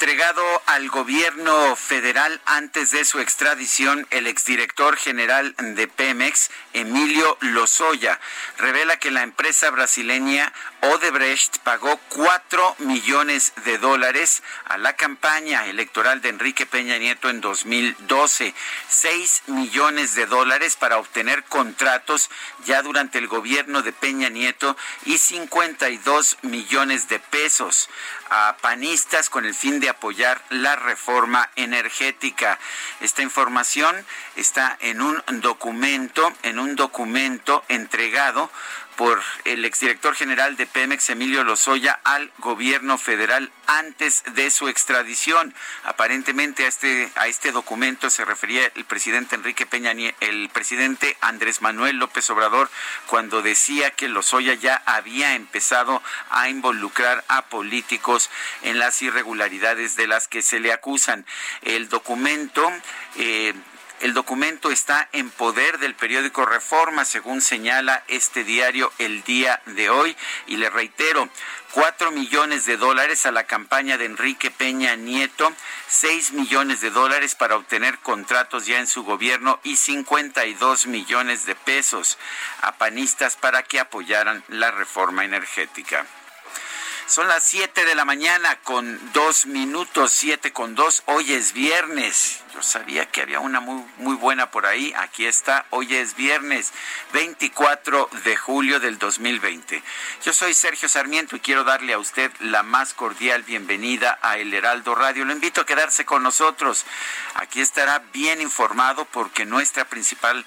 Entregado al gobierno federal antes de su extradición, el exdirector general de Pemex, Emilio Lozoya, revela que la empresa brasileña Odebrecht pagó 4 millones de dólares a la campaña electoral de Enrique Peña Nieto en 2012, 6 millones de dólares para obtener contratos ya durante el gobierno de Peña Nieto y 52 millones de pesos a panistas con el fin de apoyar la reforma energética. Esta información está en un documento, en un documento entregado por el exdirector general de Pemex, Emilio Lozoya, al gobierno federal antes de su extradición. Aparentemente a este, a este documento se refería el presidente Enrique Peña, el presidente Andrés Manuel López Obrador, cuando decía que Lozoya ya había empezado a involucrar a políticos en las irregularidades de las que se le acusan. El documento eh, el documento está en poder del periódico Reforma, según señala este diario el día de hoy. Y le reitero, cuatro millones de dólares a la campaña de Enrique Peña Nieto, seis millones de dólares para obtener contratos ya en su gobierno y 52 millones de pesos a panistas para que apoyaran la reforma energética. Son las 7 de la mañana con dos minutos, 7 con dos. Hoy es viernes. Yo sabía que había una muy, muy buena por ahí. Aquí está. Hoy es viernes 24 de julio del 2020. Yo soy Sergio Sarmiento y quiero darle a usted la más cordial bienvenida a El Heraldo Radio. Lo invito a quedarse con nosotros. Aquí estará bien informado porque nuestra principal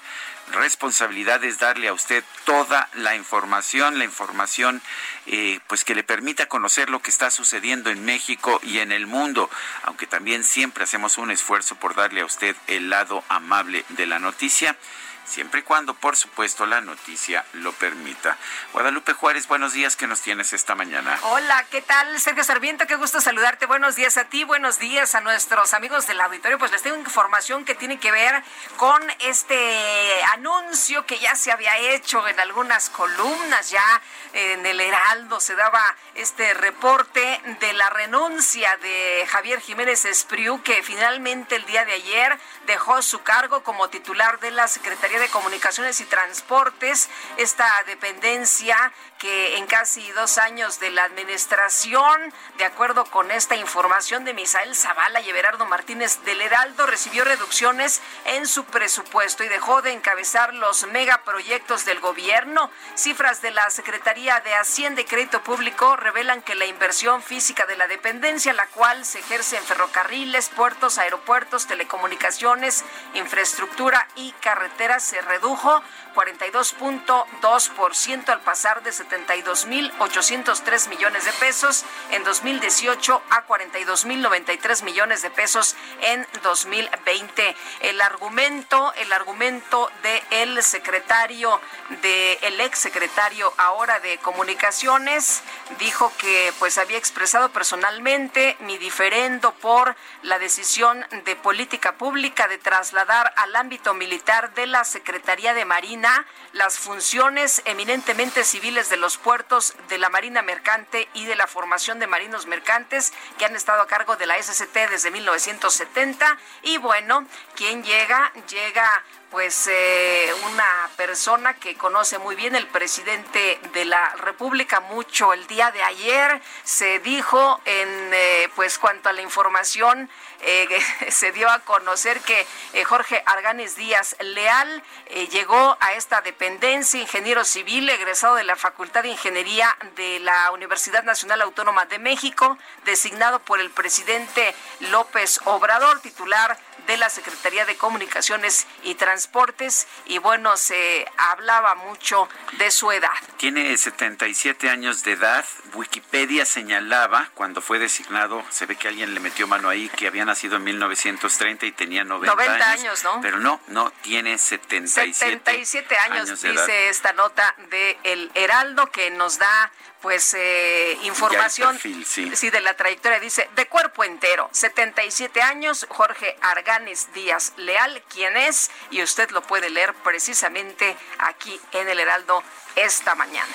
responsabilidad es darle a usted toda la información, la información eh, pues que le permita conocer lo que está sucediendo en México y en el mundo, aunque también siempre hacemos un esfuerzo por darle a usted el lado amable de la noticia siempre y cuando, por supuesto, la noticia lo permita. Guadalupe Juárez, buenos días, ¿qué nos tienes esta mañana? Hola, ¿qué tal? Sergio Sarmiento, qué gusto saludarte. Buenos días a ti, buenos días a nuestros amigos del auditorio. Pues les tengo información que tiene que ver con este anuncio que ya se había hecho en algunas columnas, ya en el Heraldo se daba este reporte de la renuncia de Javier Jiménez Espriu, que finalmente el día de ayer dejó su cargo como titular de la Secretaría de Comunicaciones y Transportes, esta dependencia que en casi dos años de la administración, de acuerdo con esta información de Misael Zavala y Everardo Martínez del Heraldo, recibió reducciones en su presupuesto y dejó de encabezar los megaproyectos del gobierno. Cifras de la Secretaría de Hacienda y Crédito Público revelan que la inversión física de la dependencia, la cual se ejerce en ferrocarriles, puertos, aeropuertos, telecomunicaciones, infraestructura y carreteras, se redujo 42.2% al pasar de 72.803 millones de pesos en 2018 a 42.093 millones de pesos en 2020. El argumento, el argumento del secretario, del el ex secretario ahora de Comunicaciones, dijo que pues había expresado personalmente mi diferendo por la decisión de política pública de trasladar al ámbito militar de la Secretaría de Marina las funciones eminentemente civiles de los puertos de la Marina Mercante y de la formación de marinos mercantes que han estado a cargo de la SCT desde 1970. Y bueno, ¿quién llega? Llega pues eh, una persona que conoce muy bien el presidente de la República mucho el día de ayer se dijo en eh, pues cuanto a la información eh, se dio a conocer que Jorge Arganes Díaz Leal llegó a esta dependencia ingeniero civil egresado de la Facultad de Ingeniería de la Universidad Nacional Autónoma de México designado por el presidente López Obrador titular de la Secretaría de Comunicaciones y Transportes y bueno, se hablaba mucho de su edad. Tiene 77 años de edad. Wikipedia señalaba cuando fue designado, se ve que alguien le metió mano ahí, que había nacido en 1930 y tenía 90, 90 años, ¿no? Pero no, no, tiene 77, 77 años, dice esta nota de El Heraldo que nos da pues eh, información sí. de la trayectoria dice de cuerpo entero 77 años Jorge Arganes Díaz Leal quién es y usted lo puede leer precisamente aquí en el Heraldo esta mañana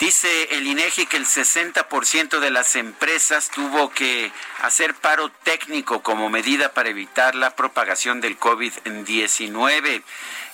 Dice el INEGI que el 60% de las empresas tuvo que hacer paro técnico como medida para evitar la propagación del COVID-19.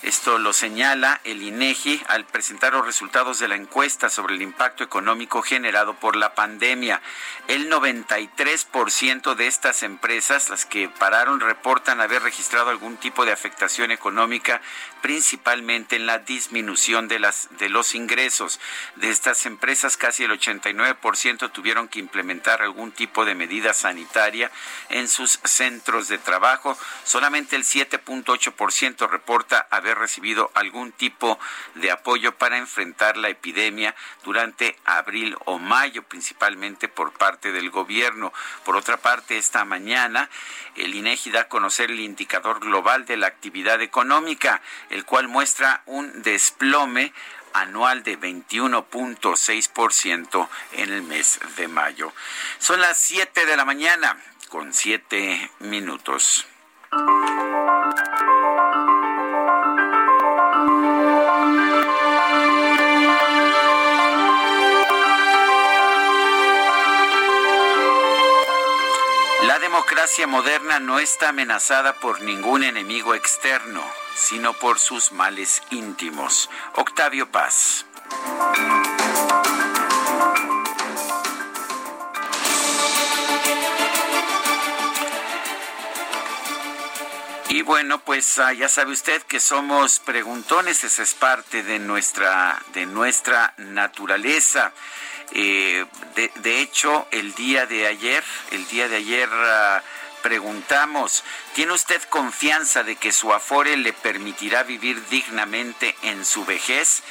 Esto lo señala el INEGI al presentar los resultados de la encuesta sobre el impacto económico generado por la pandemia. El 93% de estas empresas, las que pararon, reportan haber registrado algún tipo de afectación económica, principalmente en la disminución de las de los ingresos. De estas empresas, casi el 89% tuvieron que implementar algún tipo de medida sanitaria en sus centros de trabajo. Solamente el 7.8% reporta haber recibido algún tipo de apoyo para enfrentar la epidemia durante abril o mayo, principalmente por parte del gobierno. Por otra parte, esta mañana el INEGI da a conocer el indicador global de la actividad económica, el cual muestra un desplome anual de 21.6% en el mes de mayo. Son las 7 de la mañana con 7 minutos. Democracia moderna no está amenazada por ningún enemigo externo, sino por sus males íntimos. Octavio Paz. Y bueno, pues ah, ya sabe usted que somos preguntones, esa es parte de nuestra, de nuestra naturaleza. Eh, de, hecho, el día de ayer, el día de ayer ah, preguntamos, ¿tiene usted confianza de que su afore le permitirá vivir dignamente en su vejez?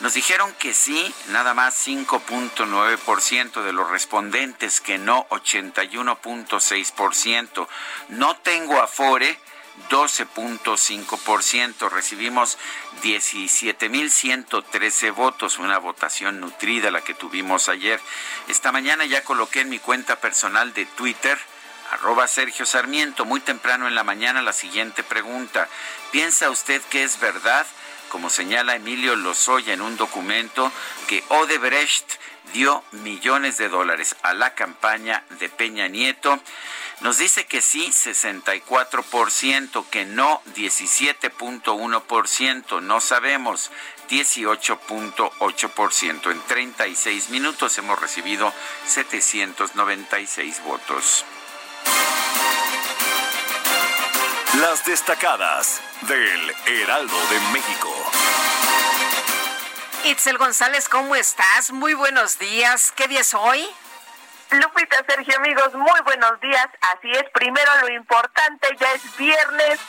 Nos dijeron que sí, nada más 5.9% de los respondentes, que no 81.6%. No tengo afore 12.5%. Recibimos 17.113 votos, una votación nutrida la que tuvimos ayer. Esta mañana ya coloqué en mi cuenta personal de Twitter arroba Sergio Sarmiento, muy temprano en la mañana la siguiente pregunta. ¿Piensa usted que es verdad, como señala Emilio Lozoya en un documento, que Odebrecht dio millones de dólares a la campaña de Peña Nieto? Nos dice que sí 64%, que no 17.1%, no sabemos 18.8%. En 36 minutos hemos recibido 796 votos. Las destacadas del Heraldo de México. Itzel González, ¿cómo estás? Muy buenos días. ¿Qué día es hoy? Lupita, Sergio, amigos, muy buenos días. Así es, primero lo importante, ya es viernes,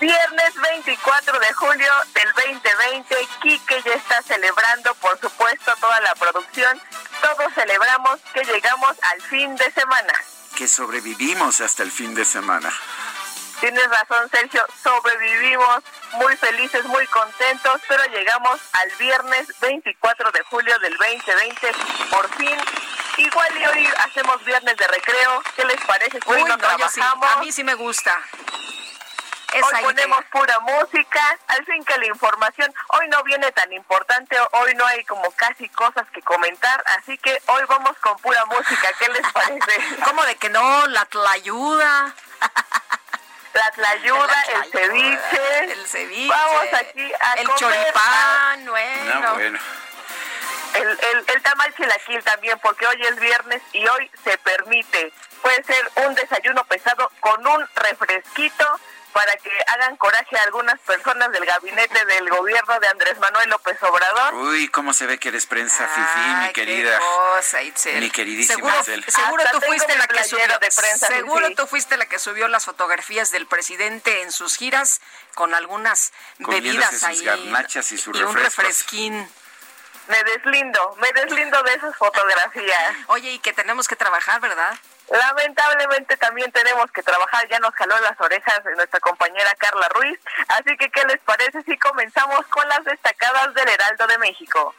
viernes 24 de julio del 2020. Quique ya está celebrando, por supuesto, toda la producción. Todos celebramos que llegamos al fin de semana. Que sobrevivimos hasta el fin de semana. Tienes razón, Sergio, sobrevivimos muy felices, muy contentos, pero llegamos al viernes 24 de julio del 2020, por fin. Igual y hoy hacemos viernes de recreo, ¿qué les parece? Hoy no, trabajamos. A mí sí me gusta. hoy ponemos pura música, al fin que la información hoy no viene tan importante, hoy no hay como casi cosas que comentar, así que hoy vamos con pura música, ¿qué les parece? ¿Cómo de que no? La ayuda. la tlayuda, el ceviche. El ceviche. Vamos aquí a El choripán, bueno. No, bueno. El, el, el tamal chilaquil también, porque hoy es viernes y hoy se permite. Puede ser un desayuno pesado con un refresquito para que hagan coraje a algunas personas del gabinete del gobierno de Andrés Manuel López Obrador. Uy, cómo se ve que eres prensa fifi, mi querida. Cosa, mi queridísima Seguro, seguro tú fuiste la que subió de prensa Seguro tú fuiste la que subió las fotografías del presidente en sus giras con algunas bebidas ahí garnachas y, y un refresquín me deslindo, me deslindo de esas fotografías. Oye, y que tenemos que trabajar, ¿verdad? Lamentablemente también tenemos que trabajar, ya nos jaló las orejas nuestra compañera Carla Ruiz, así que ¿qué les parece si comenzamos con las destacadas del Heraldo de México?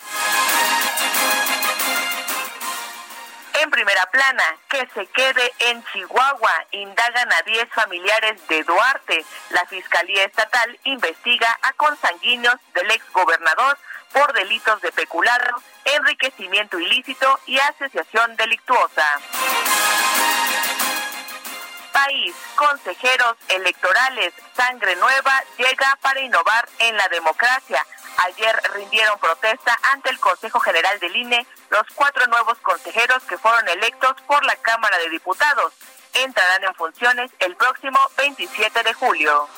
En primera plana, que se quede en Chihuahua, indagan a 10 familiares de Duarte. La Fiscalía Estatal investiga a consanguíneos del exgobernador por delitos de peculado, enriquecimiento ilícito y asociación delictuosa. País, consejeros electorales, sangre nueva llega para innovar en la democracia. Ayer rindieron protesta ante el Consejo General del INE los cuatro nuevos consejeros que fueron electos por la Cámara de Diputados. Entrarán en funciones el próximo 27 de julio.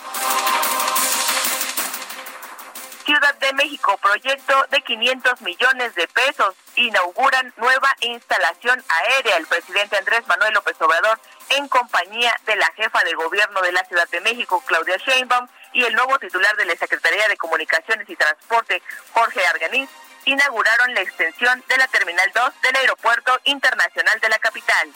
Ciudad de México, proyecto de 500 millones de pesos. Inauguran nueva instalación aérea. El presidente Andrés Manuel López Obrador, en compañía de la jefa de gobierno de la Ciudad de México, Claudia Sheinbaum, y el nuevo titular de la Secretaría de Comunicaciones y Transporte, Jorge Arganiz, inauguraron la extensión de la Terminal 2 del Aeropuerto Internacional de la capital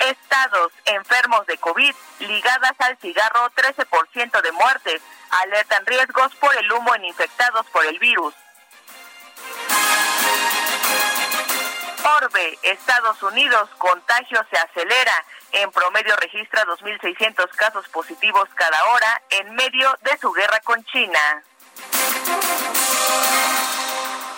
estados enfermos de COVID ligadas al cigarro, 13% de muertes. Alertan riesgos por el humo en infectados por el virus. Orbe, Estados Unidos, contagio se acelera. En promedio registra 2.600 casos positivos cada hora en medio de su guerra con China.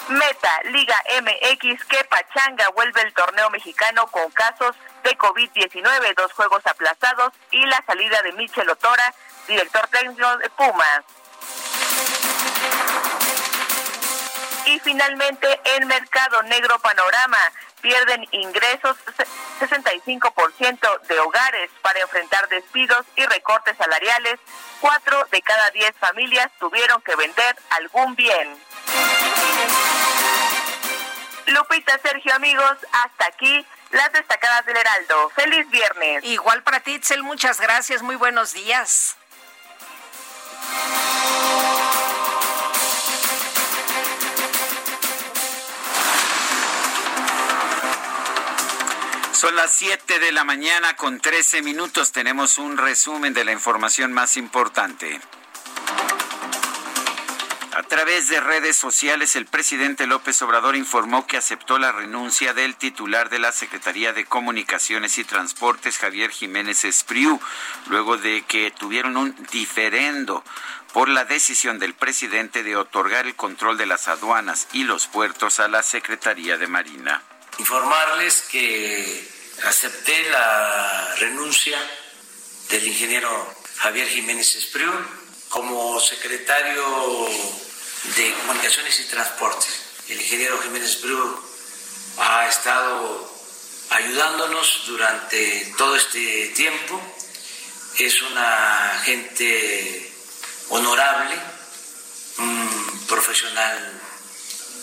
Meta, Liga MX, que Pachanga vuelve el torneo mexicano con casos de COVID-19, dos juegos aplazados y la salida de Michel Otora, director técnico de Pumas. Y finalmente, en Mercado Negro Panorama, pierden ingresos 65% de hogares para enfrentar despidos y recortes salariales. Cuatro de cada diez familias tuvieron que vender algún bien. Lupita, Sergio, amigos, hasta aquí las destacadas del Heraldo. Feliz viernes. Igual para ti, Itzel, muchas gracias. Muy buenos días. Son las 7 de la mañana con 13 minutos. Tenemos un resumen de la información más importante. A través de redes sociales, el presidente López Obrador informó que aceptó la renuncia del titular de la Secretaría de Comunicaciones y Transportes, Javier Jiménez Espriu, luego de que tuvieron un diferendo por la decisión del presidente de otorgar el control de las aduanas y los puertos a la Secretaría de Marina. Informarles que acepté la renuncia del ingeniero Javier Jiménez Espriu como secretario de Comunicaciones y Transportes. El ingeniero Jiménez Bru ha estado ayudándonos durante todo este tiempo. Es una gente honorable, un profesional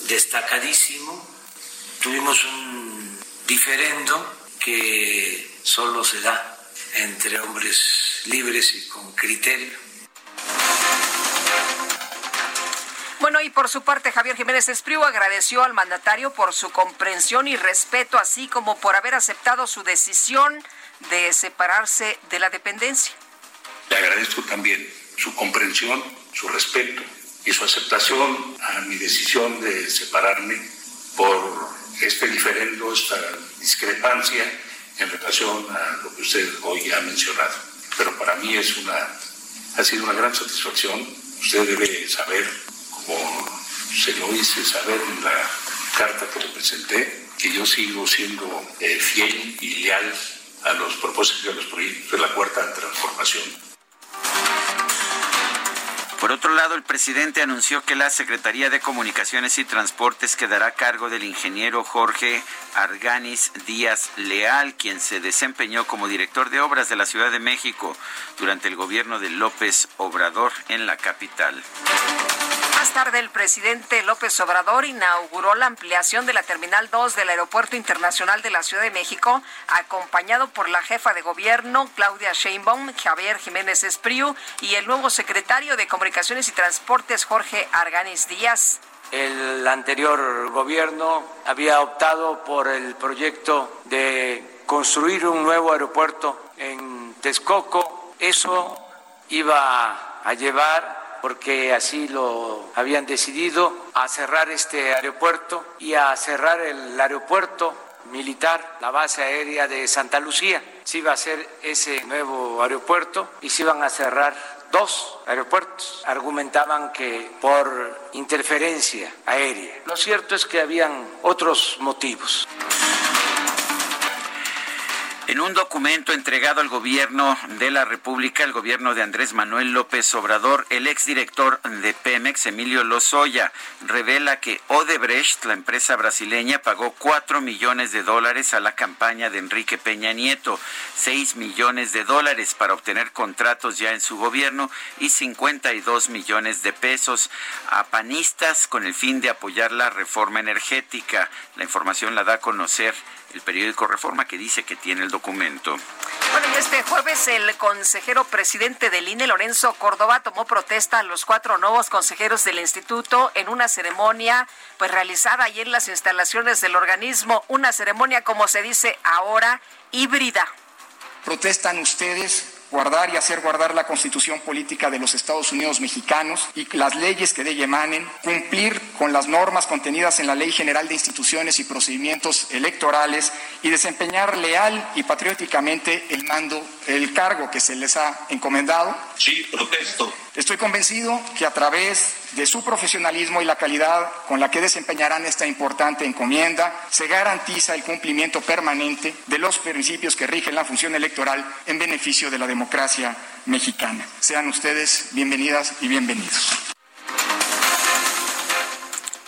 destacadísimo tuvimos un diferendo que solo se da entre hombres libres y con criterio. Bueno, y por su parte, Javier Jiménez Espriu agradeció al mandatario por su comprensión y respeto, así como por haber aceptado su decisión de separarse de la dependencia. Le agradezco también su comprensión, su respeto y su aceptación a mi decisión de separarme por este diferendo, esta discrepancia en relación a lo que usted hoy ha mencionado. Pero para mí es una, ha sido una gran satisfacción. Usted debe saber, como se lo hice saber en la carta que le presenté, que yo sigo siendo eh, fiel y leal a los propósitos y los proyectos de la cuarta transformación. Por otro lado, el presidente anunció que la Secretaría de Comunicaciones y Transportes quedará a cargo del ingeniero Jorge Arganis Díaz Leal, quien se desempeñó como director de obras de la Ciudad de México durante el gobierno de López Obrador en la capital. Más tarde, el presidente López Obrador inauguró la ampliación de la Terminal 2 del Aeropuerto Internacional de la Ciudad de México, acompañado por la jefa de gobierno, Claudia Sheinbaum, Javier Jiménez Espriu y el nuevo secretario de Comunicaciones y Transportes, Jorge Arganis Díaz. El anterior gobierno había optado por el proyecto de construir un nuevo aeropuerto en Texcoco. Eso iba a llevar porque así lo habían decidido, a cerrar este aeropuerto y a cerrar el aeropuerto militar, la base aérea de Santa Lucía. Se iba a hacer ese nuevo aeropuerto y se iban a cerrar dos aeropuertos. Argumentaban que por interferencia aérea. Lo cierto es que habían otros motivos. En un documento entregado al gobierno de la República, el gobierno de Andrés Manuel López Obrador, el exdirector de Pemex, Emilio Lozoya, revela que Odebrecht, la empresa brasileña, pagó 4 millones de dólares a la campaña de Enrique Peña Nieto, 6 millones de dólares para obtener contratos ya en su gobierno y 52 millones de pesos a panistas con el fin de apoyar la reforma energética. La información la da a conocer el periódico Reforma que dice que tiene el documento. Bueno, y este jueves el consejero presidente del INE, Lorenzo Córdoba, tomó protesta a los cuatro nuevos consejeros del instituto en una ceremonia pues realizada ahí en las instalaciones del organismo, una ceremonia como se dice ahora híbrida. Protestan ustedes guardar y hacer guardar la constitución política de los Estados Unidos mexicanos y las leyes que de ella emanen, cumplir con las normas contenidas en la Ley General de Instituciones y Procedimientos Electorales y desempeñar leal y patrióticamente el mando, el cargo que se les ha encomendado. Sí, protesto. Estoy convencido que a través de su profesionalismo y la calidad con la que desempeñarán esta importante encomienda, se garantiza el cumplimiento permanente de los principios que rigen la función electoral en beneficio de la democracia mexicana. Sean ustedes bienvenidas y bienvenidos.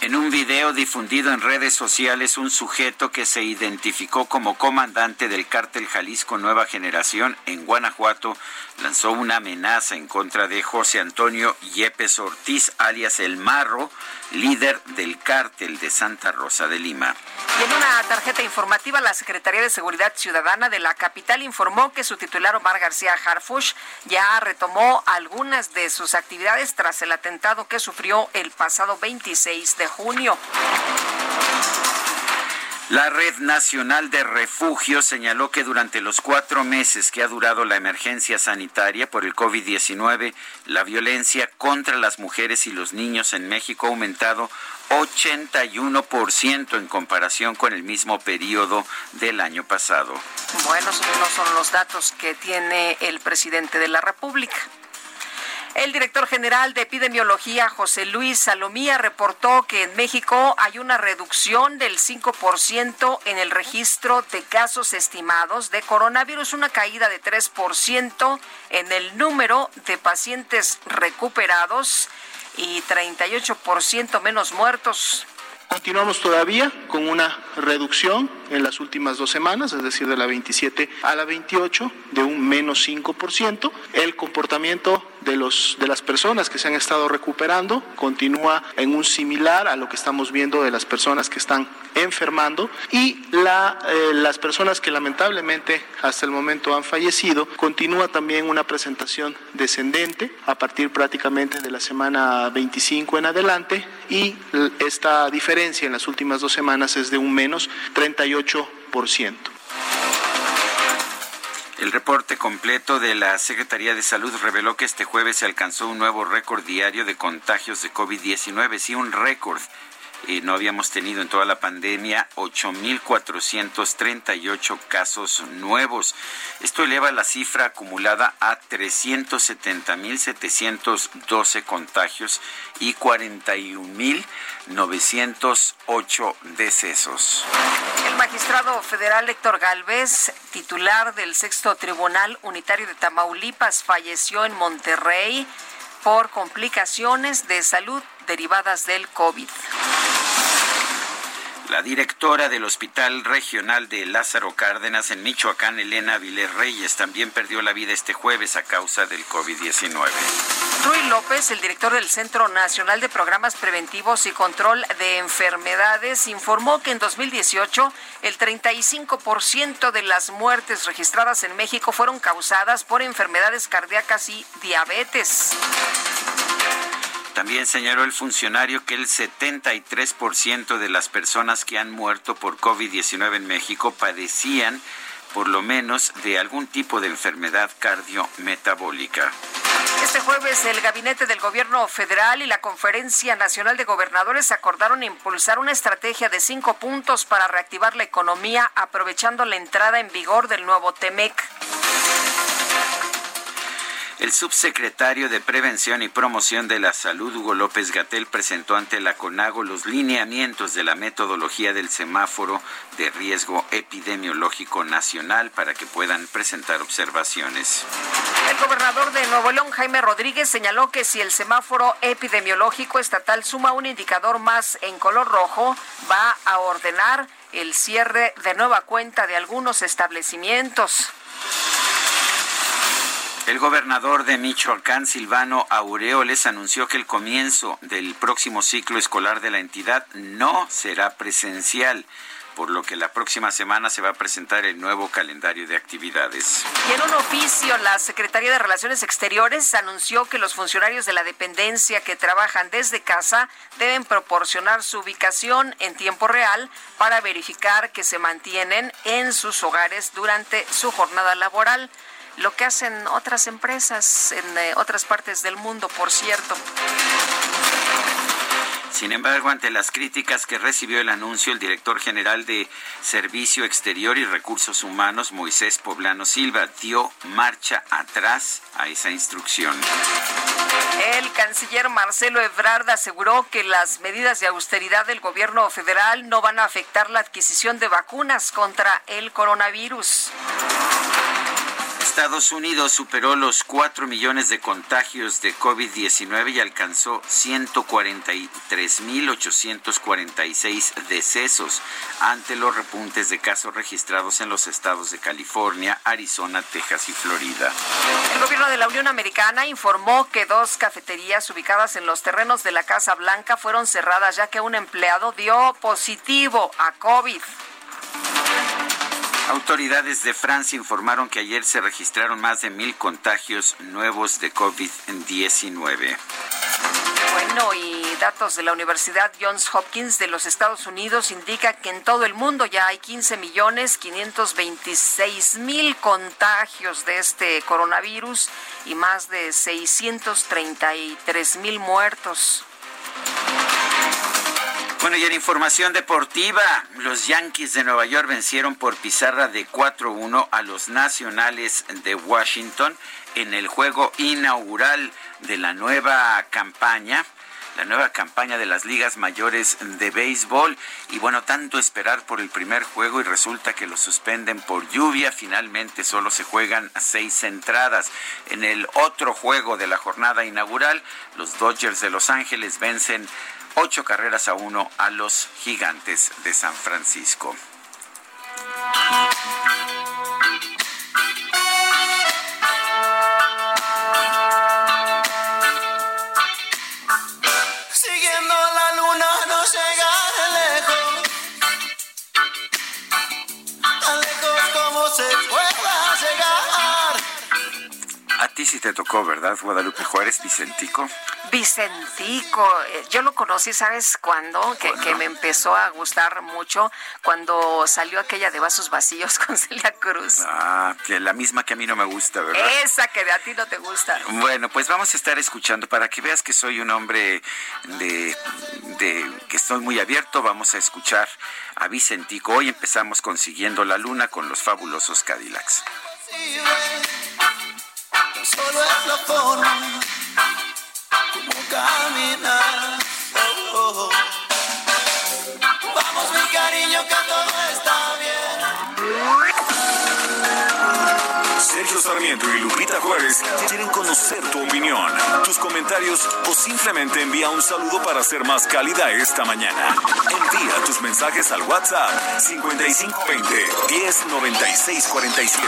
En un video difundido en redes sociales, un sujeto que se identificó como comandante del cártel Jalisco Nueva Generación en Guanajuato lanzó una amenaza en contra de José Antonio Yepes Ortiz, alias El Marro, líder del cártel de Santa Rosa de Lima. Y en una tarjeta informativa, la Secretaría de Seguridad Ciudadana de la capital informó que su titular Omar García Harfush ya retomó algunas de sus actividades tras el atentado que sufrió el pasado 26 de junio. La Red Nacional de Refugio señaló que durante los cuatro meses que ha durado la emergencia sanitaria por el COVID-19, la violencia contra las mujeres y los niños en México ha aumentado 81% en comparación con el mismo periodo del año pasado. Bueno, esos no son los datos que tiene el presidente de la República. El director general de epidemiología, José Luis Salomía, reportó que en México hay una reducción del 5% en el registro de casos estimados de coronavirus, una caída de 3% en el número de pacientes recuperados y 38% menos muertos. Continuamos todavía con una reducción en las últimas dos semanas, es decir, de la 27 a la 28, de un menos 5%. El comportamiento de, los, de las personas que se han estado recuperando continúa en un similar a lo que estamos viendo de las personas que están enfermando y la, eh, las personas que lamentablemente hasta el momento han fallecido, continúa también una presentación descendente a partir prácticamente de la semana 25 en adelante y esta diferencia en las últimas dos semanas es de un menos 38%. El reporte completo de la Secretaría de Salud reveló que este jueves se alcanzó un nuevo récord diario de contagios de COVID-19, sí, un récord no habíamos tenido en toda la pandemia 8.438 casos nuevos. Esto eleva la cifra acumulada a 370.712 contagios y 41.908 decesos. El magistrado federal Héctor Galvez, titular del sexto Tribunal Unitario de Tamaulipas, falleció en Monterrey por complicaciones de salud derivadas del COVID. La directora del Hospital Regional de Lázaro Cárdenas en Michoacán, Elena Viler Reyes, también perdió la vida este jueves a causa del COVID-19. Rui López, el director del Centro Nacional de Programas Preventivos y Control de Enfermedades, informó que en 2018 el 35% de las muertes registradas en México fueron causadas por enfermedades cardíacas y diabetes. También señaló el funcionario que el 73% de las personas que han muerto por COVID-19 en México padecían por lo menos de algún tipo de enfermedad cardiometabólica. Este jueves el gabinete del gobierno federal y la Conferencia Nacional de Gobernadores acordaron impulsar una estrategia de cinco puntos para reactivar la economía aprovechando la entrada en vigor del nuevo TEMEC. El subsecretario de Prevención y Promoción de la Salud, Hugo López Gatel, presentó ante la CONAGO los lineamientos de la metodología del semáforo de riesgo epidemiológico nacional para que puedan presentar observaciones. El gobernador de Nuevo León, Jaime Rodríguez, señaló que si el semáforo epidemiológico estatal suma un indicador más en color rojo, va a ordenar el cierre de nueva cuenta de algunos establecimientos. El gobernador de Michoacán, Silvano Aureoles, anunció que el comienzo del próximo ciclo escolar de la entidad no será presencial por lo que la próxima semana se va a presentar el nuevo calendario de actividades. Y en un oficio, la Secretaría de Relaciones Exteriores anunció que los funcionarios de la dependencia que trabajan desde casa deben proporcionar su ubicación en tiempo real para verificar que se mantienen en sus hogares durante su jornada laboral lo que hacen otras empresas en eh, otras partes del mundo, por cierto. Sin embargo, ante las críticas que recibió el anuncio, el director general de Servicio Exterior y Recursos Humanos, Moisés Poblano Silva, dio marcha atrás a esa instrucción. El canciller Marcelo Ebrard aseguró que las medidas de austeridad del gobierno federal no van a afectar la adquisición de vacunas contra el coronavirus. Estados Unidos superó los 4 millones de contagios de COVID-19 y alcanzó 143.846 decesos ante los repuntes de casos registrados en los estados de California, Arizona, Texas y Florida. El gobierno de la Unión Americana informó que dos cafeterías ubicadas en los terrenos de la Casa Blanca fueron cerradas ya que un empleado dio positivo a COVID. Autoridades de Francia informaron que ayer se registraron más de mil contagios nuevos de COVID-19. Bueno, y datos de la Universidad Johns Hopkins de los Estados Unidos indica que en todo el mundo ya hay 15 millones 526 mil contagios de este coronavirus y más de 633 mil muertos. Bueno, y en información deportiva, los Yankees de Nueva York vencieron por pizarra de 4-1 a los Nacionales de Washington en el juego inaugural de la nueva campaña la nueva campaña de las ligas mayores de béisbol y bueno, tanto esperar por el primer juego y resulta que lo suspenden por lluvia, finalmente solo se juegan seis entradas. En el otro juego de la jornada inaugural, los Dodgers de Los Ángeles vencen ocho carreras a uno a los gigantes de San Francisco. Sí te tocó, ¿verdad, Guadalupe Juárez, Vicentico? Vicentico, eh, yo lo conocí, ¿sabes cuándo? Que, que, me empezó a gustar mucho cuando salió aquella de Vasos Vacíos con Celia Cruz. Ah, que la misma que a mí no me gusta, ¿verdad? Esa que de a ti no te gusta. Bueno, pues vamos a estar escuchando para que veas que soy un hombre de, de que estoy muy abierto. Vamos a escuchar a Vicentico. Hoy empezamos consiguiendo la luna con los fabulosos Cadillacs. Solo es la forma como caminar. Oh, oh. Vamos, mi cariño, que todo está bien. Sergio Sarmiento y Lupita Juárez quieren conocer tu opinión, tus comentarios o simplemente envía un saludo para ser más cálida esta mañana. Envía tus mensajes al WhatsApp 5520 109647.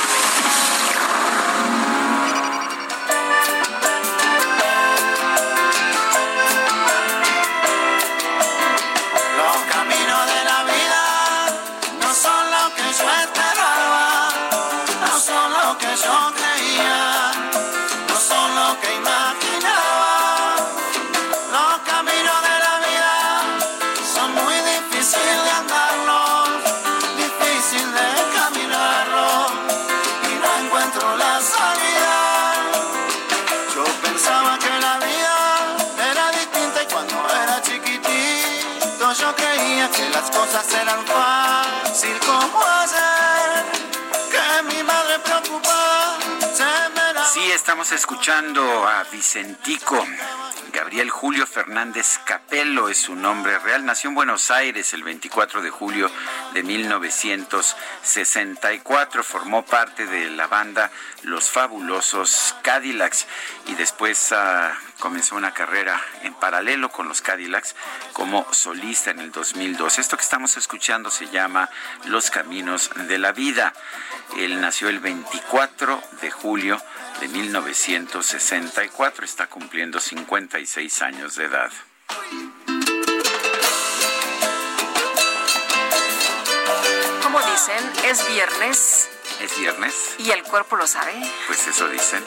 Fácil como hacer que mi madre preocupada se me daba Sí, estamos escuchando a Vicentico. Gabriel Julio Fernández Capello es su nombre real. Nació en Buenos Aires el 24 de julio de 1964. Formó parte de la banda Los Fabulosos Cadillacs y después ah, comenzó una carrera en paralelo con los Cadillacs como solista en el 2002. Esto que estamos escuchando se llama Los Caminos de la Vida. Él nació el 24 de julio de 1964. Está cumpliendo 56 años de edad. Como dicen, es viernes ¿Es viernes? y el cuerpo lo sabe. Pues eso dicen.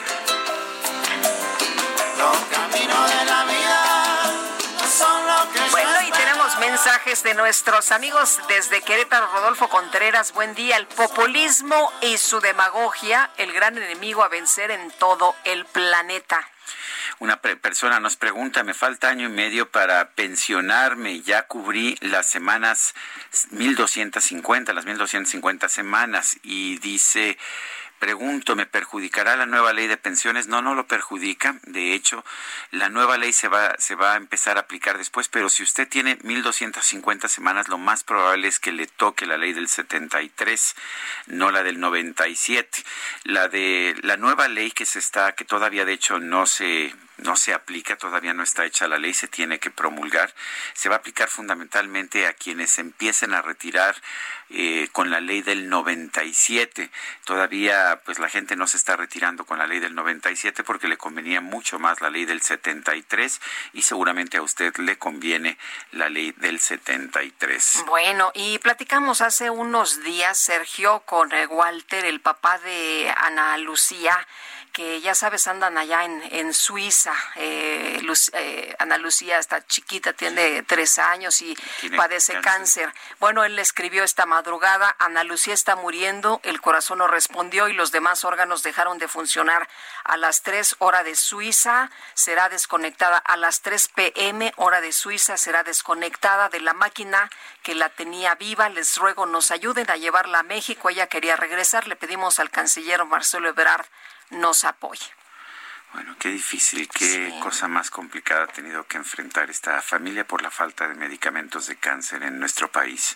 Mensajes de nuestros amigos desde Querétaro, Rodolfo Contreras. Buen día. El populismo y su demagogia, el gran enemigo a vencer en todo el planeta. Una pre- persona nos pregunta, me falta año y medio para pensionarme, ya cubrí las semanas 1250, las 1250 semanas y dice, pregunto, ¿me perjudicará la nueva ley de pensiones? No, no lo perjudica. De hecho, la nueva ley se va, se va a empezar a aplicar después, pero si usted tiene 1250 semanas, lo más probable es que le toque la ley del 73, no la del 97. La de la nueva ley que se está, que todavía de hecho no se no se aplica, todavía no está hecha la ley, se tiene que promulgar. Se va a aplicar fundamentalmente a quienes empiecen a retirar eh, con la ley del 97. Todavía, pues la gente no se está retirando con la ley del 97 porque le convenía mucho más la ley del 73 y seguramente a usted le conviene la ley del 73. Bueno, y platicamos hace unos días, Sergio, con eh, Walter, el papá de Ana Lucía, que ya sabes, andan allá en, en Suiza. Eh, Lu- eh, Ana Lucía está chiquita, tiene tres años y padece cáncer. cáncer. Bueno, él le escribió esta madrugada, Ana Lucía está muriendo, el corazón no respondió y los demás órganos dejaron de funcionar a las 3 hora de Suiza, será desconectada a las 3 pm hora de Suiza, será desconectada de la máquina que la tenía viva. Les ruego nos ayuden a llevarla a México. Ella quería regresar. Le pedimos al canciller Marcelo Ebrard nos apoye. Bueno, qué difícil, qué Sí. cosa más complicada ha tenido que enfrentar esta familia por la falta de medicamentos de cáncer en nuestro país.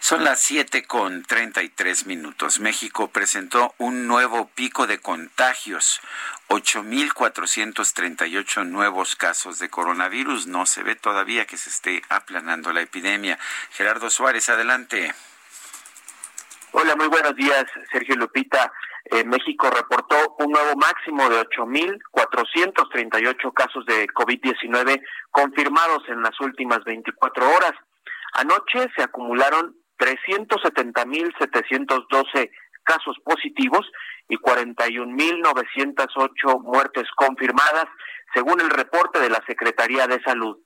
Son las 7 con 33 minutos. México presentó un nuevo pico de contagios. 8.438 nuevos casos de coronavirus. No se ve todavía que se esté aplanando la epidemia. Gerardo Suárez, adelante. Hola, muy buenos días, Sergio Lupita. Eh, México reportó un nuevo máximo de 8.438 casos de COVID-19 confirmados en las últimas 24 horas. Anoche se acumularon 370.712 casos positivos y 41.908 muertes confirmadas, según el reporte de la Secretaría de Salud.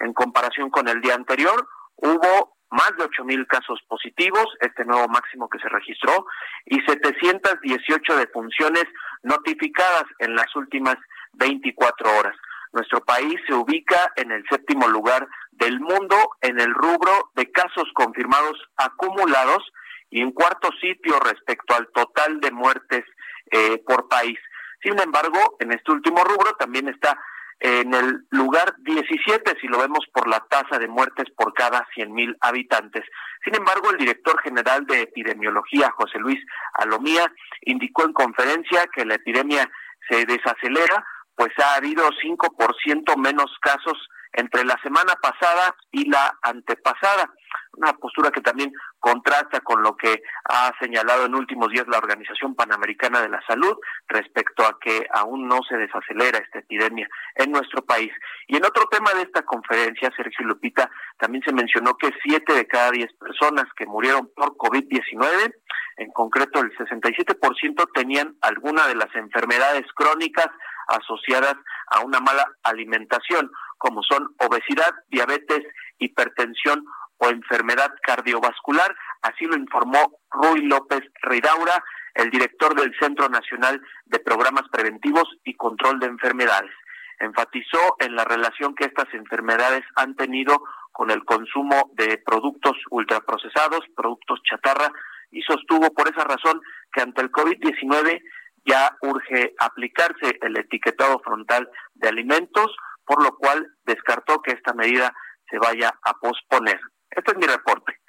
En comparación con el día anterior, hubo más de 8.000 casos positivos, este nuevo máximo que se registró, y 718 defunciones notificadas en las últimas 24 horas. Nuestro país se ubica en el séptimo lugar del mundo en el rubro de casos confirmados acumulados y en cuarto sitio respecto al total de muertes eh, por país. Sin embargo, en este último rubro también está en el lugar 17 si lo vemos por la tasa de muertes por cada 100.000 habitantes. Sin embargo, el director general de epidemiología, José Luis Alomía, indicó en conferencia que la epidemia se desacelera, pues ha habido 5% menos casos entre la semana pasada y la antepasada. Una postura que también contrasta con lo que ha señalado en últimos días la Organización Panamericana de la Salud respecto a que aún no se desacelera esta epidemia en nuestro país. Y en otro tema de esta conferencia, Sergio Lupita, también se mencionó que siete de cada diez personas que murieron por COVID-19, en concreto el 67% tenían alguna de las enfermedades crónicas asociadas a una mala alimentación, como son obesidad, diabetes, hipertensión o enfermedad cardiovascular. Así lo informó Rui López Ridaura, el director del Centro Nacional de Programas Preventivos y Control de Enfermedades. Enfatizó en la relación que estas enfermedades han tenido con el consumo de productos ultraprocesados, productos chatarra, y sostuvo por esa razón que ante el COVID-19 ya urge aplicarse el etiquetado frontal de alimentos, por lo cual descartó que esta medida se vaya a posponer. Este es mi reporte.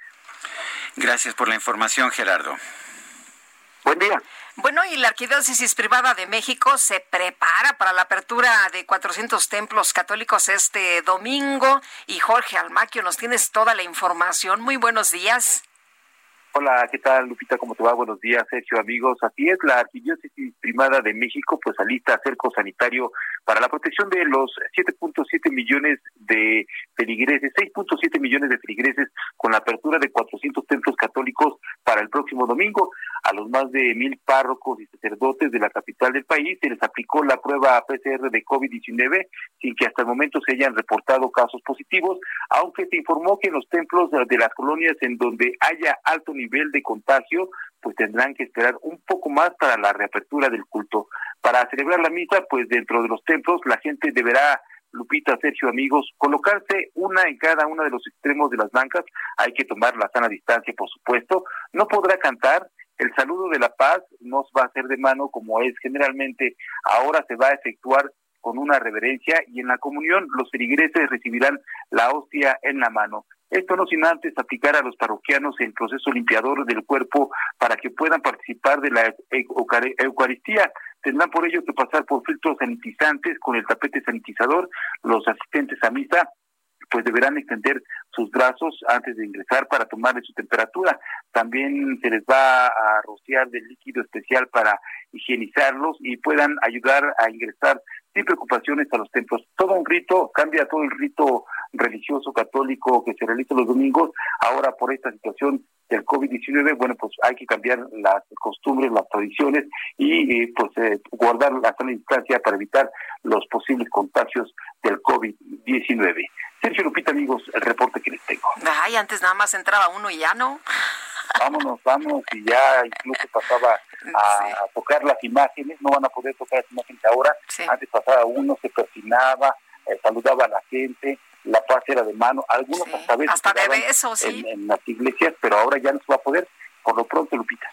Gracias por la información, Gerardo. Buen día. Bueno, y la Arquidiócesis Privada de México se prepara para la apertura de 400 templos católicos este domingo. Y Jorge Almaquio, nos tienes toda la información. Muy buenos días. Hola, ¿qué tal, Lupita? ¿Cómo te va? Buenos días, Sergio, amigos. Así es, la Arquidiócesis Primada de México pues alista cerco sanitario para la protección de los 7.7 millones de feligreses, 6.7 millones de feligreses con la apertura de 400 templos católicos para el próximo domingo. A los más de mil párrocos y sacerdotes de la capital del país se les aplicó la prueba PCR de COVID-19 sin que hasta el momento se hayan reportado casos positivos, aunque se informó que en los templos de las colonias en donde haya alto nivel de contagio, pues tendrán que esperar un poco más para la reapertura del culto. Para celebrar la misa, pues dentro de los templos la gente deberá Lupita, Sergio, amigos, colocarse una en cada uno de los extremos de las bancas, hay que tomar la sana distancia, por supuesto, no podrá cantar, el saludo de la paz no va a ser de mano como es generalmente, ahora se va a efectuar con una reverencia y en la comunión los feligreses recibirán la hostia en la mano. Esto no sin antes aplicar a los parroquianos el proceso limpiador del cuerpo para que puedan participar de la Eucaristía. Tendrán por ello que pasar por filtros sanitizantes con el tapete sanitizador. Los asistentes a misa pues deberán extender sus brazos antes de ingresar para tomarle su temperatura. También se les va a rociar del líquido especial para higienizarlos y puedan ayudar a ingresar sin preocupaciones a los templos. Todo un rito, cambia todo el rito religioso católico que se realiza los domingos. Ahora por esta situación del COVID-19, bueno, pues hay que cambiar las costumbres, las tradiciones y eh, pues eh, guardar la sana distancia para evitar los posibles contagios del COVID-19. Sergio Lupita, amigos, el reporte que les tengo. Ay, antes nada más entraba uno y ya no. Vámonos, vámonos, y ya incluso pasaba a, tocar las imágenes, no van a poder tocar las imágenes ahora. Antes pasaba uno, se persinaba, eh, saludaba a la gente, la paz era de mano, algunos hasta hasta de besos, sí. en, las iglesias, pero ahora ya no se va a poder, por lo pronto, Lupita.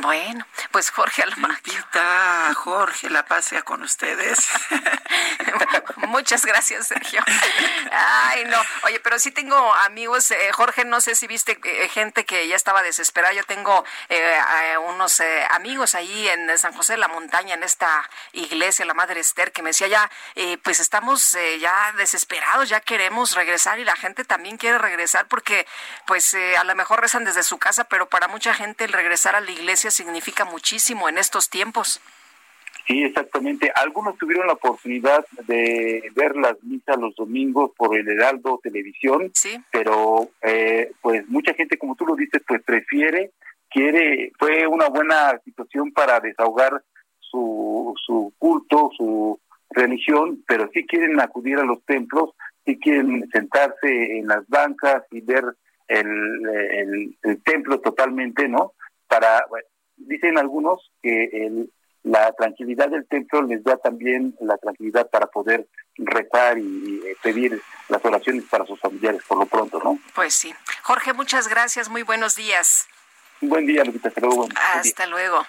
Bueno, pues Jorge Almaquio. Lupita, Jorge, la paz sea con ustedes. Muchas Muchas gracias, Sergio. Ay, no. Oye, pero sí tengo amigos, eh, Jorge, no sé si viste eh, gente que ya estaba desesperada. Yo tengo eh, unos amigos ahí en San José de la Montaña, en esta iglesia, la Madre Esther, que me decía ya, pues estamos ya desesperados, ya queremos regresar y la gente también quiere regresar porque, pues a lo mejor rezan desde su casa, pero para mucha gente el regresar a la iglesia significa muchísimo en estos tiempos. Sí, exactamente. Algunos tuvieron la oportunidad de ver las misas los domingos por el Heraldo Televisión, sí. pero eh, pues mucha gente, como tú lo dices, pues prefiere, quiere, fue una buena situación para desahogar su, su culto, su religión, pero sí quieren acudir a los templos, sí quieren sentarse en las bancas y ver el, el, templo totalmente, ¿no? Para, dicen algunos que el la tranquilidad del templo les da también la tranquilidad para poder rezar y, eh, pedir las oraciones para sus familiares por lo pronto, ¿no? Pues sí. Jorge, muchas gracias, muy buenos días. Buen día, Lupita, hasta luego. Hasta luego.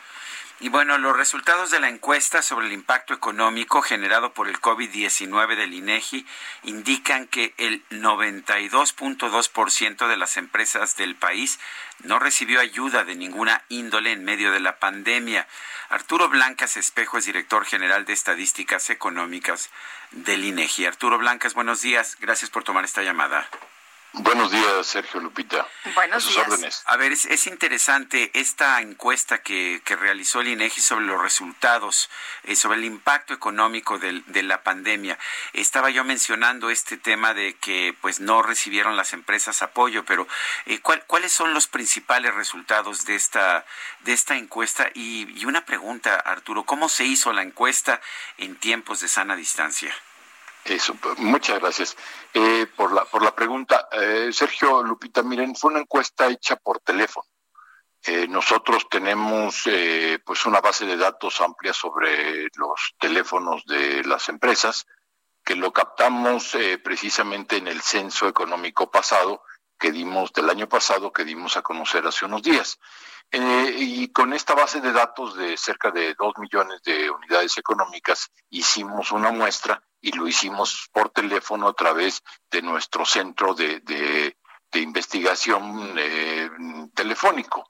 Y bueno, los resultados de la encuesta sobre el impacto económico generado por el COVID-19 del INEGI indican que el 92.2% de las empresas del país no recibió ayuda de ninguna índole en medio de la pandemia. Arturo Blancas Espejo es director general de Estadísticas Económicas del INEGI. Arturo Blancas, buenos días. Gracias por tomar esta llamada. Buenos días, Sergio Lupita. Buenos días. A ver, es, interesante esta encuesta que, realizó el INEGI sobre los resultados, eh, sobre el impacto económico de la pandemia. Estaba yo mencionando este tema de que pues no recibieron las empresas apoyo, pero eh, ¿cuáles son los principales resultados de esta, de esta encuesta? Y, y una pregunta, Arturo, ¿cómo se hizo la encuesta en tiempos de sana distancia? Eso, muchas gracias eh, por, la, por la pregunta. Eh, Sergio Lupita, miren, fue una encuesta hecha por teléfono. Eh, nosotros tenemos eh, pues una base de datos amplia sobre los teléfonos de las empresas que lo captamos eh, precisamente en el censo económico pasado que dimos del año pasado que dimos a conocer hace unos días. Y con esta base de datos de cerca de dos millones de unidades económicas hicimos una muestra y lo hicimos por teléfono a través de nuestro centro de, de, investigación eh, telefónico.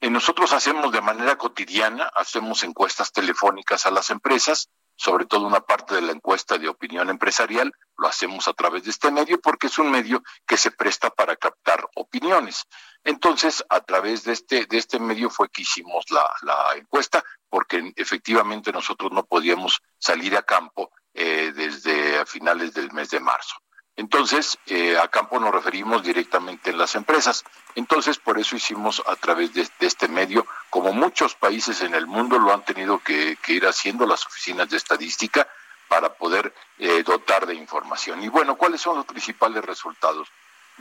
Eh, nosotros hacemos de manera cotidiana, hacemos encuestas telefónicas a las empresas, sobre todo una parte de la encuesta de opinión empresarial, lo hacemos a través de este medio porque es un medio que se presta para captar opiniones. Entonces, a través de este, de este medio fue que hicimos la, la encuesta, porque efectivamente nosotros no podíamos salir a campo eh, desde a finales del mes de marzo. Entonces, eh, a campo nos referimos directamente en las empresas. Entonces, por eso hicimos a través de, este medio, como muchos países en el mundo lo han tenido que, ir haciendo las oficinas de estadística para poder eh, dotar de información. Y bueno, ¿cuáles son los principales resultados?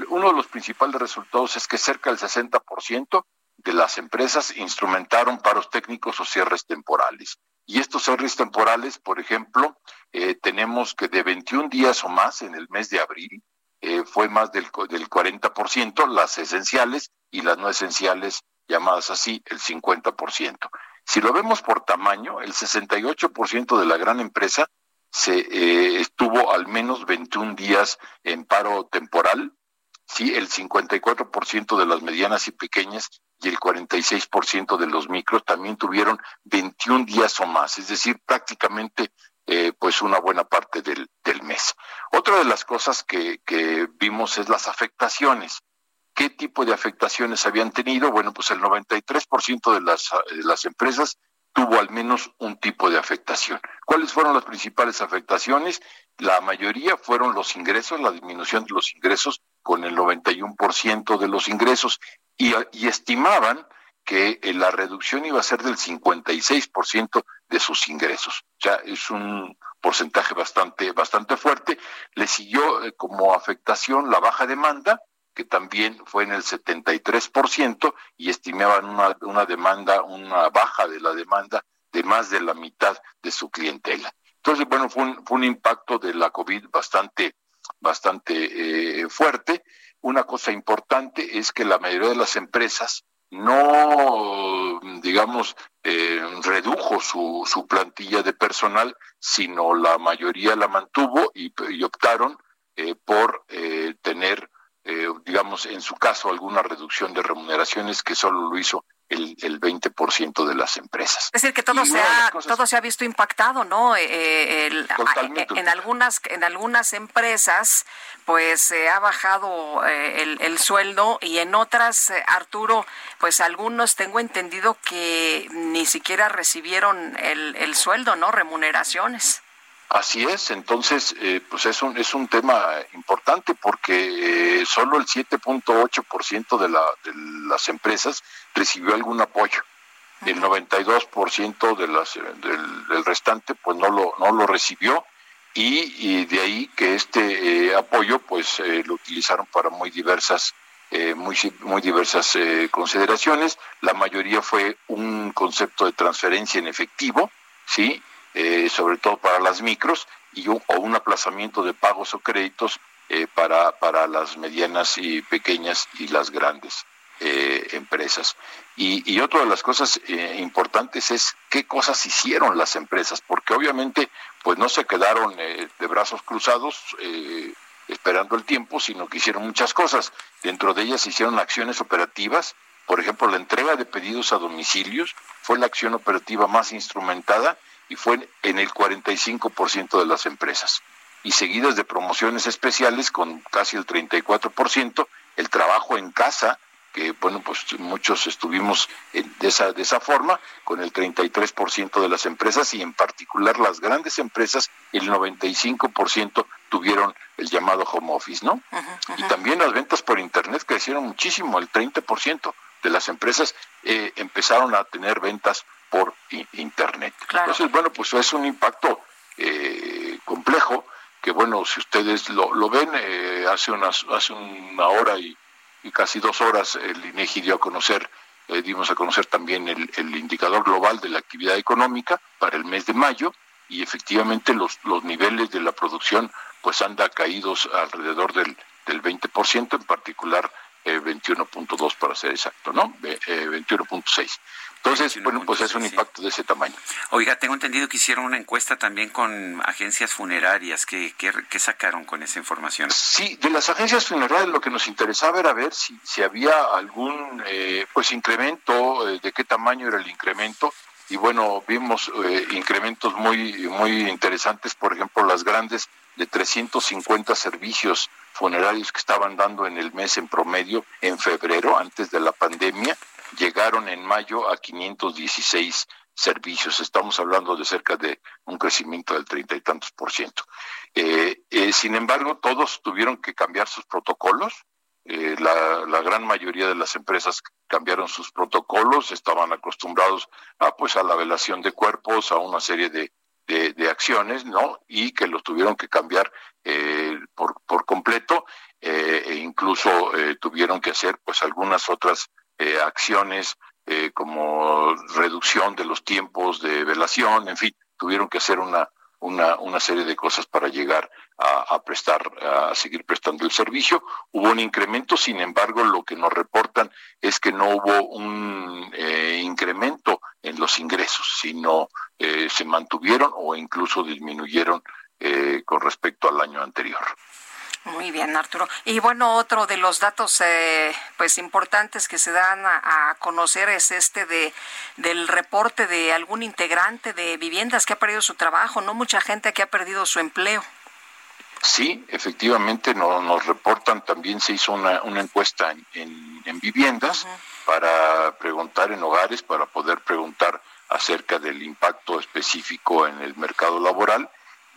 Uno de los principales resultados es que cerca del 60% de las empresas instrumentaron paros técnicos o cierres temporales. Y estos cierres temporales, por ejemplo, eh, tenemos que de 21 días o más en el mes de abril, eh, fue más del, del 40%, las esenciales y las no esenciales, llamadas así, el 50%. Si lo vemos por tamaño, el 68% de la gran empresa se eh, estuvo al menos 21 días en paro temporal, sí, el 54% de las medianas y pequeñas y el 46% de los micros también tuvieron 21 días o más, es decir, prácticamente eh, pues una buena parte del, del, mes. Otra de las cosas que, que vimos es las afectaciones. ¿Qué tipo de afectaciones habían tenido? Bueno, pues el 93% de las, de las empresas tuvo al menos un tipo de afectación. ¿Cuáles fueron las principales afectaciones? La mayoría fueron los ingresos, la disminución de los ingresos con el 91% de los ingresos y, estimaban que eh, la reducción iba a ser del 56% de sus ingresos. O sea, es un porcentaje bastante, bastante fuerte. Le siguió eh, como afectación la baja demanda, que también fue en el 73%, y estimaban una, una demanda, una baja de la demanda de más de la mitad de su clientela. Entonces, bueno, fue un, impacto de la COVID bastante, bastante eh, fuerte una cosa importante es que la mayoría de las empresas no, digamos, eh, redujo su, su plantilla de personal, sino la mayoría la mantuvo y, optaron eh, por eh, tener, digamos, en su caso, alguna reducción de remuneraciones que solo lo hizo el, el 20% de las empresas. Es decir, que todo, se ha, todo se ha visto impactado, ¿no? Eh, eh, el, en, algunas, en algunas empresas, pues se ha bajado eh, el, el, sueldo y en otras, Arturo, pues algunos tengo entendido que ni siquiera recibieron el, el sueldo, ¿no? Remuneraciones. Así es, entonces, eh, pues es un, es un tema importante porque eh, solo el 7.8% de, la, de las empresas recibió algún apoyo. El 92% de las, del, del, restante pues no lo, no lo recibió y, de ahí que este eh, apoyo pues lo utilizaron para muy diversas muy, muy diversas consideraciones. La mayoría fue un concepto de transferencia en efectivo, ¿sí? Eh, sobre todo para las micros, y o un aplazamiento de pagos o créditos eh, para, para las medianas y pequeñas y las grandes eh, empresas. Y, y, otra de las cosas importantes es qué cosas hicieron las empresas, porque obviamente pues no se quedaron de brazos cruzados esperando el tiempo, sino que hicieron muchas cosas. Dentro de ellas hicieron acciones operativas, por ejemplo, la entrega de pedidos a domicilios fue la acción operativa más instrumentada y fue en el 45% de las empresas. Y seguidas de promociones especiales con casi el 34%, el trabajo en casa, que bueno, pues muchos estuvimos de esa, de esa forma, con el 33% de las empresas y en particular las grandes empresas, el 95% tuvieron el llamado home office, ¿no? Y también las ventas por Internet crecieron muchísimo, el 30% de las empresas eh, empezaron a tener ventas por Internet. Entonces, bueno, pues es un impacto eh, complejo que, bueno, si ustedes lo, lo ven, eh, hace, unas, hace una hora y, casi dos horas el INEGI dio a conocer, eh, dimos a conocer también el, indicador global de la actividad económica para el mes de mayo y efectivamente los, los niveles de la producción pues anda caídos alrededor del, del 20%, en particular 21.2 para ser exacto, ¿no? 21.6. Entonces, bueno, pues es un impacto de ese tamaño. Oiga, tengo entendido que hicieron una encuesta también con agencias funerarias. ¿Qué, qué, sacaron con esa información? Sí, de las agencias funerarias lo que nos interesaba era ver si, si había algún eh, pues incremento, eh, de qué tamaño era el incremento. Y bueno, vimos eh, incrementos muy, muy interesantes, por ejemplo, las grandes de 350 servicios funerarios que estaban dando en el mes en promedio en febrero, antes de la pandemia llegaron en mayo a 516 servicios. Estamos hablando de cerca de un crecimiento del treinta y tantos por ciento. Eh, eh, sin embargo, todos tuvieron que cambiar sus protocolos. Eh, la, gran mayoría de las empresas cambiaron sus protocolos, estaban acostumbrados a pues a la velación de cuerpos, a una serie de, de, acciones, ¿no? Y que los tuvieron que cambiar por, por completo, e incluso tuvieron que hacer pues algunas otras eh, acciones eh, como reducción de los tiempos de velación, en fin, tuvieron que hacer una, una, una serie de cosas para llegar a, prestar, a seguir prestando el servicio. Hubo un incremento, sin embargo, lo que nos reportan es que no hubo un eh, incremento en los ingresos, sino se mantuvieron o incluso disminuyeron con respecto al año anterior. Muy bien, Arturo. Y bueno, otro de los datos eh, pues importantes que se dan a, conocer es este de del reporte de algún integrante de viviendas que ha perdido su trabajo, no mucha gente que ha perdido su empleo. Sí, efectivamente nos reportan, también se hizo una, una encuesta en, en, viviendas para preguntar en hogares, para poder preguntar acerca del impacto específico en el mercado laboral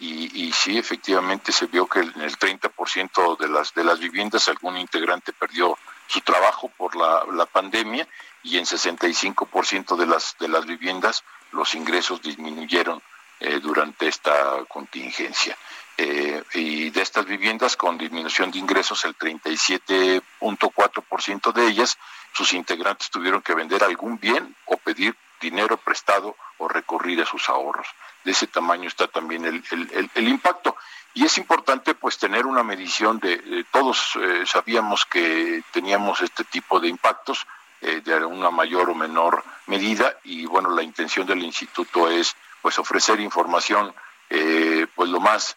y, sí, efectivamente se vio que en el 30% de las, de las viviendas algún integrante perdió su trabajo por la, la pandemia y en 65% de las, de las viviendas los ingresos disminuyeron eh, durante esta contingencia. Eh, y de estas viviendas con disminución de ingresos, el 37.4% de ellas, sus integrantes tuvieron que vender algún bien o pedir dinero prestado o recurrir a sus ahorros de ese tamaño está también el, impacto. Y es importante pues tener una medición de, todos eh, sabíamos que teníamos este tipo de impactos, eh, de una mayor o menor medida y bueno, la intención del instituto es pues ofrecer información eh, pues lo más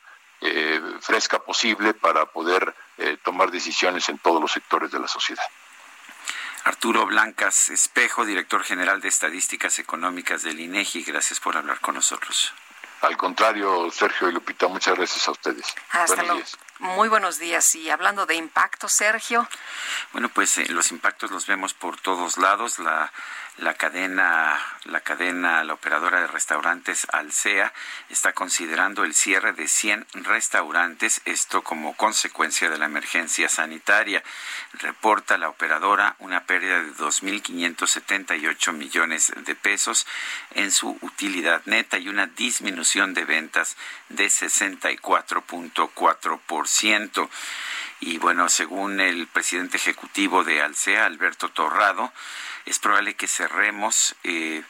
fresca posible para poder tomar decisiones en todos los sectores de la sociedad. Arturo Blancas Espejo, director general de Estadísticas Económicas del INEGI, gracias por hablar con nosotros. Al contrario, Sergio y Lupita, muchas gracias a ustedes. Hasta luego. Muy buenos días. Y hablando de impacto, Sergio. Bueno, pues eh, los impactos los vemos por todos lados. La la cadena, la cadena, la operadora de restaurantes Alsea está considerando el cierre de 100 restaurantes, esto como consecuencia de la emergencia sanitaria. Reporta la operadora una pérdida de 2.578 millones de pesos en su utilidad neta y una disminución de ventas de 64.4%. Y bueno, según el presidente ejecutivo de Alsea, Alberto Torrado, es probable que cerremos, eh,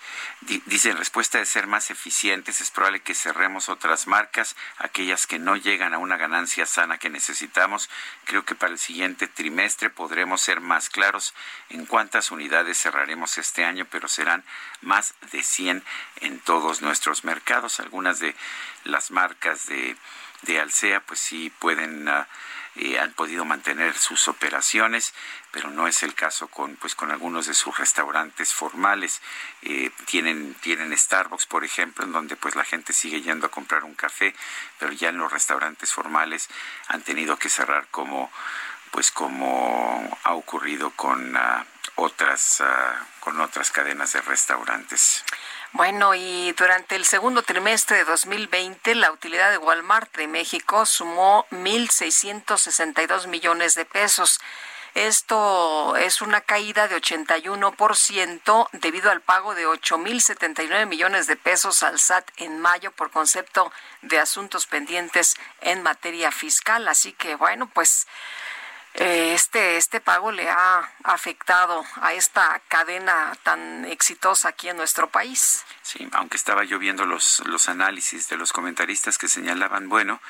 dice en respuesta de ser más eficientes, es probable que cerremos otras marcas, aquellas que no llegan a una ganancia sana que necesitamos. Creo que para el siguiente trimestre podremos ser más claros en cuántas unidades cerraremos este año, pero serán más de 100 en todos nuestros mercados. Algunas de las marcas de, de Alsea, pues sí pueden... Uh, han podido mantener sus operaciones, pero no es el caso con pues con algunos de sus restaurantes formales. Eh, tienen tienen Starbucks, por ejemplo, en donde pues la gente sigue yendo a comprar un café, pero ya en los restaurantes formales han tenido que cerrar como pues como ha ocurrido con uh, otras uh, con otras cadenas de restaurantes. Bueno, y durante el segundo trimestre de 2020, la utilidad de Walmart de México sumó 1.662 millones de pesos. Esto es una caída de 81% debido al pago de 8.079 millones de pesos al SAT en mayo por concepto de asuntos pendientes en materia fiscal. Así que, bueno, pues este, este pago le ha afectado a esta cadena tan exitosa aquí en nuestro país. Sí, aunque estaba yo viendo los, los análisis de los comentaristas que señalaban, bueno,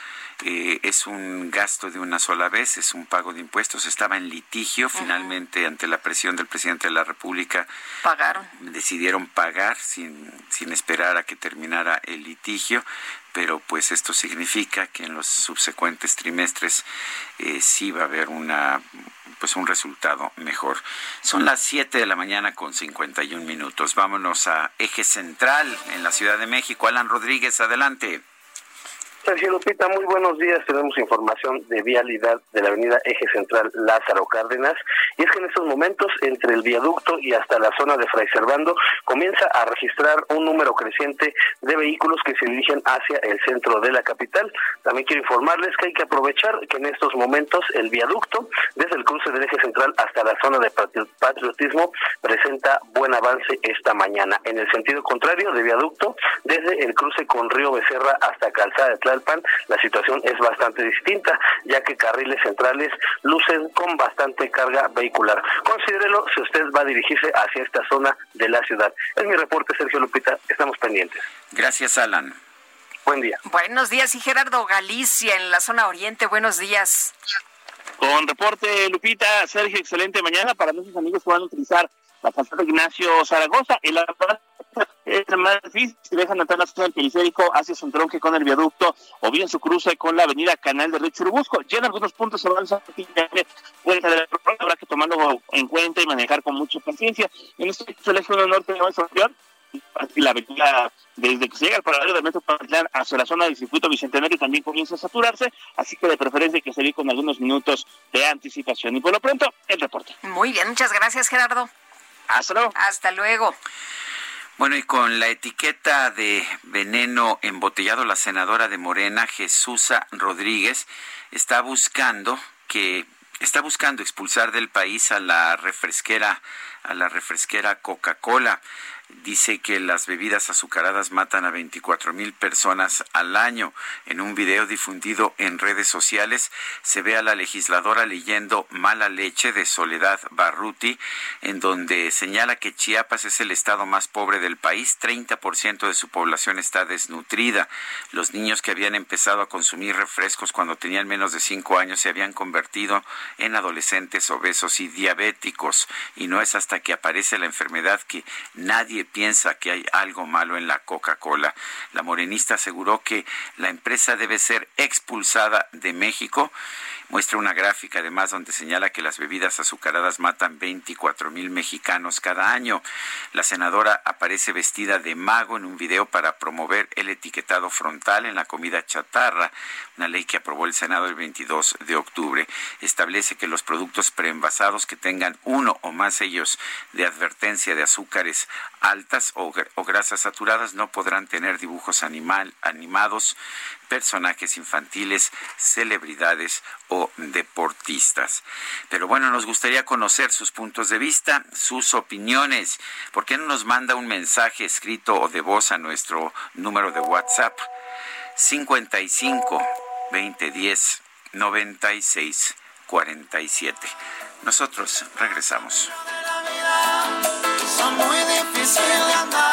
eh, es un gasto de una sola vez, es un pago de impuestos, estaba en litigio, finalmente ante la presión del presidente de la República. Pagaron. Decidieron pagar sin, sin esperar a que terminara el litigio, pero pues esto significa que en los subsecuentes trimestres eh, sí va a haber una pues un resultado mejor. Son las 7 de la mañana con 51 minutos. Vámonos a Eje Central en la Ciudad de México. Alan Rodríguez, adelante. Sergio Lupita, muy buenos días. Tenemos información de vialidad de la avenida Eje Central Lázaro Cárdenas. Y es que en estos momentos, entre el viaducto y hasta la zona de Fray Servando, comienza a registrar un número creciente de vehículos que se dirigen hacia el centro de la capital. También quiero informarles que hay que aprovechar que en estos momentos el viaducto, desde el cruce del Eje Central hasta la zona de patriotismo, presenta buen avance esta mañana. En el sentido contrario de viaducto, desde el cruce con Río Becerra hasta Calzada de la situación es bastante distinta, ya que carriles centrales lucen con bastante carga vehicular. Considérelo si usted va a dirigirse hacia esta zona de la ciudad. Es mi reporte, Sergio Lupita. Estamos pendientes. Gracias, Alan. Buen día. Buenos días, y Gerardo Galicia, en la zona oriente. Buenos días. Con reporte, Lupita, Sergio, excelente mañana para nuestros amigos que van a utilizar la calzada Ignacio Zaragoza. El es más difícil si dejan entrar la zona del periférico hacia su tronque con el viaducto o bien su cruce con la avenida Canal de Río Churubusco. Ya en algunos puntos se avanza puerta de la habrá que tomarlo en cuenta y manejar con mucha paciencia. En este caso, el eje 1 norte no es opción. La avenida desde que se llega al paradero del metro Pantlán hacia la zona del circuito bicentenario también comienza a saturarse, así que de preferencia que se con algunos minutos de anticipación. Y por lo pronto, el reporte. Muy bien, muchas gracias, Gerardo. Hasta luego. Hasta luego. Bueno, y con la etiqueta de veneno embotellado, la senadora de Morena, Jesusa Rodríguez, está buscando que está buscando expulsar del país a la refresquera a la refresquera Coca-Cola. Dice que las bebidas azucaradas matan a 24 mil personas al año. En un video difundido en redes sociales se ve a la legisladora leyendo Mala leche de Soledad Barruti, en donde señala que Chiapas es el estado más pobre del país, 30% de su población está desnutrida. Los niños que habían empezado a consumir refrescos cuando tenían menos de 5 años se habían convertido en adolescentes obesos y diabéticos. Y no es hasta que aparece la enfermedad que nadie piensa que hay algo malo en la Coca-Cola. La morenista aseguró que la empresa debe ser expulsada de México muestra una gráfica además donde señala que las bebidas azucaradas matan 24 mil mexicanos cada año. La senadora aparece vestida de mago en un video para promover el etiquetado frontal en la comida chatarra, una ley que aprobó el Senado el 22 de octubre. Establece que los productos preenvasados que tengan uno o más sellos de advertencia de azúcares altas o, grasas saturadas no podrán tener dibujos animal, animados, personajes infantiles, celebridades o deportistas. Pero bueno, nos gustaría conocer sus puntos de vista, sus opiniones. ¿Por qué no nos manda un mensaje escrito o de voz a nuestro número de WhatsApp? 55 2010 96 47. Nosotros regresamos. Son muy difícil de andarlo,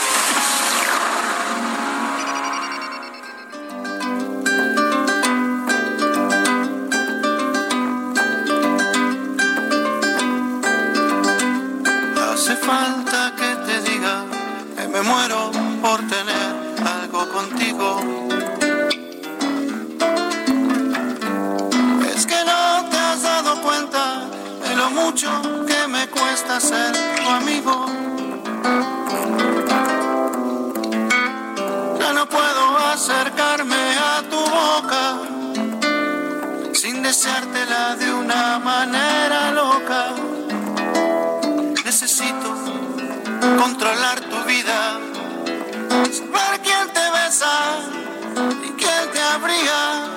Tener algo contigo. Es que no te has dado cuenta de lo mucho que me cuesta ser tu amigo. Ya no puedo acercarme a tu boca sin deseártela de una manera loca. Necesito controlar tu vida, quién te besa y quién te abriga.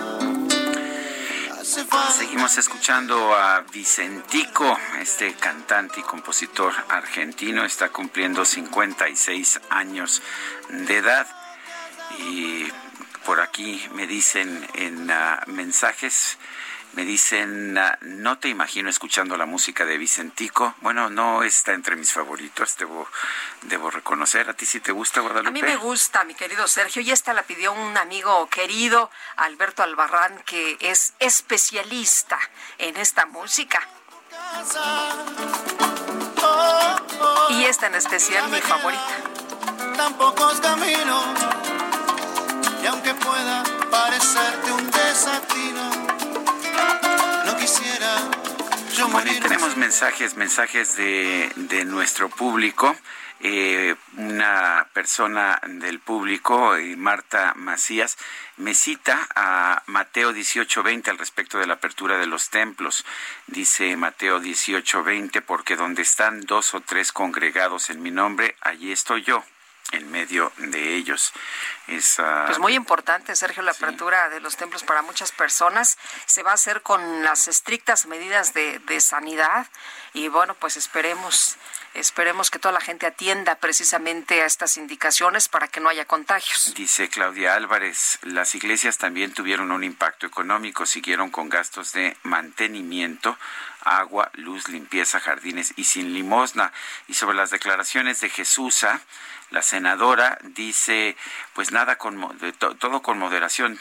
Seguimos escuchando a Vicentico, este cantante y compositor argentino, está cumpliendo 56 años de edad y por aquí me dicen en ah, mensajes, me dicen, no te imagino escuchando la música de Vicentico. Bueno, no está entre mis favoritos, debo, debo reconocer. ¿A ti sí te gusta, Guadalupe? A mí me gusta, mi querido Sergio, y esta la pidió un amigo querido, Alberto Albarrán, que es especialista en esta música. Y esta en especial, mi favorita. tan pocos caminos y aunque pueda parecerte un desatino, Bueno, tenemos mensajes, mensajes de, de nuestro público. Eh, una persona del público, eh, Marta Macías, me cita a Mateo 18:20 al respecto de la apertura de los templos. Dice Mateo 18:20, porque donde están dos o tres congregados en mi nombre, allí estoy yo en medio de ellos. Es, ah, Pues muy importante, Sergio, la apertura de los templos para muchas personas. Se va a hacer con las estrictas medidas de, de sanidad y bueno, pues esperemos, esperemos que toda la gente atienda precisamente a estas indicaciones para que no haya contagios. Dice Claudia Álvarez, las iglesias también tuvieron un impacto económico, siguieron con gastos de mantenimiento agua, luz, limpieza, jardines y sin limosna. Y sobre las declaraciones de Jesús, la senadora dice, pues nada, con, todo con moderación,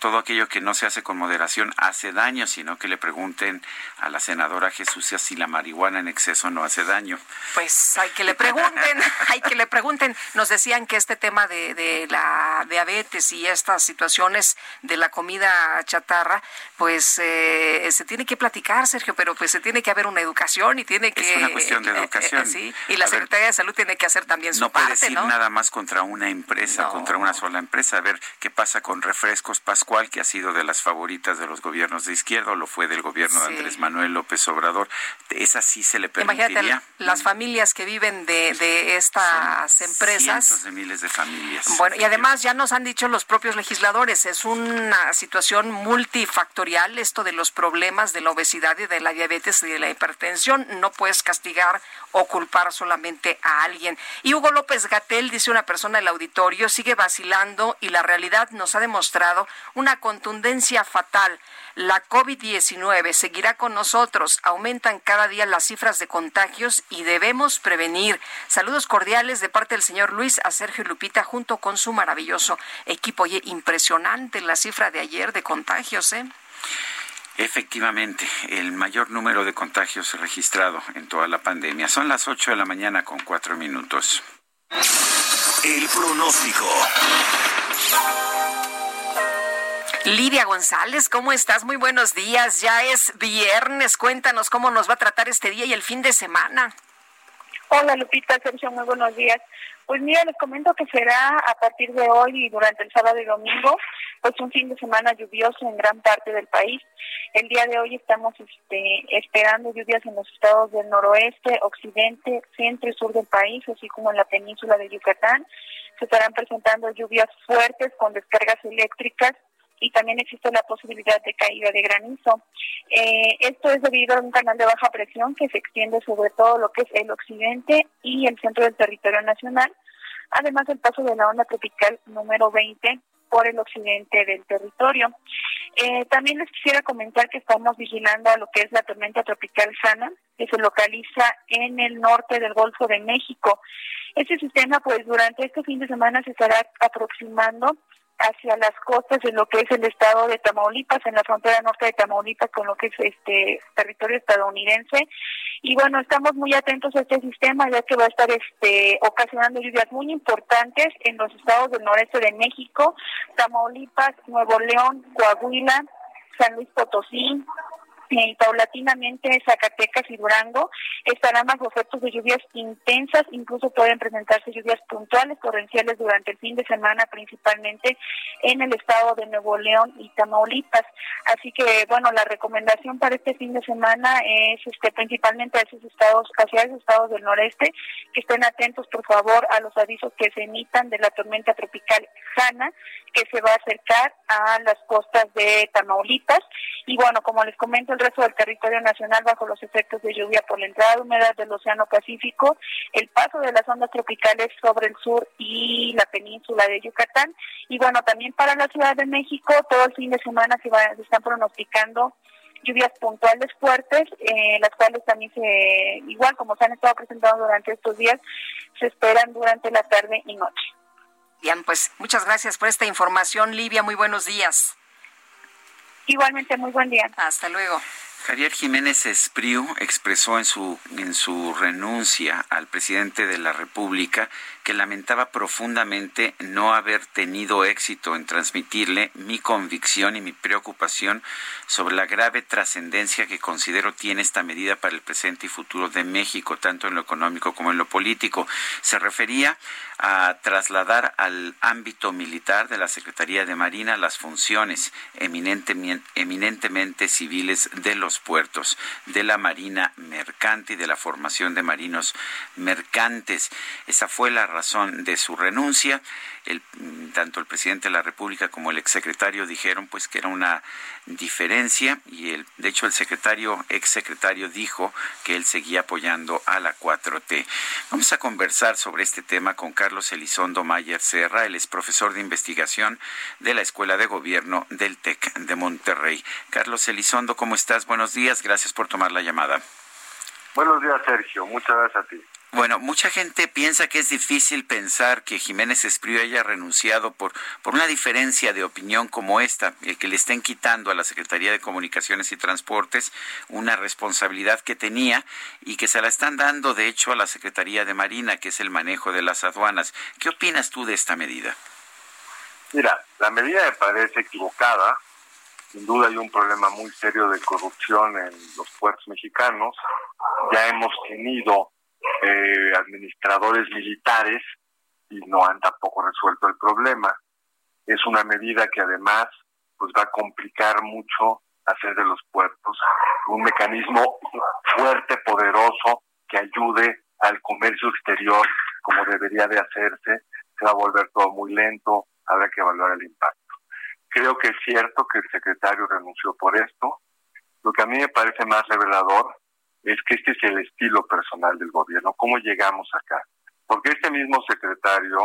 todo aquello que no se hace con moderación hace daño, sino que le pregunten a la senadora Jesús si la marihuana en exceso no hace daño. Pues hay que le pregunten, hay que le pregunten. Nos decían que este tema de, de la diabetes y estas situaciones de la comida chatarra, pues eh, se tiene que platicar, Sergio, pero pues se tiene que haber una educación y tiene que... Es una cuestión de eh, eh, educación. sí, y la Secretaría de Salud tiene que hacer también su no parte, decir nada más contra una empresa, contra una sola empresa. A ver qué pasa con Refrescos Pascual, que ha sido de las favoritas de los gobiernos de izquierda, o lo fue del gobierno de Andrés Manuel López Obrador. Esa sí se le permitiría. Imagínate las familias que viven de, de estas empresas. Cientos de miles de familias. Bueno, y además ya nos han dicho los propios legisladores, es una situación multifactorial esto de los problemas de la obesidad y de la diabetes y de la hipertensión. No puedes castigar o culpar solamente a alguien. Y Hugo López Gatel, dice una persona del auditorio, sigue vacilando y la realidad nos ha demostrado una contundencia fatal. La COVID-19 seguirá con nosotros. Aumentan cada día las cifras de contagios y debemos prevenir. Saludos cordiales de parte del señor Luis a Sergio Lupita junto con su maravilloso equipo. Oye, impresionante la cifra de ayer de contagios, ¿eh? Efectivamente, el mayor número de contagios registrado en toda la pandemia. Son las 8 de la mañana con cuatro minutos. El pronóstico. Lidia González, ¿cómo estás? Muy buenos días. Ya es viernes. Cuéntanos cómo nos va a tratar este día y el fin de semana. Hola Lupita, Sergio, muy buenos días. Pues mira, les comento que será a partir de hoy y durante el sábado y domingo, pues un fin de semana lluvioso en gran parte del país. El día de hoy estamos este, esperando lluvias en los estados del noroeste, occidente, centro y sur del país, así como en la península de Yucatán. Se estarán presentando lluvias fuertes con descargas eléctricas y también existe la posibilidad de caída de granizo. Eh, esto es debido a un canal de baja presión que se extiende sobre todo lo que es el occidente y el centro del territorio nacional, además del paso de la onda tropical número 20 por el occidente del territorio. Eh, también les quisiera comentar que estamos vigilando a lo que es la tormenta tropical Sana, que se localiza en el norte del Golfo de México. Este sistema, pues durante este fin de semana se estará aproximando hacia las costas de lo que es el estado de Tamaulipas, en la frontera norte de Tamaulipas con lo que es este territorio estadounidense. Y bueno, estamos muy atentos a este sistema ya que va a estar este ocasionando lluvias muy importantes en los estados del noreste de México, Tamaulipas, Nuevo León, Coahuila, San Luis Potosí, y paulatinamente Zacatecas y Durango estarán bajo efectos de lluvias intensas, incluso pueden presentarse lluvias puntuales, torrenciales durante el fin de semana, principalmente en el estado de Nuevo León y Tamaulipas. Así que, bueno, la recomendación para este fin de semana es este, principalmente a esos estados, hacia esos estados del noreste, que estén atentos, por favor, a los avisos que se emitan de la tormenta tropical Sana, que se va a acercar a las costas de Tamaulipas. Y bueno, como les comento, el resto del territorio nacional bajo los efectos de lluvia por la entrada de humedad del Océano Pacífico, el paso de las ondas tropicales sobre el sur y la península de Yucatán. Y bueno, también para la Ciudad de México, todo el fin de semana se, se están pronosticando lluvias puntuales fuertes, eh, las cuales también se, igual como se han estado presentando durante estos días, se esperan durante la tarde y noche. Bien, pues muchas gracias por esta información, Livia. Muy buenos días. Igualmente, muy buen día. Hasta luego. Javier Jiménez Espriu expresó en su, en su renuncia al presidente de la República que lamentaba profundamente no haber tenido éxito en transmitirle mi convicción y mi preocupación sobre la grave trascendencia que considero tiene esta medida para el presente y futuro de México, tanto en lo económico como en lo político. Se refería a trasladar al ámbito militar de la Secretaría de Marina las funciones eminentemente civiles de los puertos, de la Marina Mercante y de la formación de marinos mercantes. Esa fue la razón de su renuncia. Tanto el presidente de la República como el exsecretario dijeron pues que era una diferencia y el, de hecho el secretario, exsecretario dijo que él seguía apoyando a la 4T. Vamos a conversar sobre este tema con Carlos Elizondo Mayer Serra, él es profesor de investigación de la Escuela de Gobierno del TEC de Monterrey. Carlos Elizondo, ¿cómo estás? Buenos días, gracias por tomar la llamada. Buenos días, Sergio. Muchas gracias a ti. Bueno, mucha gente piensa que es difícil pensar que Jiménez Espriu haya renunciado por, por una diferencia de opinión como esta, el que le estén quitando a la Secretaría de Comunicaciones y Transportes una responsabilidad que tenía y que se la están dando, de hecho, a la Secretaría de Marina, que es el manejo de las aduanas. ¿Qué opinas tú de esta medida? Mira, la medida me parece equivocada. Sin duda hay un problema muy serio de corrupción en los puertos mexicanos. Ya hemos tenido eh, administradores militares y no han tampoco resuelto el problema. Es una medida que además pues va a complicar mucho hacer de los puertos un mecanismo fuerte, poderoso, que ayude al comercio exterior como debería de hacerse. Se va a volver todo muy lento, habrá que evaluar el impacto. Creo que es cierto que el secretario renunció por esto. Lo que a mí me parece más revelador es que este es el estilo personal del gobierno, cómo llegamos acá. Porque este mismo secretario,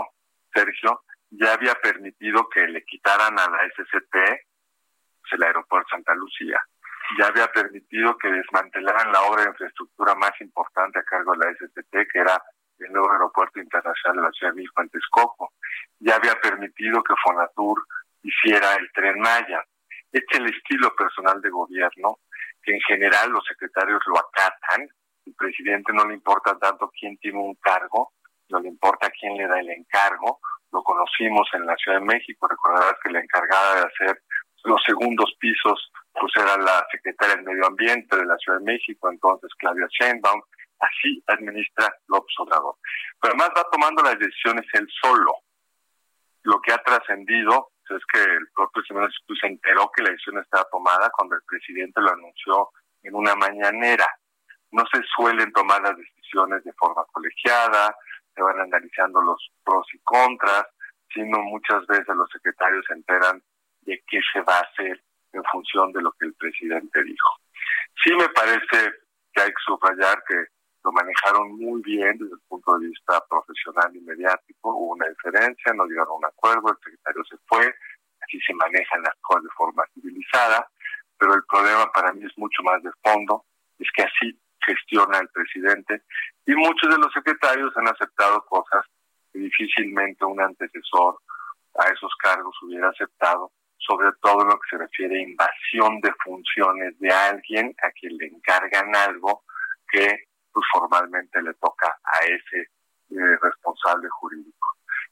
Sergio, ya había permitido que le quitaran a la SCT pues, el aeropuerto Santa Lucía. Ya había permitido que desmantelaran la obra de infraestructura más importante a cargo de la SCT, que era el nuevo aeropuerto internacional de la Ciudad de México. Ya había permitido que Fonatur hiciera el tren Maya. Este es el estilo personal de gobierno en general los secretarios lo acatan, el presidente no le importa tanto quién tiene un cargo, no le importa quién le da el encargo, lo conocimos en la Ciudad de México, recordarás que la encargada de hacer los segundos pisos pues era la secretaria del Medio Ambiente de la Ciudad de México, entonces Claudia Sheinbaum, así administra López Obrador. Pero además va tomando las decisiones él solo. Lo que ha trascendido es que el propio Jiménez se enteró que la decisión estaba tomada cuando el presidente lo anunció en una mañanera. No se suelen tomar las decisiones de forma colegiada, se van analizando los pros y contras, sino muchas veces los secretarios se enteran de qué se va a hacer en función de lo que el presidente dijo. Sí me parece que hay que subrayar que lo manejaron muy bien desde el punto de vista profesional y mediático, hubo una diferencia, no llegaron a un acuerdo, el secretario se fue, así se manejan las cosas de forma civilizada, pero el problema para mí es mucho más de fondo, es que así gestiona el presidente y muchos de los secretarios han aceptado cosas que difícilmente un antecesor a esos cargos hubiera aceptado, sobre todo lo que se refiere a invasión de funciones de alguien a quien le encargan algo que pues formalmente le toca a ese eh, responsable jurídico.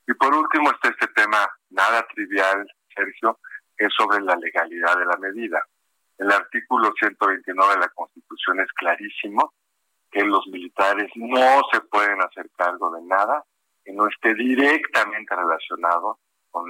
Y por último está este tema nada trivial, Sergio, que es sobre la legalidad de la medida. El artículo 129 de la Constitución es clarísimo que los militares no se pueden hacer cargo de nada que no esté directamente relacionado con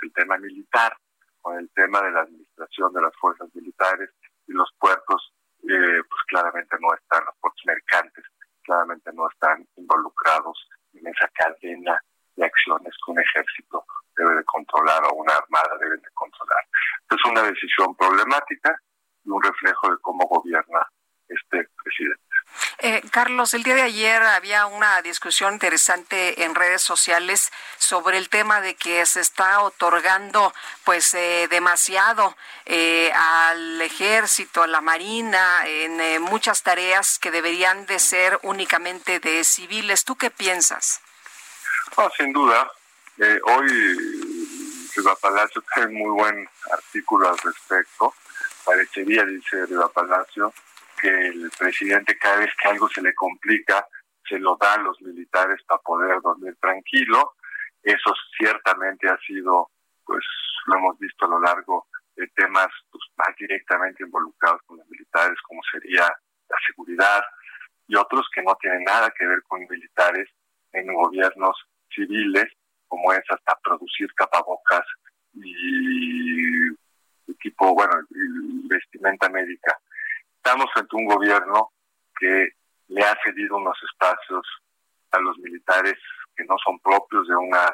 el tema militar, con el tema de la administración de las fuerzas militares y los puertos eh, pues claramente no están, los puertos mercantes claramente no están involucrados en esa cadena de acciones que un ejército debe de controlar o una armada debe de controlar. Es una decisión problemática y un reflejo de cómo gobierna este presidente. Eh, Carlos, el día de ayer había una discusión interesante en redes sociales sobre el tema de que se está otorgando pues eh, demasiado eh, al ejército, a la marina, en muchas tareas que deberían de ser únicamente de civiles. ¿Tú qué piensas? sin duda. hoy Riva Palacio tiene muy buen artículo al respecto. Parecería, dice Riva Palacio, el presidente cada vez que algo se le complica, se lo da a los militares para poder dormir tranquilo. Eso ciertamente ha sido, pues lo hemos visto a lo largo de temas pues, más directamente involucrados con los militares, como sería la seguridad, y otros que no tienen nada que ver con militares en gobiernos civiles, como es hasta producir tapabocas y equipo, bueno, vestimenta médica estamos frente a un gobierno que le ha cedido unos espacios a los militares que no son propios de una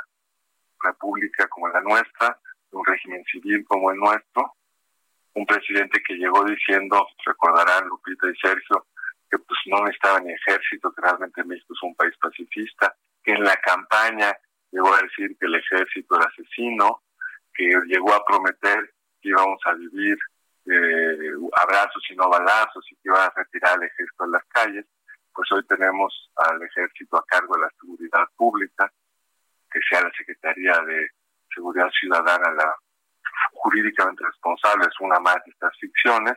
república como la nuestra, de un régimen civil como el nuestro, un presidente que llegó diciendo, recordarán Lupita y Sergio, que pues no necesitaba ni ejército, que realmente México es un país pacifista, que en la campaña llegó a decir que el ejército era asesino, que llegó a prometer que íbamos a vivir eh, abrazos y no balazos y que iba a retirar el ejército de las calles, pues hoy tenemos al ejército a cargo de la seguridad pública, que sea la Secretaría de Seguridad Ciudadana la jurídicamente responsable, es una más de estas ficciones,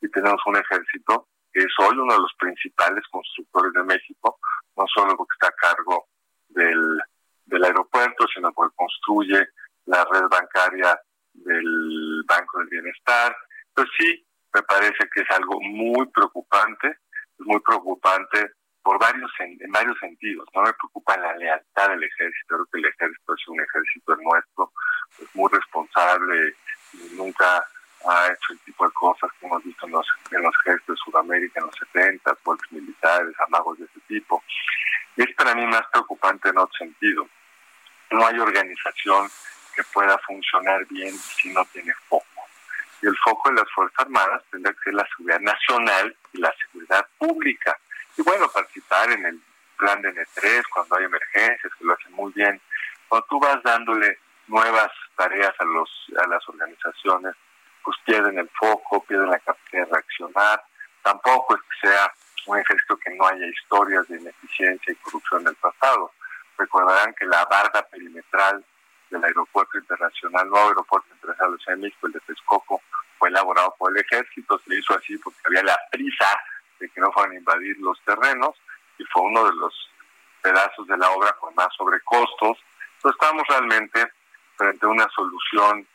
y tenemos un ejército que es hoy uno de los principales constructores de México, no solo porque está a cargo del, del aeropuerto, sino porque construye la red bancaria del Banco del Bienestar. Pues sí, me parece que es algo muy preocupante, es muy preocupante por varios en, varios sentidos. No me preocupa la lealtad del ejército, creo el ejército es un ejército nuestro, es muy responsable nunca ha hecho el tipo de cosas que hemos visto en los, en los ejércitos de Sudamérica en los 70, fuerzas militares, amagos de ese tipo. Es para mí más preocupante en otro sentido. No hay organización que pueda funcionar bien si no tiene foco. Y el foco de las Fuerzas Armadas tendrá que ser la seguridad nacional y la seguridad pública. Y bueno, participar en el plan de N3 cuando hay emergencias, que lo hacen muy bien. Cuando tú vas dándole nuevas tareas a, los, a las organizaciones, pues pierden el foco, pierden la capacidad de reaccionar. Tampoco es que sea un ejército que no haya historias de ineficiencia y corrupción del pasado. Recordarán que la barda perimetral del aeropuerto internacional, nuevo aeropuerto internacional de de México, el de Texcoco, fue elaborado por el ejército, se hizo así porque había la prisa de que no fueran a invadir los terrenos y fue uno de los pedazos de la obra con más sobrecostos. Entonces estamos realmente frente a una solución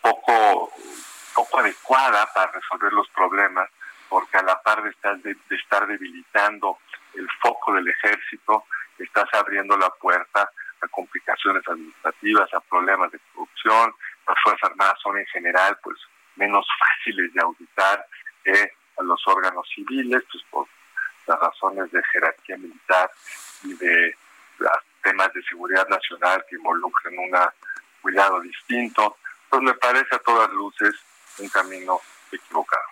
poco, poco adecuada para resolver los problemas, porque a la par de estar, de, estar debilitando el foco del ejército, estás abriendo la puerta a complicaciones administrativas, a problemas de corrupción. Las Fuerzas Armadas son en general pues menos fáciles de auditar que a los órganos civiles, pues por las razones de jerarquía militar y de temas de seguridad nacional que involucran un cuidado distinto. Pues me parece a todas luces un camino equivocado.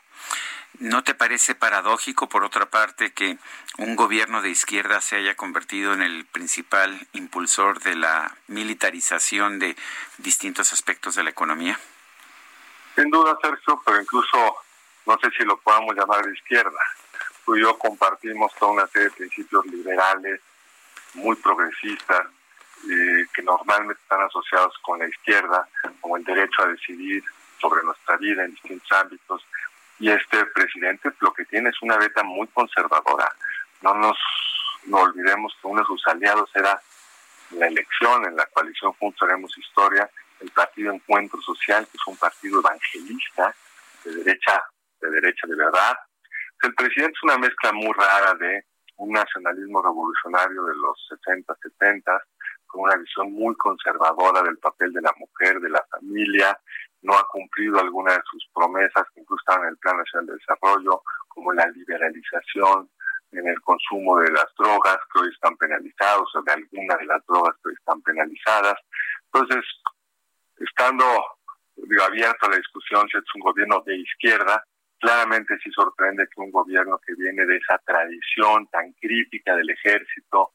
¿No te parece paradójico, por otra parte, que un gobierno de izquierda se haya convertido en el principal impulsor de la militarización de distintos aspectos de la economía? Sin duda, Sergio, pero incluso no sé si lo podamos llamar de izquierda. Tú y yo compartimos toda una serie de principios liberales, muy progresistas, eh, que normalmente están asociados con la izquierda, como el derecho a decidir sobre nuestra vida en distintos ámbitos. Y este presidente lo que tiene es una beta muy conservadora. No nos no olvidemos que uno de sus aliados era la elección en la coalición Juntos Haremos Historia, el Partido Encuentro Social, que es un partido evangelista de derecha, de derecha de verdad. El presidente es una mezcla muy rara de un nacionalismo revolucionario de los 60, 70, con una visión muy conservadora del papel de la mujer, de la familia, no ha cumplido alguna de sus promesas que incluso estaban en el Plan Nacional de Desarrollo, como la liberalización en el consumo de las drogas que hoy están penalizados, o de alguna de las drogas que hoy están penalizadas. Entonces, estando abierto a la discusión si es un gobierno de izquierda, claramente sí sorprende que un gobierno que viene de esa tradición tan crítica del ejército,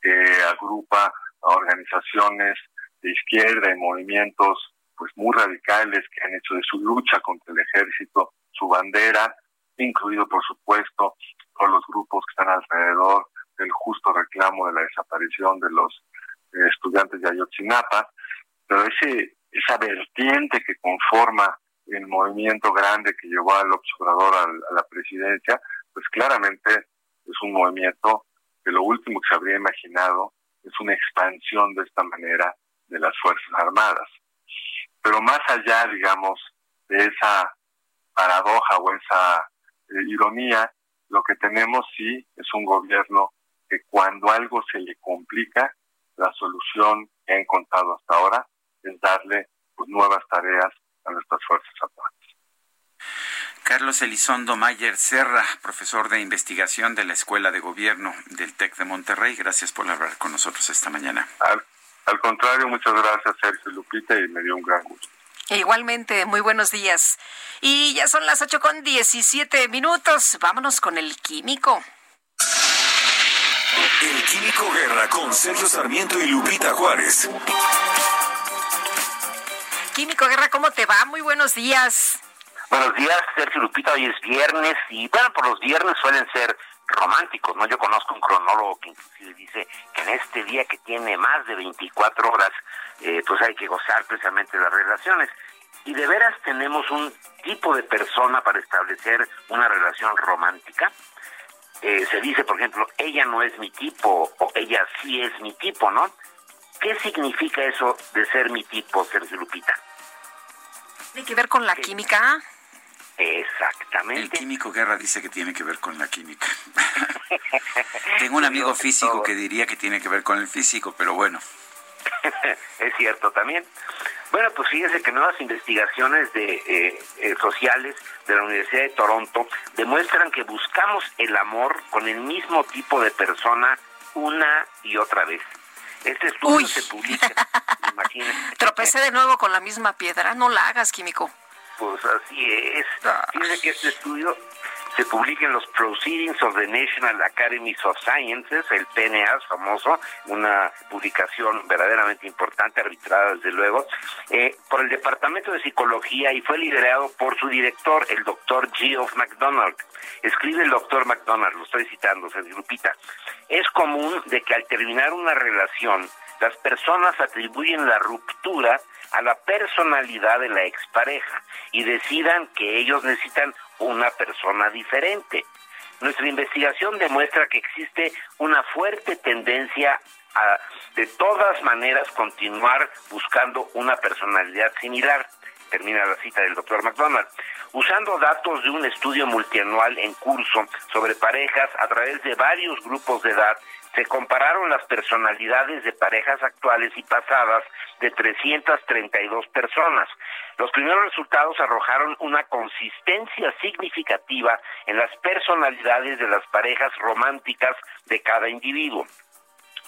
que agrupa a organizaciones de izquierda y movimientos pues muy radicales que han hecho de su lucha contra el ejército su bandera, incluido por supuesto todos los grupos que están alrededor del justo reclamo de la desaparición de los eh, estudiantes de Ayotzinapa, pero ese esa vertiente que conforma el movimiento grande que llevó al observador a la presidencia, pues claramente es un movimiento que lo último que se habría imaginado es una expansión de esta manera de las Fuerzas Armadas. Pero más allá, digamos, de esa paradoja o esa eh, ironía, lo que tenemos sí es un gobierno que cuando algo se le complica, la solución que ha encontrado hasta ahora es darle pues, nuevas tareas a nuestras Fuerzas Armadas. Carlos Elizondo Mayer Serra, profesor de investigación de la Escuela de Gobierno del TEC de Monterrey, gracias por hablar con nosotros esta mañana. Al, Al contrario, muchas gracias Sergio Lupita y me dio un gran gusto. Igualmente, muy buenos días. Y ya son las 8 con 17 minutos. Vámonos con el químico. El Químico Guerra con Sergio Sarmiento y Lupita Juárez. Químico Guerra, ¿cómo te va? Muy buenos días. Buenos días, Sergio Lupita. Hoy es viernes y bueno, por los viernes suelen ser románticos, ¿no? Yo conozco un cronólogo que inclusive dice que en este día que tiene más de 24 horas, eh, pues hay que gozar precisamente las relaciones. Y de veras tenemos un tipo de persona para establecer una relación romántica. Eh, se dice, por ejemplo, ella no es mi tipo o ella sí es mi tipo, ¿no? ¿Qué significa eso de ser mi tipo, Sergio Lupita? ¿Tiene que ver con la química? Exactamente. El químico Guerra dice que tiene que ver con la química. Tengo un amigo físico que diría que tiene que ver con el físico, pero bueno. es cierto también. Bueno, pues fíjese que nuevas investigaciones de eh, eh, sociales de la Universidad de Toronto demuestran que buscamos el amor con el mismo tipo de persona una y otra vez. Este estudio se publica, imagínese. Tropecé de nuevo con la misma piedra. No la hagas, químico. Pues así es. Fíjese que este estudio se publica en los Proceedings of the National Academies of Sciences, el PNA famoso, una publicación verdaderamente importante, arbitrada desde luego, eh, por el Departamento de Psicología y fue liderado por su director, el doctor Geoff McDonald. Escribe el doctor McDonald, lo estoy citando, se Lupita. Es común de que al terminar una relación, las personas atribuyen la ruptura a la personalidad de la expareja y decidan que ellos necesitan una persona diferente. Nuestra investigación demuestra que existe una fuerte tendencia a de todas maneras continuar buscando una personalidad similar. Termina la cita del doctor McDonald. Usando datos de un estudio multianual en curso sobre parejas a través de varios grupos de edad, se compararon las personalidades de parejas actuales y pasadas de 332 personas. Los primeros resultados arrojaron una consistencia significativa en las personalidades de las parejas románticas de cada individuo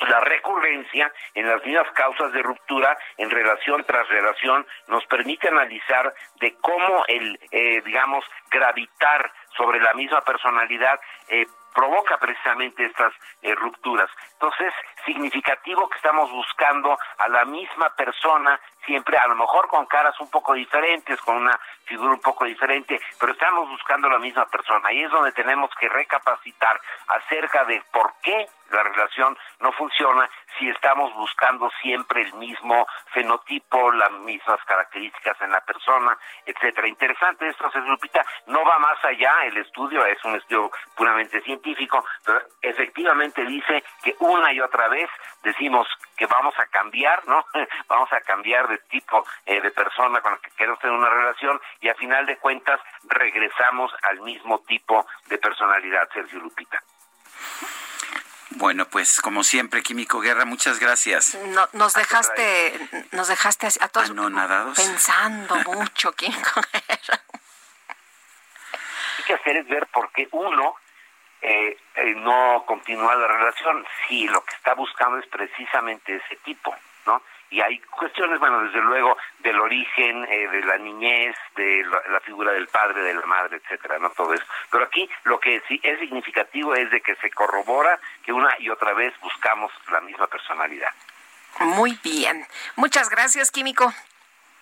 la recurrencia en las mismas causas de ruptura en relación tras relación nos permite analizar de cómo el, eh, digamos, gravitar sobre la misma personalidad eh, provoca precisamente estas eh, rupturas. Entonces, significativo que estamos buscando a la misma persona, siempre a lo mejor con caras un poco diferentes, con una figura un poco diferente, pero estamos buscando la misma persona. Y es donde tenemos que recapacitar acerca de por qué la relación no funciona si estamos buscando siempre el mismo fenotipo, las mismas características en la persona, etcétera. Interesante esto, se Lupita, no va más allá, el estudio es un estudio puramente científico, pero efectivamente dice que una y otra vez decimos que vamos a cambiar, ¿no? vamos a cambiar de tipo eh, de persona con la que queremos tener una relación y a final de cuentas regresamos al mismo tipo de personalidad, Sergio Lupita. Bueno, pues como siempre, Químico Guerra, muchas gracias. No, nos dejaste, nos dejaste a todos Anonadados. pensando mucho, Químico Guerra. Hay que hacer es ver por qué uno eh, eh, no continúa la relación si lo que está buscando es precisamente ese tipo, ¿no? Y hay cuestiones, bueno, desde luego, del origen, eh, de la niñez, de la, figura del padre, de la madre, etcétera, no todo eso. Pero aquí lo que sí es significativo es de que se corrobora que una y otra vez buscamos la misma personalidad. Muy bien. Muchas gracias, Químico.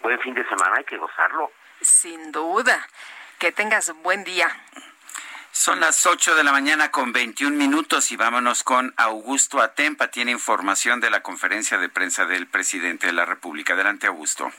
Buen fin de semana, hay que gozarlo. Sin duda. Que tengas buen día. Son las 8 de la mañana con 21 minutos y vámonos con Augusto Atempa. Tiene información de la conferencia de prensa del presidente de la República. Adelante, Augusto.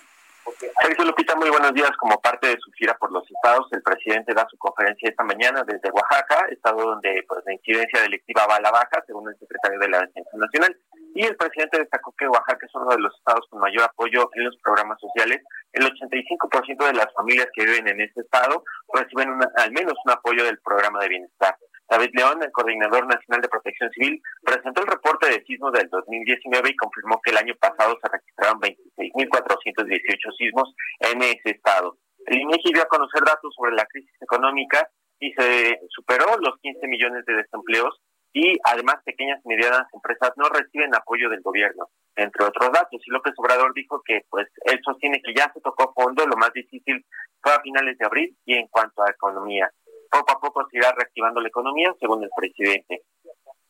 Sergio Lupita, muy buenos días. Como parte de su gira por los estados, el presidente da su conferencia esta mañana desde Oaxaca, estado donde pues, la incidencia delictiva va a la baja, según el secretario de la Defensa Nacional. Y el presidente destacó que Oaxaca es uno de los estados con mayor apoyo en los programas sociales. El 85% de las familias que viven en este estado reciben al menos un apoyo del programa de bienestar. David León, el coordinador nacional de protección civil, presentó el reporte de sismos del 2019 y confirmó que el año pasado se registraron 26.418 sismos en ese estado. El INEGI dio a conocer datos sobre la crisis económica y se superó los 15 millones de desempleos y además pequeñas y medianas empresas no reciben apoyo del gobierno, entre otros datos. Y López Obrador dijo que pues él sostiene que ya se tocó fondo, lo más difícil fue a finales de abril y en cuanto a economía. Poco a poco se irá reactivando la economía, según el presidente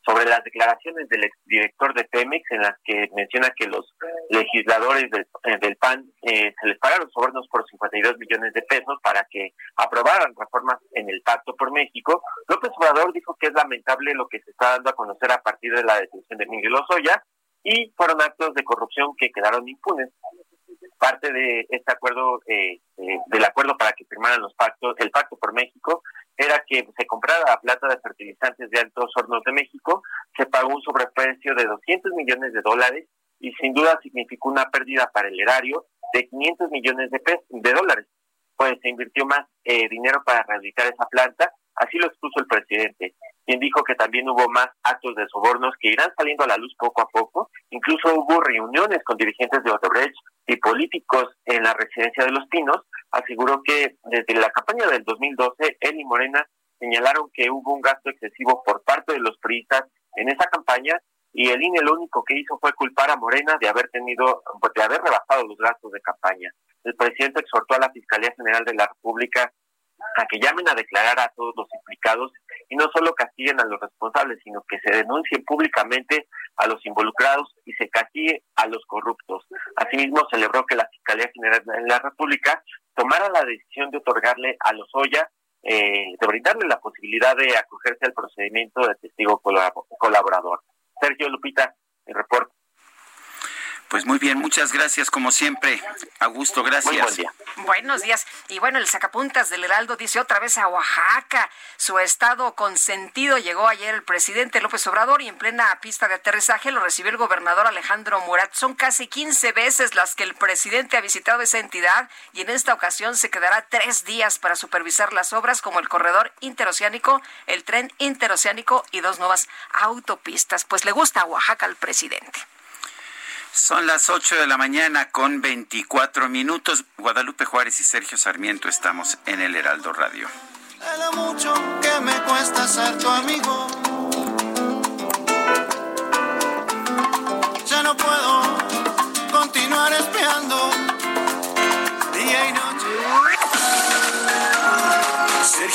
sobre las declaraciones del exdirector de Pemex en las que menciona que los legisladores del, eh, PAN eh, se les pagaron sobornos por 52 millones de pesos para que aprobaran reformas en el Pacto por México, López Obrador dijo que es lamentable lo que se está dando a conocer a partir de la detención de Miguel Lozoya y fueron actos de corrupción que quedaron impunes. Parte de este acuerdo, eh, del acuerdo para que firmaran los pactos, el Pacto por México, era que se comprara la plata de fertilizantes de Altos Hornos de México, se pagó un sobreprecio de 200 millones de dólares y sin duda significó una pérdida para el erario de 500 millones de, pesos, de dólares, pues se invirtió más eh, dinero para rehabilitar esa planta, así lo expuso el presidente, quien dijo que también hubo más actos de sobornos que irán saliendo a la luz poco a poco, incluso hubo reuniones con dirigentes de Odebrecht y políticos en la residencia de Los Pinos, aseguró que desde la campaña del 2012, él y Morena señalaron que hubo un gasto excesivo por parte de los priistas en esa campaña y el INE lo único que hizo fue culpar a Morena de haber tenido, de haber rebasado los gastos de campaña. El presidente exhortó a la Fiscalía General de la República a que llamen a declarar a todos los implicados y no solo castiguen a los responsables, sino que se denuncien públicamente a los involucrados y se castigue a los corruptos. Asimismo, celebró que la Fiscalía General de la República tomara la decisión de otorgarle a los Oya, eh, de brindarle la posibilidad de acogerse al procedimiento de testigo colaborador. Sergio Lupita, el reporte. Pues muy bien, muchas gracias como siempre. Augusto, gracias. Buenos días. Y bueno, el sacapuntas del Heraldo dice otra vez a Oaxaca. Su estado consentido llegó ayer el presidente López Obrador y en plena pista de aterrizaje lo recibió el gobernador Alejandro Murat. Son casi 15 veces las que el presidente ha visitado esa entidad y en esta ocasión se quedará tres días para supervisar las obras como el corredor interoceánico, el tren interoceánico y dos nuevas autopistas. Pues le gusta a Oaxaca al presidente. Son las 8 de la mañana con 24 minutos. Guadalupe Juárez y Sergio Sarmiento estamos en el Heraldo Radio. lo mucho que me cuesta ser tu amigo. Ya no puedo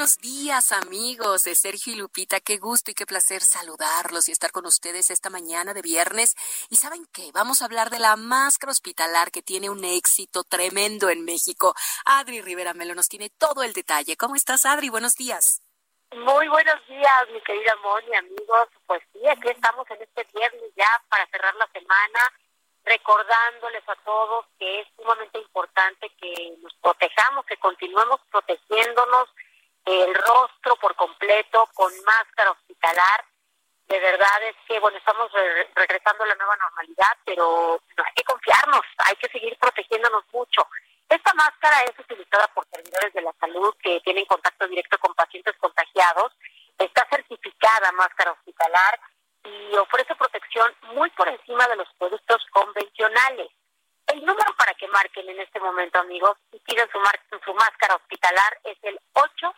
Buenos días amigos de Sergio y Lupita, qué gusto y qué placer saludarlos y estar con ustedes esta mañana de viernes. Y saben qué, vamos a hablar de la máscara hospitalar que tiene un éxito tremendo en México. Adri Rivera Melo nos tiene todo el detalle. ¿Cómo estás Adri? Buenos días. Muy buenos días, mi querida Moni, amigos. Pues sí, aquí estamos en este viernes ya para cerrar la semana recordándoles a todos que es sumamente importante que nos protejamos, que continuemos protegiéndonos el rostro por completo con máscara hospitalar. De verdad es que, bueno, estamos regresando a la nueva normalidad, pero no hay que confiarnos, hay que seguir protegiéndonos mucho. Esta máscara es utilizada por servidores de la salud que tienen contacto directo con pacientes contagiados. Está certificada máscara hospitalar y ofrece protección muy por encima de los productos convencionales. El número para que marquen en este momento, amigos, y pidan su, su máscara hospitalar es el 800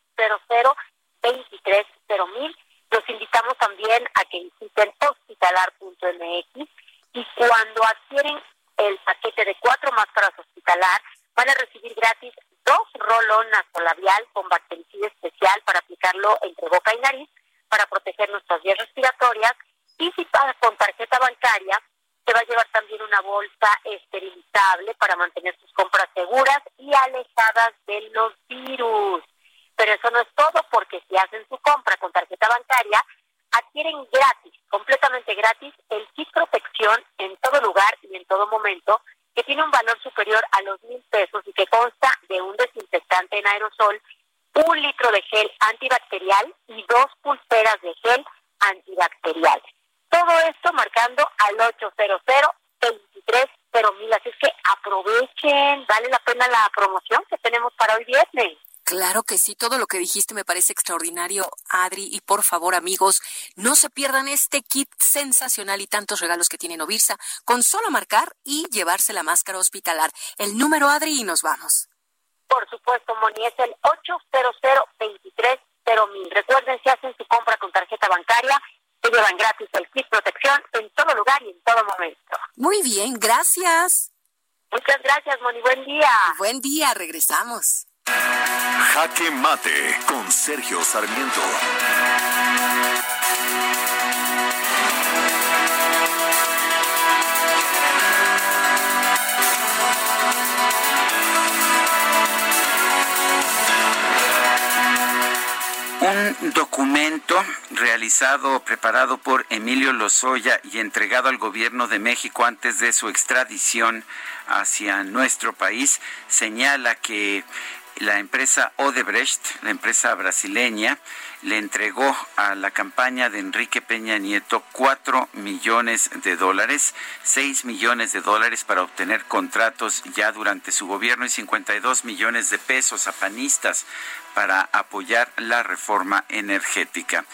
230 Los invitamos también a que visiten hospitalar.mx y cuando adquieren el paquete de cuatro máscaras hospitalar, van a recibir gratis dos rolón nasolabial con bactericida especial para aplicarlo entre boca y nariz para proteger nuestras vías respiratorias. Y si pagas con tarjeta bancaria, te va a llevar también una bolsa esterilizable para mantener tus compras seguras y alejadas de los virus. Pero eso no es todo, porque si hacen su compra con tarjeta bancaria, adquieren gratis, completamente gratis, el kit protección en todo lugar y en todo momento, que tiene un valor superior a los mil pesos y que consta de un desinfectante en aerosol, un litro de gel antibacterial y dos pulseras de gel antibacterial. Todo esto marcando al 800 23 mil. Así es que aprovechen, vale la pena la promoción que tenemos para hoy viernes. Claro que sí, todo lo que dijiste me parece extraordinario, Adri. Y por favor, amigos, no se pierdan este kit sensacional y tantos regalos que tiene Novirsa con solo marcar y llevarse la máscara hospitalar. El número, Adri, y nos vamos. Por supuesto, Moni, es el 800 mil. Recuerden, si hacen su compra con tarjeta bancaria, se llevan gratis el kit protección en todo lugar y en todo momento. Muy bien, gracias. Muchas gracias, Moni. Buen día. Buen día, regresamos. Jaque Mate con Sergio Sarmiento. Un documento realizado, preparado por Emilio Lozoya y entregado al gobierno de México antes de su extradición hacia nuestro país señala que la empresa Odebrecht, la empresa brasileña, le entregó a la campaña de Enrique Peña Nieto cuatro millones de dólares, seis millones de dólares para obtener contratos ya durante su gobierno y 52 millones de pesos a panistas para apoyar la reforma energética.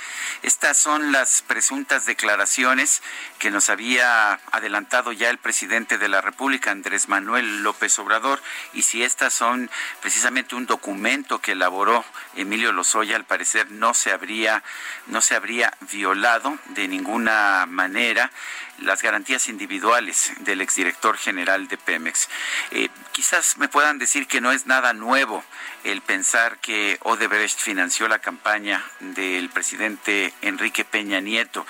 Estas son las presuntas declaraciones que nos había adelantado ya el presidente de la República, Andrés Manuel López Obrador, y si estas son precisamente un documento que elaboró Emilio Lozoya, al parecer no se habría no se habría violado de ninguna manera las garantías individuales del exdirector general de Pemex. Eh, quizás me puedan decir que no es nada nuevo el pensar que Odebrecht financió la campaña del presidente Enrique Peña Nieto,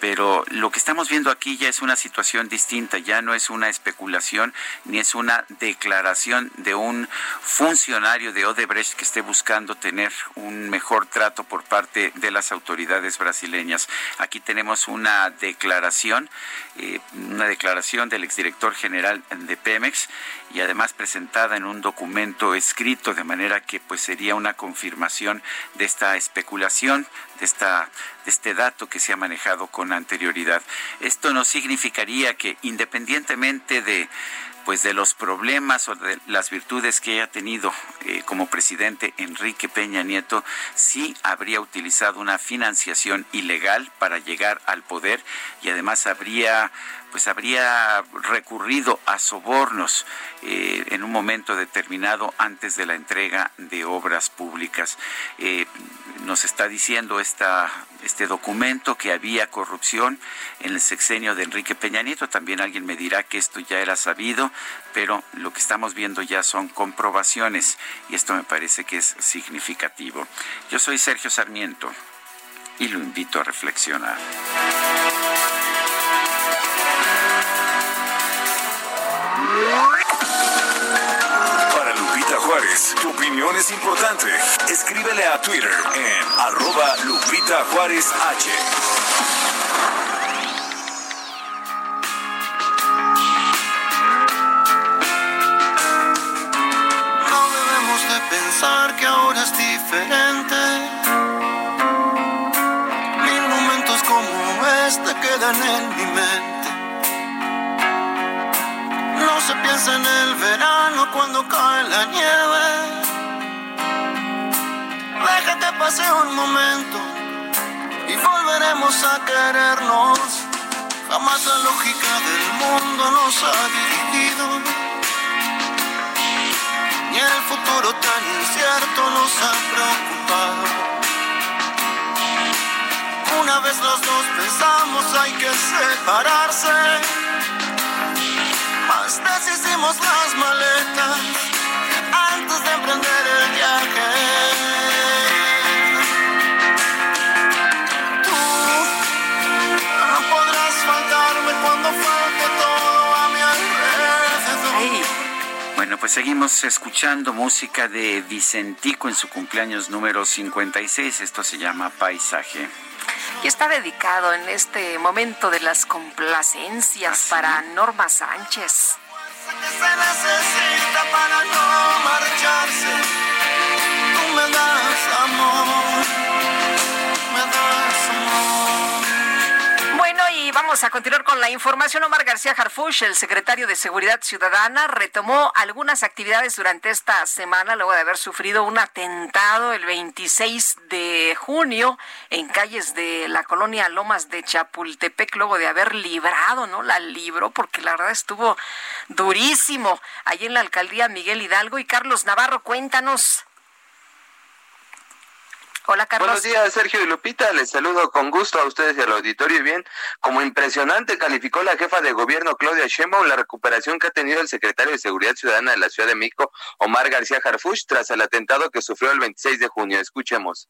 pero lo que estamos viendo aquí ya es una situación distinta, ya no es una especulación ni es una declaración de un funcionario de Odebrecht que esté buscando tener un mejor trato por parte de las autoridades brasileñas. Aquí tenemos una declaración, eh, una declaración del exdirector general de Pemex y además presentada en un documento escrito de manera que pues sería una confirmación de esta especulación, de esta de este dato que se ha manejado con anterioridad. Esto no significaría que independientemente de pues de los problemas o de las virtudes que haya tenido eh, como presidente Enrique Peña Nieto, sí habría utilizado una financiación ilegal para llegar al poder y además habría pues habría recurrido a sobornos eh, en un momento determinado antes de la entrega de obras públicas. Eh, nos está diciendo este documento que había corrupción en el sexenio de Enrique Peña Nieto. También alguien me dirá que esto ya era sabido, pero lo que estamos viendo ya son comprobaciones y esto me parece que es significativo. Yo soy Sergio Sarmiento y lo invito a reflexionar. Para Lupita Juárez, tu opinión es importante. Escríbele a Twitter en arroba Lupita Juárez H. No debemos de pensar que ahora es diferente. Mil momentos como este quedan en mi mente. Se piensa en el verano cuando cae la nieve. Deja que pase un momento y volveremos a querernos. Jamás la lógica del mundo nos ha dividido. Ni el futuro tan incierto nos ha preocupado. Una vez los dos pensamos hay que separarse. Más deshicimos las maletas antes de emprender el viaje. Tú no podrás faltarme cuando falte todo a mi alrededor. Bueno, pues seguimos escuchando música de Vicentico en su cumpleaños número 56. Esto se llama Paisaje. Y está dedicado en este momento de las complacencias para Norma Sánchez. que se necesita para no marcharse. Tú me das amor, vamos a continuar con la información. Omar García Harfush, el secretario de Seguridad Ciudadana, retomó algunas actividades durante esta semana luego de haber sufrido un atentado el 26 de junio en calles de la colonia Lomas de Chapultepec, luego de haber librado, ¿no? La libró porque la verdad estuvo durísimo allí en la alcaldía Miguel Hidalgo. Y Carlos Navarro, cuéntanos. Hola, Carlos. Buenos días, Sergio y Lupita. Les saludo con gusto a ustedes y al auditorio. Y bien, como impresionante calificó la jefa de gobierno Claudia Sheinbaum la recuperación que ha tenido el secretario de Seguridad Ciudadana de la Ciudad de México, Omar García Harfuch, tras el atentado que sufrió el 26 de junio. Escuchemos.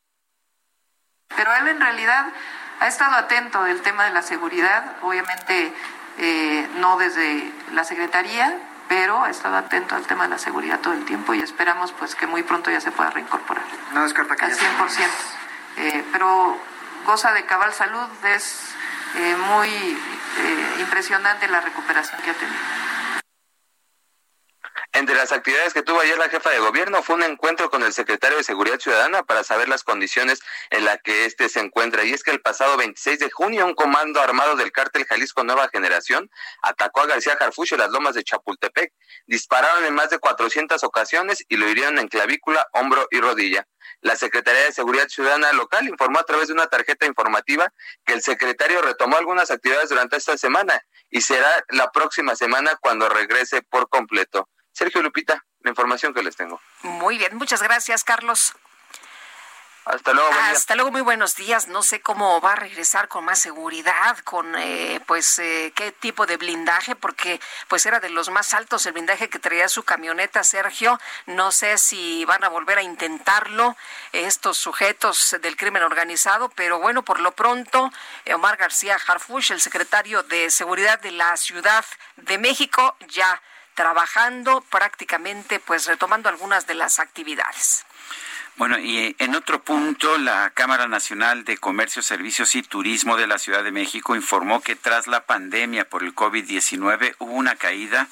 Pero él en realidad ha estado atento del tema de la seguridad, obviamente eh, no desde la Secretaría, pero ha estado atento al tema de la seguridad todo el tiempo y esperamos pues que muy pronto ya se pueda reincorporar. No descarta que Al ya 100%. Eh, pero goza de cabal salud, es eh, muy eh, impresionante la recuperación que ha tenido. Entre las actividades que tuvo ayer la jefa de gobierno fue un encuentro con el secretario de Seguridad Ciudadana para saber las condiciones en las que éste se encuentra. Y es que el pasado 26 de junio un comando armado del cártel Jalisco Nueva Generación atacó a García Jarfucho en las lomas de Chapultepec. Dispararon en más de 400 ocasiones y lo hirieron en clavícula, hombro y rodilla. La Secretaría de Seguridad Ciudadana local informó a través de una tarjeta informativa que el secretario retomó algunas actividades durante esta semana y será la próxima semana cuando regrese por completo. Sergio Lupita, la información que les tengo. Muy bien, muchas gracias, Carlos. Hasta luego. buen día. Hasta luego, muy buenos días. No sé cómo va a regresar con más seguridad, con eh, pues eh, qué tipo de blindaje, porque pues era de los más altos el blindaje que traía su camioneta, Sergio. No sé si van a volver a intentarlo estos sujetos del crimen organizado, pero bueno, por lo pronto, eh, Omar García Harfush, el secretario de Seguridad de la Ciudad de México, ya trabajando prácticamente, pues retomando algunas de las actividades. Bueno, y en otro punto, la Cámara Nacional de Comercio, Servicios y Turismo de la Ciudad de México informó que tras la pandemia por el COVID-19 hubo una caída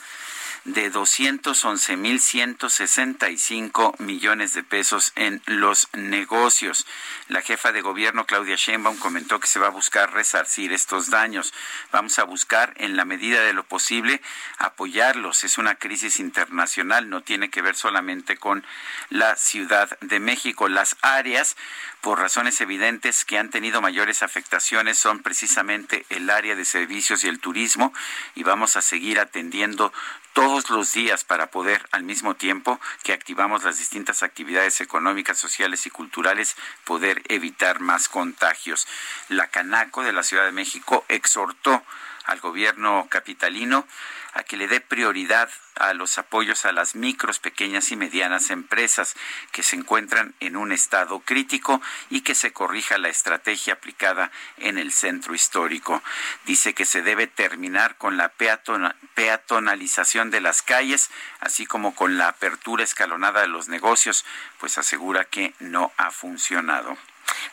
de 211.165 millones de pesos en los negocios. La jefa de gobierno, Claudia Sheinbaum, comentó que se va a buscar resarcir estos daños. Vamos a buscar, en la medida de lo posible, apoyarlos. Es una crisis internacional, no tiene que ver solamente con la Ciudad de México. Las áreas, por razones evidentes, que han tenido mayores afectaciones son precisamente el área de servicios y el turismo y vamos a seguir atendiendo todos los días para poder, al mismo tiempo que activamos las distintas actividades económicas, sociales y culturales, poder evitar más contagios. La Canaco de la Ciudad de México exhortó al gobierno capitalino a que le dé prioridad a los apoyos a las micros, pequeñas y medianas empresas que se encuentran en un estado crítico y que se corrija la estrategia aplicada en el centro histórico. Dice que se debe terminar con la peatona- peatonalización de las calles, así como con la apertura escalonada de los negocios, pues asegura que no ha funcionado.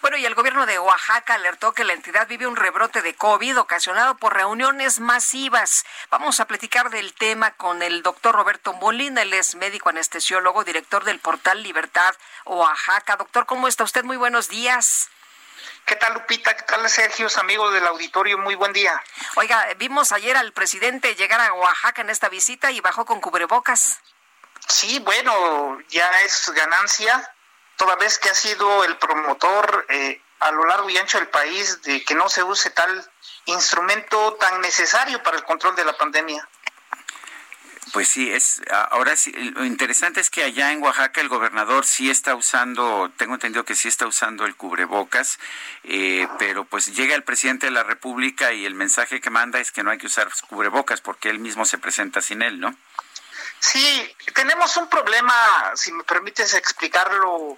Bueno, y el gobierno de Oaxaca alertó que la entidad vive un rebrote de COVID ocasionado por reuniones masivas. Vamos a platicar del tema con el doctor Roberto Molina, él es médico anestesiólogo, director del portal Libertad Oaxaca. Doctor, ¿cómo está usted? Muy buenos días. ¿Qué tal, Lupita? ¿Qué tal, Sergio? Amigos del auditorio, muy buen día. Oiga, vimos ayer al presidente llegar a Oaxaca en esta visita y bajó con cubrebocas. Sí, bueno, ya es ganancia, toda vez que ha sido el promotor eh, a lo largo y ancho del país de que no se use tal instrumento tan necesario para el control de la pandemia. Pues sí, es ahora sí, lo interesante es que allá en Oaxaca el gobernador sí está usando, tengo entendido que sí está usando el cubrebocas, eh, pero pues llega el presidente de la República y el mensaje que manda es que no hay que usar cubrebocas porque él mismo se presenta sin él, ¿no? Sí, tenemos un problema, si me permites explicarlo,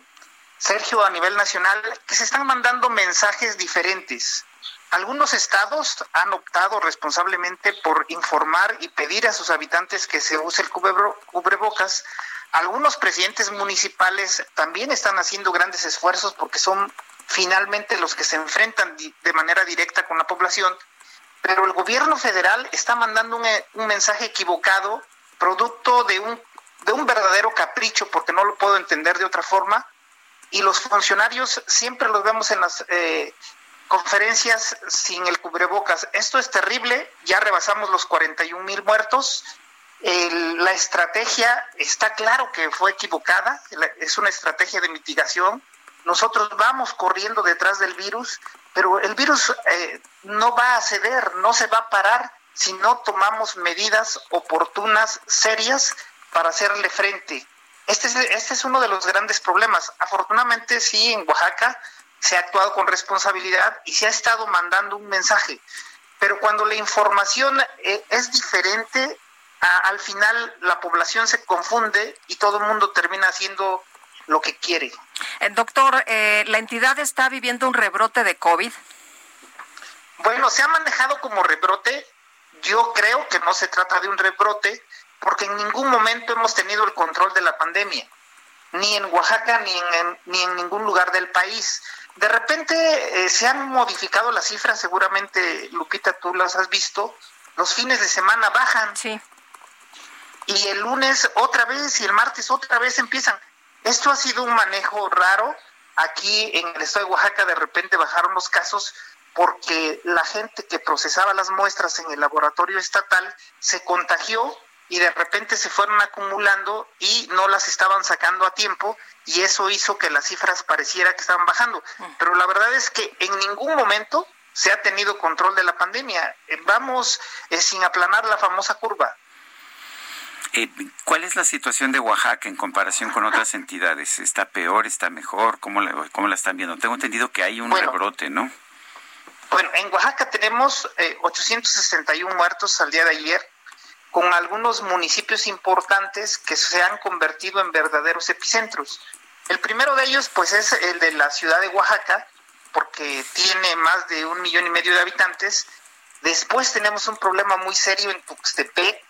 Sergio, a nivel nacional, que se están mandando mensajes diferentes. Algunos estados han optado responsablemente por informar y pedir a sus habitantes que se use el cubrebocas. Algunos presidentes municipales también están haciendo grandes esfuerzos porque son finalmente los que se enfrentan de manera directa con la población, pero el gobierno federal está mandando un, un mensaje equivocado, producto de un, de un verdadero capricho, porque no lo puedo entender de otra forma, y los funcionarios siempre los vemos en las eh, conferencias sin el cubrebocas. Esto es terrible, ya rebasamos los 41 mil muertos. la estrategia está claro que fue equivocada, es una estrategia de mitigación. Nosotros vamos corriendo detrás del virus, pero el virus eh, no va a ceder, no se va a parar si no tomamos medidas oportunas, serias, para hacerle frente. Este es, este es uno de los grandes problemas. Afortunadamente, sí, en Oaxaca se ha actuado con responsabilidad y se ha estado mandando un mensaje. Pero cuando la información eh, es diferente, al final la población se confunde y todo el mundo termina haciendo lo que quiere. Eh, doctor, eh, ¿la entidad está viviendo un rebrote de COVID? Bueno, se ha manejado como rebrote. Yo creo que no se trata de un rebrote porque en ningún momento hemos tenido el control de la pandemia, ni en Oaxaca ni en, ni en ningún lugar del país. De repente eh, se han modificado las cifras, seguramente Lupita tú las has visto, los fines de semana bajan. Sí. Y el lunes otra vez y el martes otra vez empiezan. Esto ha sido un manejo raro. Aquí en el estado de Oaxaca de repente bajaron los casos porque la gente que procesaba las muestras en el laboratorio estatal se contagió y de repente se fueron acumulando y no las estaban sacando a tiempo y eso hizo que las cifras pareciera que estaban bajando. Pero la verdad es que en ningún momento se ha tenido control de la pandemia. Eh, vamos eh, sin aplanar la famosa curva. Eh, ¿Cuál es la situación de Oaxaca en comparación con otras entidades? ¿Está peor? ¿Está mejor? ¿Cómo la, cómo la están viendo? Tengo entendido que hay un rebrote, ¿no? Bueno, en Oaxaca tenemos 861 muertos al día de ayer con algunos municipios importantes que se han convertido en verdaderos epicentros. El primero de ellos, pues, es el de la ciudad de Oaxaca, porque tiene más de un millón y medio de habitantes. Después tenemos un problema muy serio en Tuxtepec.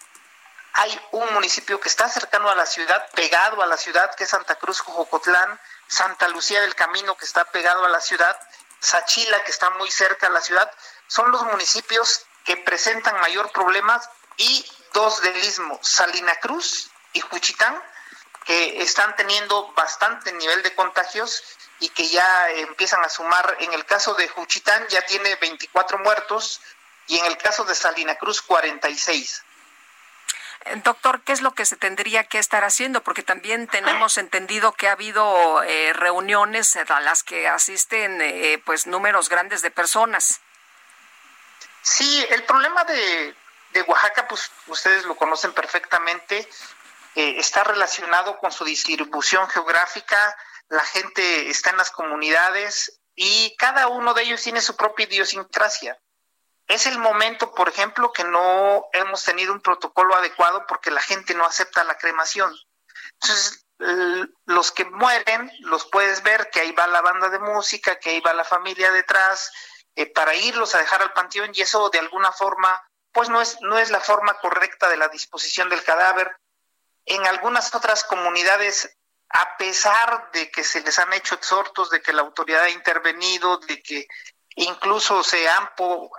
Hay un municipio que está cercano a la ciudad, pegado a la ciudad, que es Santa Cruz, Jocotlán, Santa Lucía del Camino, que está pegado a la ciudad, Sachila, que está muy cerca a la ciudad. Son los municipios que presentan mayor problemas y dos del istmo, Salina Cruz y Juchitán, que están teniendo bastante nivel de contagios y que ya empiezan a sumar, en el caso de Juchitán ya tiene 24 muertos y en el caso de Salina Cruz 46. Eh, doctor, ¿qué es lo que se tendría que estar haciendo? Porque también tenemos entendido que ha habido eh, reuniones a las que asisten eh, pues números grandes de personas. Sí, el problema de, de Oaxaca, pues ustedes lo conocen perfectamente, eh, está relacionado con su distribución geográfica, la gente está en las comunidades y cada uno de ellos tiene su propia idiosincrasia. Es el momento, por ejemplo, que no hemos tenido un protocolo adecuado porque la gente no acepta la cremación. Entonces, los que mueren, los puedes ver que ahí va la banda de música, que ahí va la familia detrás, eh, para irlos a dejar al panteón y eso de alguna forma pues no es, no es la forma correcta de la disposición del cadáver. En algunas otras comunidades, a pesar de que se les han hecho exhortos, de que la autoridad ha intervenido, de que incluso se han,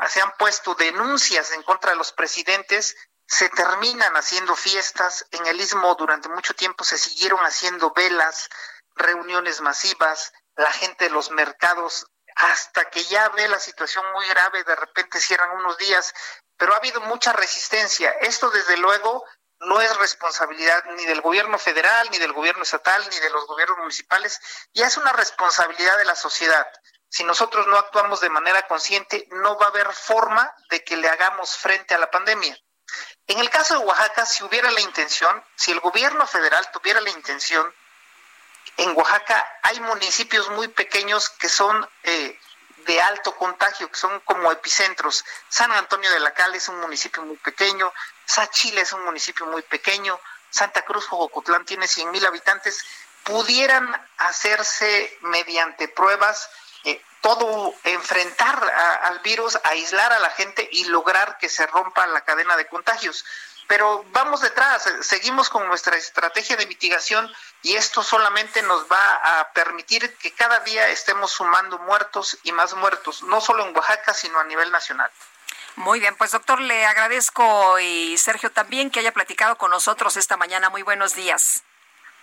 se han puesto denuncias en contra de los presidentes, se terminan haciendo fiestas. En el istmo durante mucho tiempo se siguieron haciendo velas, reuniones masivas, la gente de los mercados hasta que ya ve la situación muy grave, de repente cierran unos días pero ha habido mucha resistencia. Esto, desde luego, no es responsabilidad ni del gobierno federal, ni del gobierno estatal, ni de los gobiernos municipales, ya es una responsabilidad de la sociedad. Si nosotros no actuamos de manera consciente, no va a haber forma de que le hagamos frente a la pandemia. En el caso de Oaxaca, si hubiera la intención, si el gobierno federal tuviera la intención, en Oaxaca hay municipios muy pequeños que son eh, de alto contagio, que son como epicentros. San Antonio de la Cal es un municipio muy pequeño, Sachila es un municipio muy pequeño, Santa Cruz Jocotlán tiene 100 mil habitantes, pudieran hacerse mediante pruebas eh, todo, enfrentar al virus, aislar a la gente y lograr que se rompa la cadena de contagios. Pero vamos detrás, seguimos con nuestra estrategia de mitigación y esto solamente nos va a permitir que cada día estemos sumando muertos y más muertos, no solo en Oaxaca, sino a nivel nacional. Muy bien, pues doctor, le agradezco y Sergio también que haya platicado con nosotros esta mañana. Muy buenos días.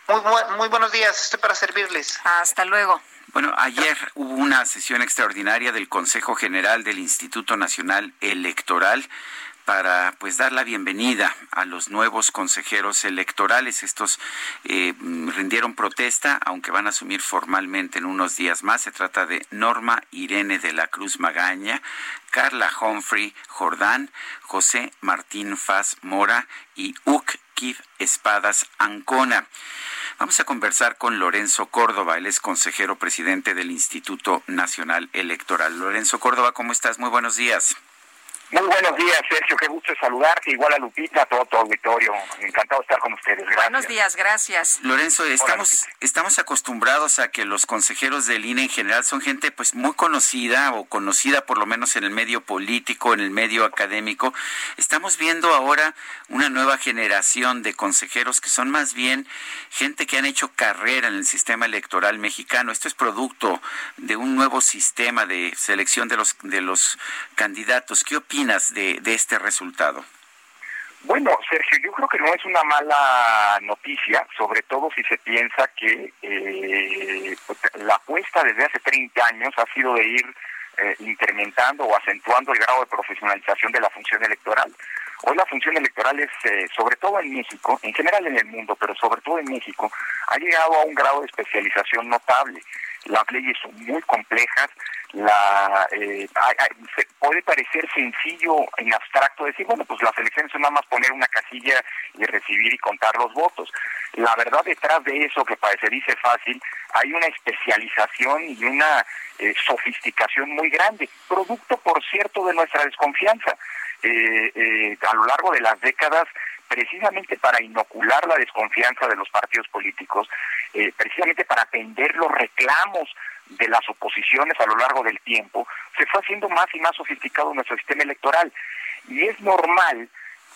Muy, muy, buenos días, estoy para servirles. Hasta luego. Bueno, ayer hubo una sesión extraordinaria del Consejo General del Instituto Nacional Electoral para pues dar la bienvenida a los nuevos consejeros electorales. Estos eh, rindieron protesta, aunque van a asumir formalmente en unos días más. Se trata de Norma Irene de la Cruz Magaña, Carla Humphrey Jordán, José Martín Faz Mora y Uk Kid Espadas Ancona. Vamos a conversar con Lorenzo Córdoba, él es consejero presidente del Instituto Nacional Electoral. Lorenzo Córdoba, ¿cómo estás? Muy buenos días. Muy buenos días, Sergio. Qué gusto saludarte. Igual a Lupita, a todo tu auditorio. Encantado de estar con ustedes. Gracias. Buenos días, gracias. Lorenzo, estamos, estamos acostumbrados a que los consejeros del INE en general son gente pues muy conocida o conocida por lo menos en el medio político, en el medio académico. Estamos viendo ahora una nueva generación de consejeros que son más bien gente que han hecho carrera en el sistema electoral mexicano. Esto es producto de un nuevo sistema de selección de los, de los candidatos. ¿Qué opinas? De, este resultado? Bueno, Sergio, yo creo que no es una mala noticia, sobre todo si se piensa que eh, pues, la apuesta desde hace 30 años ha sido de ir eh, incrementando o acentuando el grado de profesionalización de la función electoral. Hoy la función electoral es, eh, sobre todo en México, en general en el mundo, pero sobre todo en México, ha llegado a un grado de especialización notable. Las leyes son muy complejas, la eh, puede parecer sencillo en abstracto decir, bueno, pues las elecciones son nada más poner una casilla y recibir y contar los votos. La verdad detrás de eso, que parece dice fácil, hay una especialización y una eh, sofisticación muy grande, producto, por cierto, de nuestra desconfianza. Eh, eh, a lo largo de las décadas precisamente para inocular la desconfianza de los partidos políticos, eh, precisamente para atender los reclamos de las oposiciones a lo largo del tiempo, se fue haciendo más y más sofisticado nuestro sistema electoral. Y es normal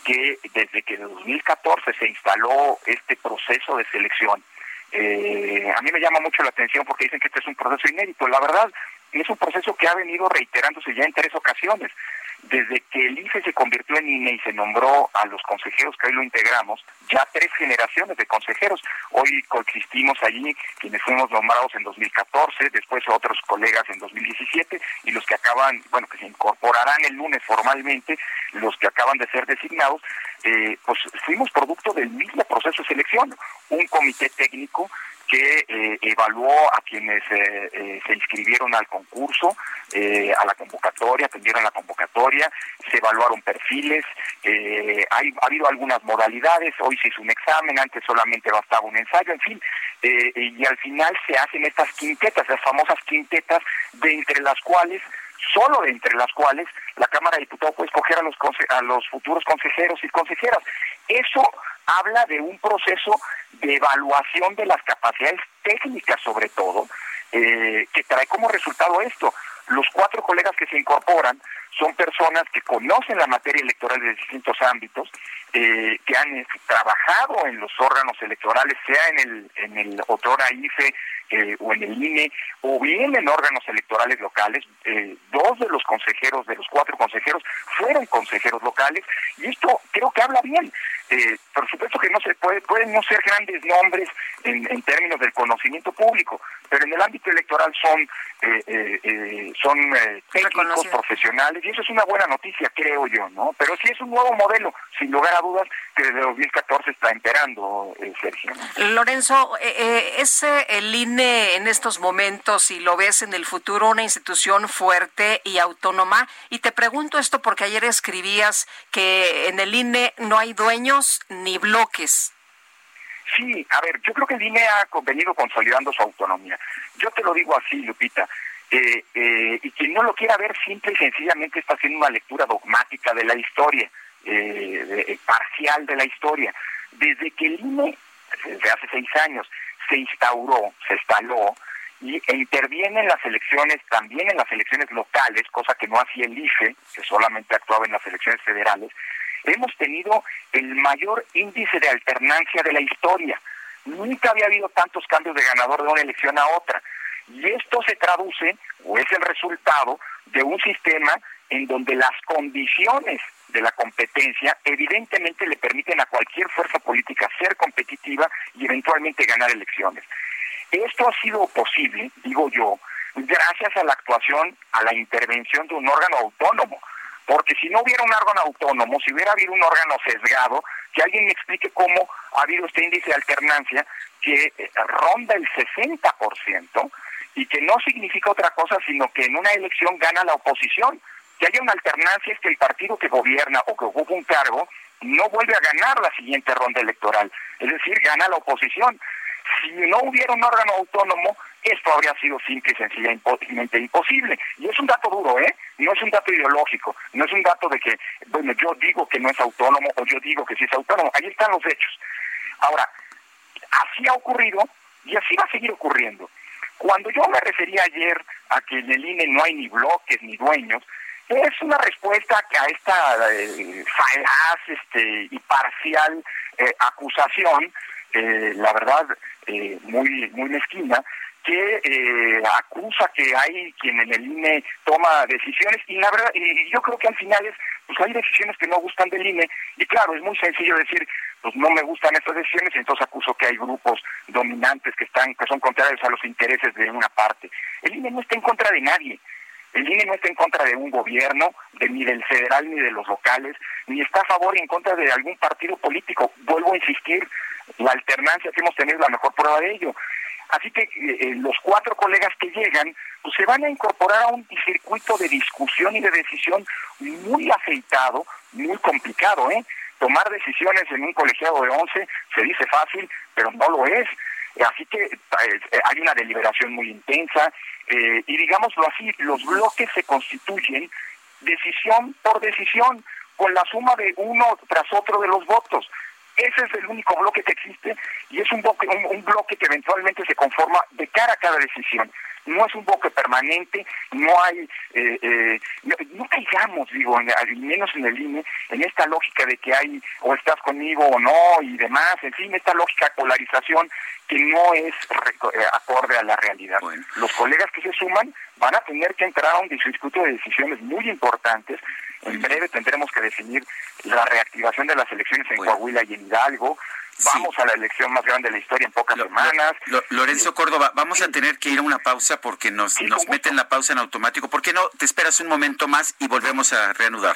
que desde que en 2014 se instaló este proceso de selección, eh, a mí me llama mucho la atención porque dicen que este es un proceso inédito. La verdad, es un proceso que ha venido reiterándose ya en tres ocasiones desde que el IFE se convirtió en INE y se nombró a los consejeros que hoy lo integramos, ya tres generaciones de consejeros. Hoy coexistimos allí quienes fuimos nombrados en 2014, después otros colegas en 2017 y los que acaban, bueno, que se incorporarán el lunes formalmente, los que acaban de ser designados, eh, pues fuimos producto del mismo proceso de selección, un comité técnico que eh, evaluó a quienes eh, eh, se inscribieron al concurso, a la convocatoria, atendieron la convocatoria, se evaluaron perfiles, hay, ha habido algunas modalidades, hoy se hizo un examen, antes solamente bastaba un ensayo, en fin, y al final se hacen estas quintetas, las famosas quintetas, de entre las cuales solo de entre las cuales la Cámara de Diputados puede escoger a los, a los futuros consejeros y consejeras. Eso habla de un proceso de evaluación de las capacidades técnicas sobre todo, eh, que trae como resultado esto. Los cuatro colegas que se incorporan son personas que conocen la materia electoral de distintos ámbitos, eh, que han trabajado en los órganos electorales, sea en el, en el otrora IFE eh, o en el INE, o bien en órganos electorales locales. Eh, dos de los consejeros, de los cuatro consejeros, fueron consejeros locales, y esto creo que habla bien. Eh, por supuesto que no se puede, pueden no ser grandes nombres en, términos del conocimiento público, pero en el ámbito electoral son son técnicos, profesionales, y eso es una buena noticia, creo yo, ¿no? Pero sí es un nuevo modelo, sin lugar a dudas, que desde 2014 está enterando, Sergio. Lorenzo, ¿es el INE en estos momentos y lo ves en el futuro una institución fuerte y autónoma? Y te pregunto esto porque ayer escribías que en el INE no hay dueños ni bloques. Sí, a ver, yo creo que el INE ha venido consolidando su autonomía. Yo te lo digo así, Lupita. Eh, eh, y quien no lo quiera ver simple y sencillamente está haciendo una lectura dogmática de la historia, eh, parcial de la historia. Desde que el INE, desde hace seis años, se instauró, se instaló y, e interviene en las elecciones, también en las elecciones locales, cosa que no hacía el IFE, que solamente actuaba en las elecciones federales, hemos tenido el mayor índice de alternancia de la historia. Nunca había habido tantos cambios de ganador de una elección a otra. Y esto se traduce, o es el resultado, de un sistema en donde las condiciones de la competencia evidentemente le permiten a cualquier fuerza política ser competitiva y eventualmente ganar elecciones. Esto ha sido posible, digo yo, gracias a la actuación, a la intervención de un órgano autónomo. Porque si no hubiera un órgano autónomo, si hubiera habido un órgano sesgado, que alguien me explique cómo ha habido este índice de alternancia que eh, ronda el 60% y que no significa otra cosa sino que en una elección gana la oposición. Que haya una alternancia es que el partido que gobierna o que ocupa un cargo no vuelve a ganar la siguiente ronda electoral, es decir, gana la oposición. Si no hubiera un órgano autónomo, esto habría sido simple y sencillamente imposible. Y es un dato duro, ¿eh? No es un dato ideológico, no es un dato de que, bueno, yo digo que no es autónomo o yo digo que sí es autónomo. Ahí están los hechos. Ahora, así ha ocurrido y así va a seguir ocurriendo. Cuando yo me refería ayer a que en el INE no hay ni bloques ni dueños, es una respuesta a esta eh, falaz este, y parcial eh, acusación, eh, la verdad, muy, muy mezquina, que eh, acusa que hay quien en el INE toma decisiones y la verdad y yo creo que al final es pues hay decisiones que no gustan del INE y claro es muy sencillo decir pues no me gustan estas decisiones y entonces acuso que hay grupos dominantes que están que son contrarios a los intereses de una parte el INE no está en contra de nadie el INE no está en contra de un gobierno, de, ni del federal ni de los locales, ni está a favor y en contra de algún partido político. Vuelvo a insistir, la alternancia que hemos tenido la mejor prueba de ello. Así que eh, eh, los cuatro colegas que llegan pues se van a incorporar a un circuito de discusión y de decisión muy aceitado, muy complicado. ¿eh? Tomar decisiones en un colegiado de 11 se dice fácil, pero no lo es. Así que eh, hay una deliberación muy intensa y digámoslo así, los bloques se constituyen decisión por decisión con la suma de uno tras otro de los votos. Ese es el único bloque que existe y es un bloque, un, bloque que eventualmente se conforma de cara a cada decisión no es un bloque permanente, no hay, eh, eh, no, caigamos, digo, al menos en el INE, en esta lógica de que hay o estás conmigo o no y demás, en fin, esta lógica de polarización que no es eh, acorde a la realidad. Los colegas que se suman van a tener que entrar a un circuito de decisiones muy importantes en breve tendremos que definir la reactivación de las elecciones en Coahuila y en Hidalgo. Vamos a la elección más grande de la historia en pocas semanas. Lorenzo Córdoba, vamos a tener que ir a una pausa porque nos, nos meten la pausa en automático. ¿Por qué no te esperas un momento más y volvemos a reanudar?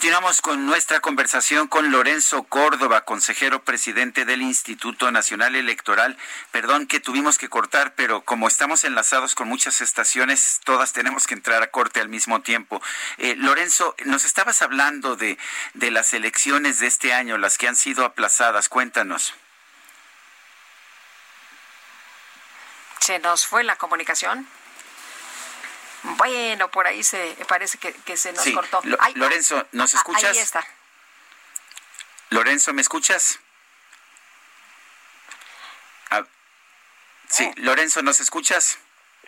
Continuamos con nuestra conversación con Lorenzo Córdoba, consejero presidente del Instituto Nacional Electoral. Perdón que tuvimos que cortar, pero como estamos enlazados con muchas estaciones, todas tenemos que entrar a corte al mismo tiempo. Eh, Lorenzo, nos estabas hablando de, de las elecciones de este año, las que han sido aplazadas. Cuéntanos. Se nos fue la comunicación. Bueno, por ahí se parece que, se nos cortó. Lorenzo, ¿nos escuchas? Ahí está. Lorenzo, ¿me escuchas? Ah, sí, Lorenzo, ¿nos escuchas?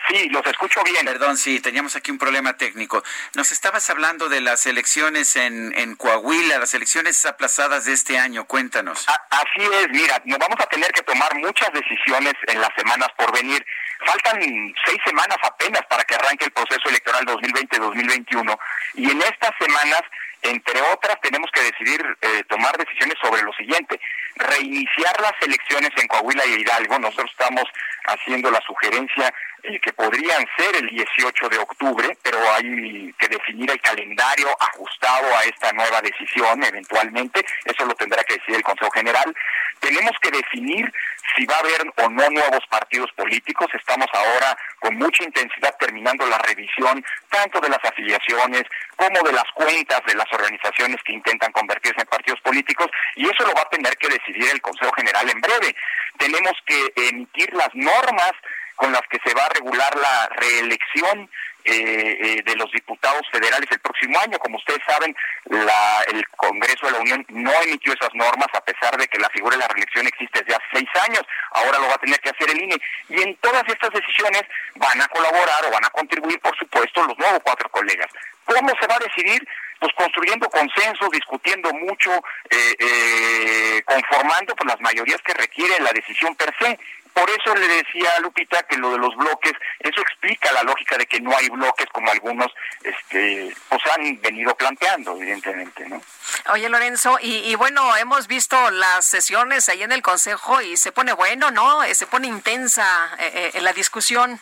Sí, los escucho bien. Perdón, sí, teníamos aquí un problema técnico. Nos estabas hablando de las elecciones en, en Coahuila, las elecciones aplazadas de este año. Cuéntanos. así es, mira, nos vamos a tener que tomar muchas decisiones en las semanas por venir. Faltan seis semanas apenas para que arranque el proceso electoral 2020-2021 y en estas semanas, entre otras, tenemos que decidir eh, tomar decisiones sobre lo siguiente. Reiniciar las elecciones en Coahuila y Hidalgo. Nosotros estamos haciendo la sugerencia eh, que podrían ser el 18 de octubre, pero hay que definir el calendario ajustado a esta nueva decisión eventualmente, eso lo tendrá que decir el Consejo General. Tenemos que definir si va a haber o no nuevos partidos políticos. Estamos ahora con mucha intensidad terminando la revisión tanto de las afiliaciones como de las cuentas de las organizaciones que intentan convertirse en partidos políticos y eso lo va a tener que decidir el Consejo General en breve. Tenemos que emitir las normas con las que se va a regular la reelección eh, eh, de los diputados federales el próximo año. Como ustedes saben, la, el Congreso de la Unión no emitió esas normas a pesar de que la figura de la reelección existe desde hace seis años. Ahora lo va a tener que hacer el INE. Y en todas estas decisiones van a colaborar o van a contribuir, por supuesto, los nuevos cuatro colegas. ¿Cómo se va a decidir? Pues construyendo consenso, discutiendo mucho, eh, eh, conformando pues, las mayorías que requiere la decisión per se. Por eso le decía a Lupita que lo de los bloques, eso explica la lógica de que no hay bloques como algunos este, pues han venido planteando, evidentemente, ¿no? Oye, Lorenzo, y, y, bueno, hemos visto las sesiones ahí en el Consejo y se pone bueno, ¿no? Se pone intensa eh, eh, la discusión.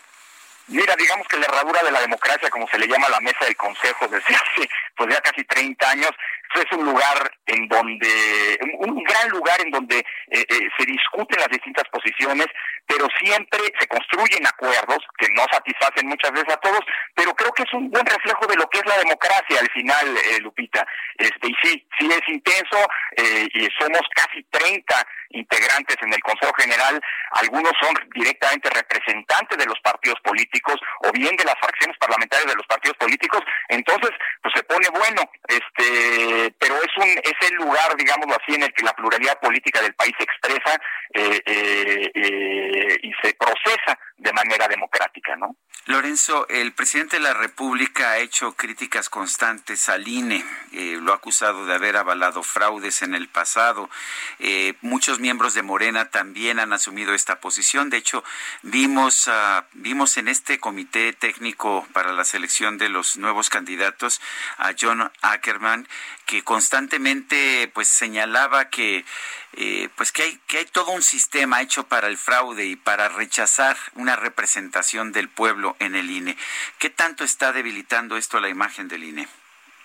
Mira, digamos que la herradura de la democracia, como se le llama a la mesa del Consejo desde hace pues ya casi 30 años, es un lugar en donde, un, gran lugar en donde eh, eh, se discuten las distintas posiciones, pero siempre se construyen acuerdos que no satisfacen muchas veces a todos, pero creo que es un buen reflejo de lo que es la democracia al final, eh, Lupita. Este, y sí, sí es intenso, eh, y somos casi 30 integrantes en el Consejo General, algunos son directamente representantes de los partidos políticos o bien de las fracciones parlamentarias de los partidos políticos, entonces pues se pone bueno, este, pero es un es el lugar, digámoslo así, en el que la pluralidad política del país se expresa eh, eh, eh, y se procesa de manera democrática, ¿no? Lorenzo, el presidente de la República ha hecho críticas constantes al INE, eh, lo ha acusado de haber avalado fraudes en el pasado. Eh, muchos miembros de Morena también han asumido esta posición. De hecho, vimos, uh, vimos en este comité técnico para la selección de los nuevos candidatos a John Ackerman, que constantemente pues señalaba que eh, pues que hay que hay todo un sistema hecho para el fraude y para rechazar una representación del pueblo en el INE. ¿Qué tanto está debilitando esto la imagen del INE?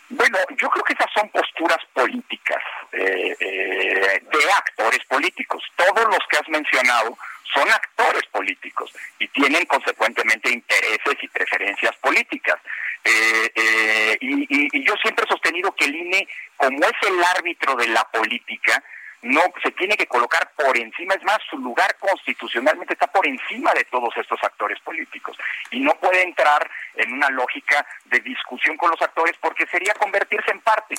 Bueno, yo creo que esas son posturas políticas eh, eh, de actores políticos. Todos los que has mencionado son actores políticos y tienen consecuentemente intereses y preferencias políticas. Eh, eh, y, y, yo siempre he sostenido que el INE, como es el árbitro de la política, no se tiene que colocar por encima, es más, su lugar constitucionalmente está por encima de todos estos actores políticos y no puede entrar en una lógica de discusión con los actores porque sería convertirse en parte.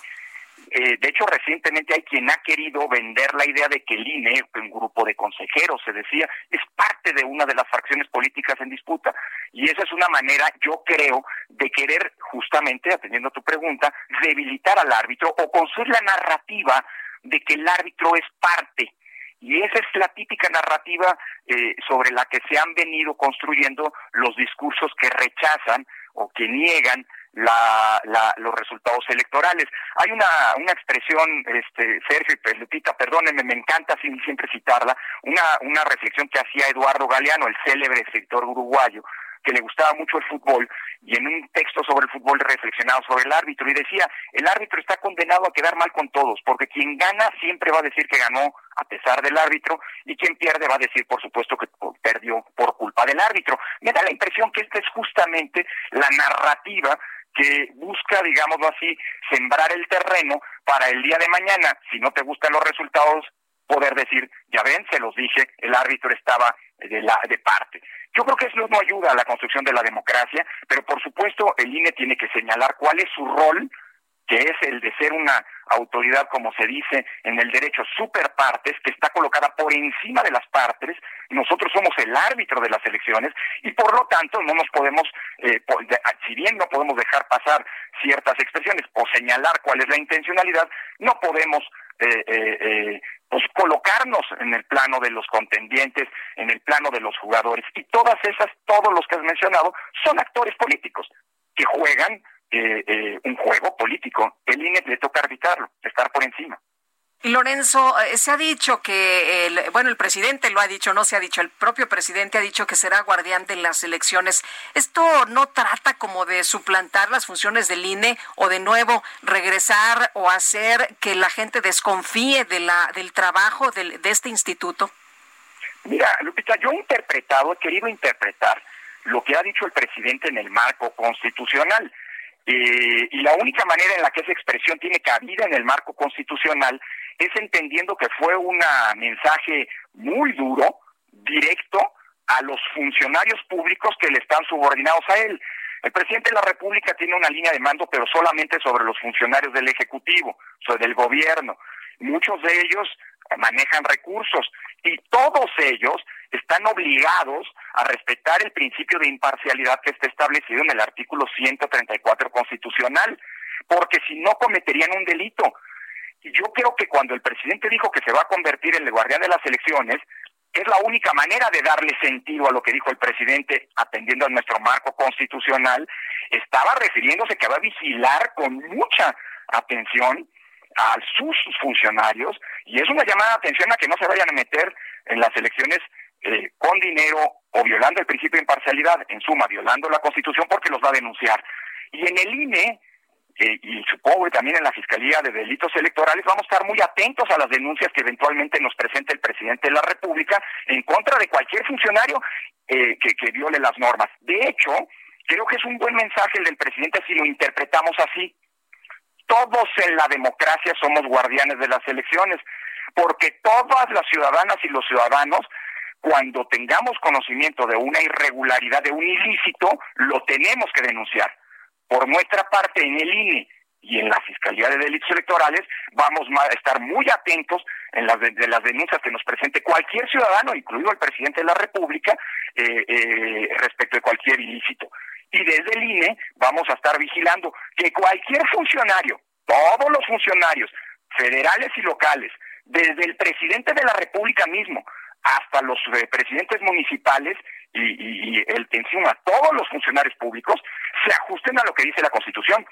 Eh, de hecho, recientemente hay quien ha querido vender la idea de que el INE, un grupo de consejeros, se decía, es parte de una de las fracciones políticas en disputa. Y esa es una manera, yo creo, de querer, justamente, atendiendo a tu pregunta, debilitar al árbitro o construir la narrativa de que el árbitro es parte. Y esa es la típica narrativa eh, sobre la que se han venido construyendo los discursos que rechazan o que niegan la, la, los resultados electorales. Hay una, una expresión, este, Sergio y Lupita, perdónenme, me encanta siempre citarla, una, una reflexión que hacía Eduardo Galeano, el célebre escritor uruguayo, que le gustaba mucho el fútbol y en un texto sobre el fútbol reflexionaba sobre el árbitro y decía, el árbitro está condenado a quedar mal con todos, porque quien gana siempre va a decir que ganó a pesar del árbitro y quien pierde va a decir, por supuesto, que perdió por culpa del árbitro. Me da la impresión que esta es justamente la narrativa que busca, digámoslo así, sembrar el terreno para el día de mañana, si no te gustan los resultados, poder decir, ya ven, se los dije, el árbitro estaba de, la, de parte. Yo creo que eso no ayuda a la construcción de la democracia, pero por supuesto el INE tiene que señalar cuál es su rol, que es el de ser una autoridad, como se dice en el derecho, super partes, que está colocada por encima de las partes. Nosotros somos el árbitro de las elecciones y por lo tanto no nos podemos, eh, si bien no podemos dejar pasar ciertas expresiones o señalar cuál es la intencionalidad, no podemos eh, eh, eh, pues colocarnos en el plano de los contendientes, en el plano de los jugadores. Y todas esas, todos los que has mencionado, son actores políticos que juegan eh, eh, un juego político. El INE le toca arbitrarlo, estar por encima. Lorenzo, eh, se ha dicho que, el, bueno, el presidente lo ha dicho, no se ha dicho, el propio presidente ha dicho que será guardián de las elecciones. ¿Esto no trata como de suplantar las funciones del INE o de nuevo regresar o hacer que la gente desconfíe de la, del trabajo de este instituto? Mira, Lupita, yo he interpretado, he querido interpretar lo que ha dicho el presidente en el marco constitucional. Eh, y la única manera en la que esa expresión tiene cabida en el marco constitucional es entendiendo que fue un mensaje muy duro, directo, a los funcionarios públicos que le están subordinados a él. El presidente de la República tiene una línea de mando, pero solamente sobre los funcionarios del Ejecutivo, sobre el gobierno. Muchos de ellos manejan recursos y todos ellos están obligados a respetar el principio de imparcialidad que está establecido en el artículo 134 constitucional, porque si no cometerían un delito. Yo creo que cuando el presidente dijo que se va a convertir en el guardián de las elecciones, es la única manera de darle sentido a lo que dijo el presidente, atendiendo a nuestro marco constitucional, estaba refiriéndose que va a vigilar con mucha atención a sus funcionarios y es una llamada de atención a que no se vayan a meter en las elecciones eh, con dinero o violando el principio de imparcialidad, en suma, violando la Constitución porque los va a denunciar. Y en el INE, eh, y que también en la Fiscalía de Delitos Electorales, vamos a estar muy atentos a las denuncias que eventualmente nos presente el presidente de la República en contra de cualquier funcionario eh, que, que viole las normas. De hecho, creo que es un buen mensaje el del presidente si lo interpretamos así todos en la democracia somos guardianes de las elecciones, porque todas las ciudadanas y los ciudadanos, cuando tengamos conocimiento de una irregularidad, de un ilícito, lo tenemos que denunciar. Por nuestra parte, en el INE y en la Fiscalía de Delitos Electorales, vamos a estar muy atentos en las de, las denuncias que nos presente cualquier ciudadano, incluido el presidente de la República, eh, eh, respecto de cualquier ilícito. Y desde el INE vamos a estar vigilando que cualquier funcionario, todos los funcionarios, federales y locales, desde el presidente de la República mismo hasta los eh, presidentes municipales y, el tensión a todos los funcionarios públicos, se ajusten a lo que dice la Constitución,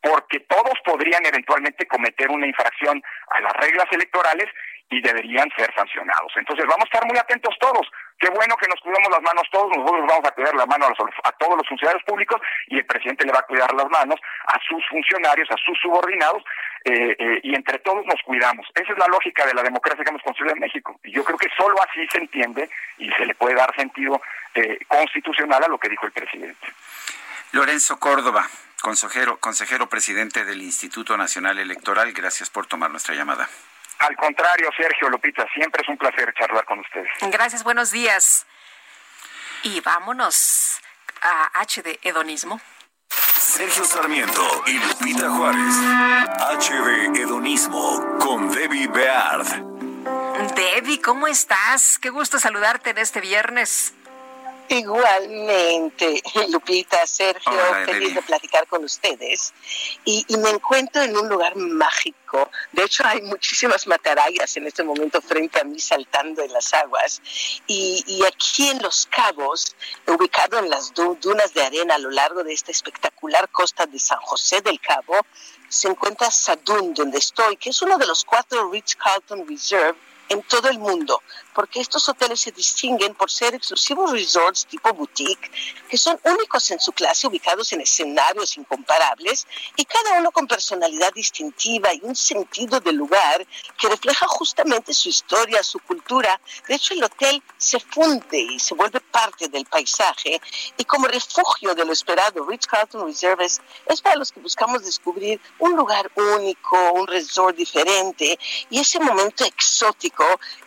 porque todos podrían eventualmente cometer una infracción a las reglas electorales y deberían ser sancionados. Entonces vamos a estar muy atentos todos. Qué bueno que nos cuidamos las manos todos, nosotros vamos a cuidar la mano a, todos los funcionarios públicos y el presidente le va a cuidar las manos a sus funcionarios, a sus subordinados eh, eh, y entre todos nos cuidamos. Esa es la lógica de la democracia que hemos construido en México y yo creo que solo así se entiende y se le puede dar sentido eh, constitucional a lo que dijo el presidente. Lorenzo Córdoba, consejero, consejero presidente del Instituto Nacional Electoral, gracias por tomar nuestra llamada. Al contrario, Sergio Lupita, siempre es un placer charlar con ustedes. Gracias, buenos días. Y vámonos a H de hedonismo. Sergio Sarmiento y Lupita Juárez. H de hedonismo con Debbie Beard. Debbie, ¿cómo estás? Qué gusto saludarte en este viernes. Igualmente, Lupita, Sergio, feliz de platicar con ustedes. Y, me encuentro en un lugar mágico. De hecho, hay muchísimas matarayas en este momento frente a mí saltando en las aguas. Y, aquí en Los Cabos, ubicado en las dunas de arena a lo largo de esta espectacular costa de San José del Cabo, se encuentra Sadún, donde estoy, que es uno de los cuatro Rich Carlton Reserve en todo el mundo, porque estos hoteles se distinguen por ser exclusivos resorts tipo boutique, que son únicos en su clase, ubicados en escenarios incomparables y cada uno con personalidad distintiva y un sentido del lugar que refleja justamente su historia, su cultura. De hecho, el hotel se funde y se vuelve parte del paisaje y como refugio de lo esperado, Rich Carlton Reserves es para los que buscamos descubrir un lugar único, un resort diferente y ese momento exótico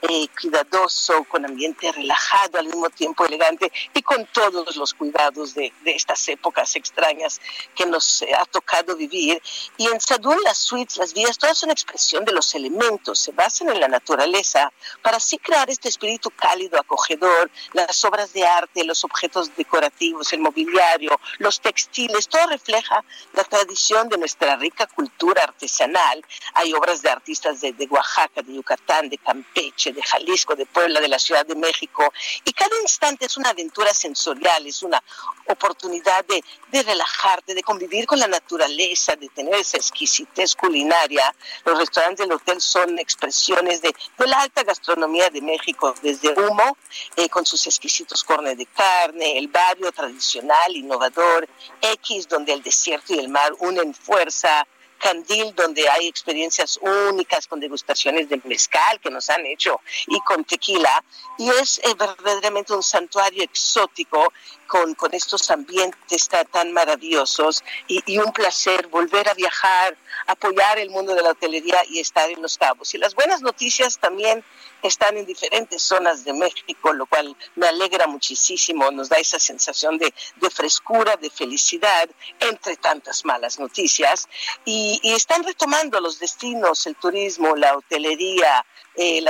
eh, cuidadoso, con ambiente relajado, al mismo tiempo elegante y con todos los cuidados de, estas épocas extrañas que nos ha tocado vivir. Y en Sadún las suites, las vías, todas son expresión de los elementos, se basan en la naturaleza para así crear este espíritu cálido, acogedor, las obras de arte, los objetos decorativos, el mobiliario, los textiles, todo refleja la tradición de nuestra rica cultura artesanal. Hay obras de artistas de, de Oaxaca, de Yucatán, de Campeche, Campeche, de Jalisco, de Puebla, de la Ciudad de México. Y cada instante es una aventura sensorial, es una oportunidad de, de relajarte, de convivir con la naturaleza, de tener esa exquisitez culinaria. Los restaurantes del hotel son expresiones de, de la alta gastronomía de México, desde humo, eh, con sus exquisitos cornes de carne, el barrio tradicional, innovador, X, donde el desierto y el mar unen fuerza, Candil, donde hay experiencias únicas con degustaciones de mezcal que nos han hecho y con tequila. Y es eh, verdaderamente un santuario exótico con, estos ambientes tan, maravillosos y, un placer volver a viajar, apoyar el mundo de la hotelería y estar en Los Cabos. Y las buenas noticias también están en diferentes zonas de México, lo cual me alegra muchísimo, nos da esa sensación de, frescura, de felicidad, entre tantas malas noticias. Y, están retomando los destinos, el turismo, la hotelería, eh,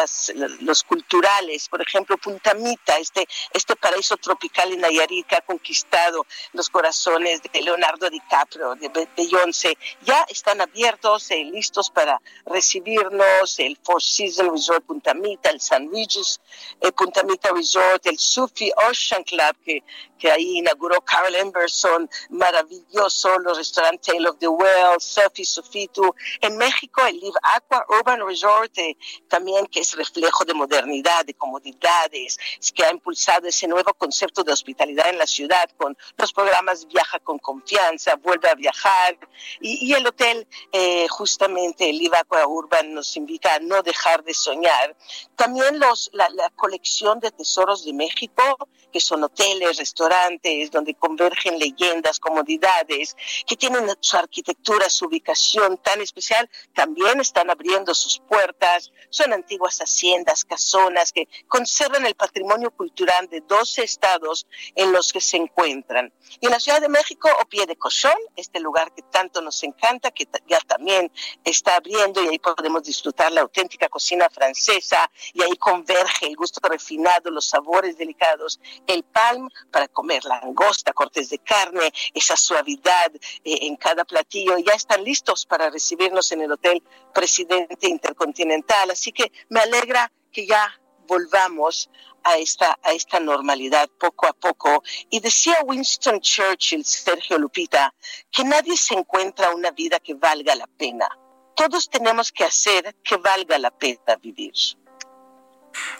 los culturales, por ejemplo, Punta Mita, este, este paraíso tropical en Nayarit que ha conquistado los corazones de Leonardo DiCaprio, de Beyoncé, ya están abiertos, eh, listos para recibirnos, el Four Seasons Resort Punta Mita, el San Regis eh, Punta Mita Resort, el Sufi Ocean Club, que, que ahí inauguró Carl Emberson, maravilloso, los restaurantes Tale of the Well, Surfy Sufitu, en México el Live Aqua Urban Resort, eh, también que es reflejo de modernidad, de comodidades, que ha impulsado ese nuevo concepto de hospitalidad en la ciudad con los programas Viaja con Confianza, Vuelve a Viajar y, el hotel, eh, justamente el Aqua Urban nos invita a no dejar de soñar. También los, la, la colección de tesoros de México, que son hoteles, restaurantes, donde convergen leyendas, comodidades, que tienen su arquitectura, su ubicación tan especial, también están abriendo sus puertas, son antiguas haciendas, casonas, que conservan el patrimonio cultural de 12 estados en los que se encuentran. Y en la Ciudad de México, o pie de Cochón, este lugar que tanto nos encanta, que ya también está abriendo y ahí podemos disfrutar la auténtica cocina francesa y ahí converge el gusto refinado, los sabores delicados el palm para comer langosta, cortes de carne, esa suavidad eh, en cada platillo. Ya están listos para recibirnos en el Hotel Presidente Intercontinental. Así que me alegra que ya volvamos a esta, a esta normalidad poco a poco. Y decía Winston Churchill, Sergio Lupita, que nadie se encuentra una vida que valga la pena. Todos tenemos que hacer que valga la pena vivir.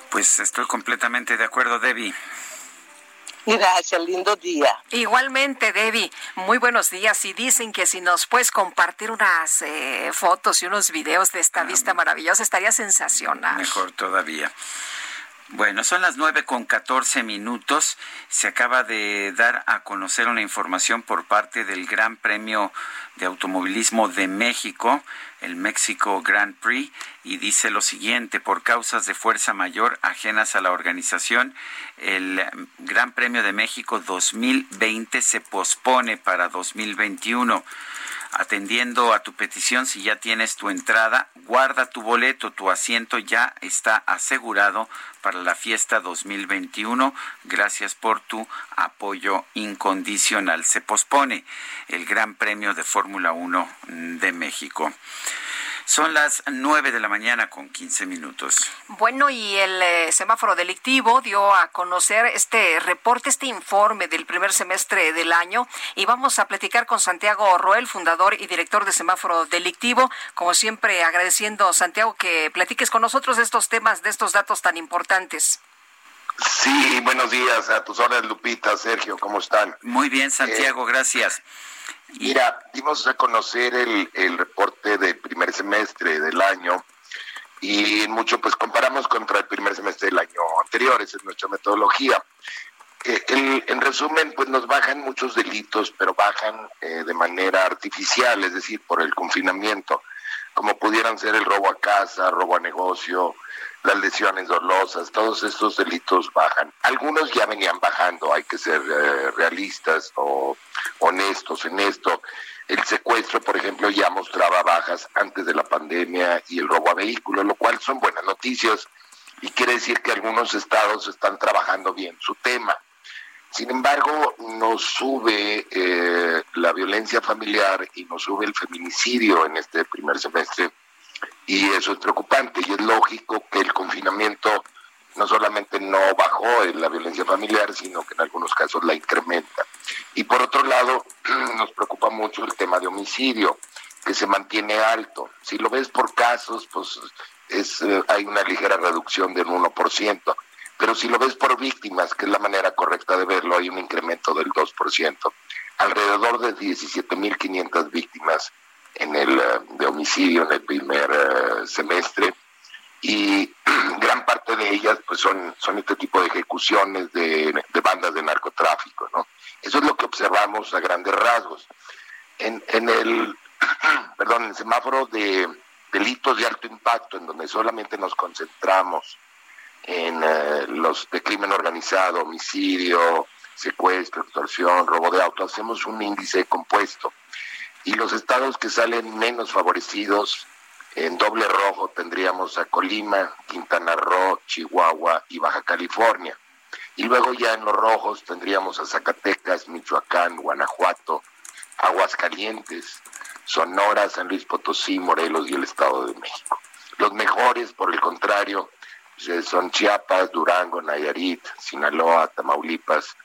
Pues estoy completamente de acuerdo, Debbie. Gracias, lindo día. Igualmente, Debbie, muy buenos días. Y dicen que si nos puedes compartir unas eh, fotos y unos videos de esta ah, vista maravillosa, estaría sensacional. Mejor todavía. Bueno, son las nueve con catorce minutos. Se acaba de dar a conocer una información por parte del Gran Premio de Automovilismo de México, el México Grand Prix, y dice lo siguiente, por causas de fuerza mayor ajenas a la organización, el Gran Premio de México 2020 se pospone para 2021 atendiendo a tu petición, si ya tienes tu entrada, guarda tu boleto, tu asiento ya está asegurado para la fiesta 2021. Gracias por tu apoyo incondicional. Se pospone el Gran Premio de Fórmula 1 de México. Son las nueve de la mañana con quince minutos. Bueno, y el eh, semáforo delictivo dio a conocer este reporte, este informe del primer semestre del año. Y vamos a platicar con Santiago Roel, fundador y director de semáforo delictivo. Como siempre, agradeciendo, Santiago, que platiques con nosotros de estos temas, de estos datos tan importantes. Sí, buenos días a tus órdenes, Lupita, Sergio, ¿cómo están? Muy bien, Santiago, eh, gracias. Mira, dimos a conocer el, el reporte del primer semestre del año y mucho pues comparamos contra el primer semestre del año anterior, esa es nuestra metodología. Eh, en resumen, pues nos bajan muchos delitos, pero bajan eh, de manera artificial, es decir, por el confinamiento, como pudieran ser el robo a casa, robo a negocio, las lesiones dolosas, todos estos delitos bajan. Algunos ya venían bajando, hay que ser eh, realistas o honestos en esto. El secuestro, por ejemplo, ya mostraba bajas antes de la pandemia y el robo a vehículos, lo cual son buenas noticias y quiere decir que algunos estados están trabajando bien su tema. Sin embargo, nos sube eh, la violencia familiar y nos sube el feminicidio en este primer semestre Y eso es preocupante y es lógico que el confinamiento no solamente no bajó en la violencia familiar, sino que en algunos casos la incrementa. Y por otro lado, nos preocupa mucho el tema de homicidio, que se mantiene alto. Si lo ves por casos, pues es, eh, hay una ligera reducción del 1%, pero si lo ves por víctimas, que es la manera correcta de verlo, hay un incremento del 2%. Alrededor de 17.500 víctimas en el eh, de homicidio en el primer eh, semestre y gran parte de ellas pues son, son este tipo de ejecuciones de, bandas de narcotráfico, ¿no? Eso es lo que observamos a grandes rasgos. En, en el, perdón, el semáforo de delitos de alto impacto, en donde solamente nos concentramos en eh, los de crimen organizado, homicidio, secuestro, extorsión, robo de auto, hacemos un índice compuesto. Y los estados que salen menos favorecidos en doble rojo tendríamos a Colima, Quintana Roo, Chihuahua y Baja California. Y luego ya en los rojos tendríamos a Zacatecas, Michoacán, Guanajuato, Aguascalientes, Sonora, San Luis Potosí, Morelos y el Estado de México. Los mejores, por el contrario, pues, son Chiapas, Durango, Nayarit, Sinaloa, Tamaulipas,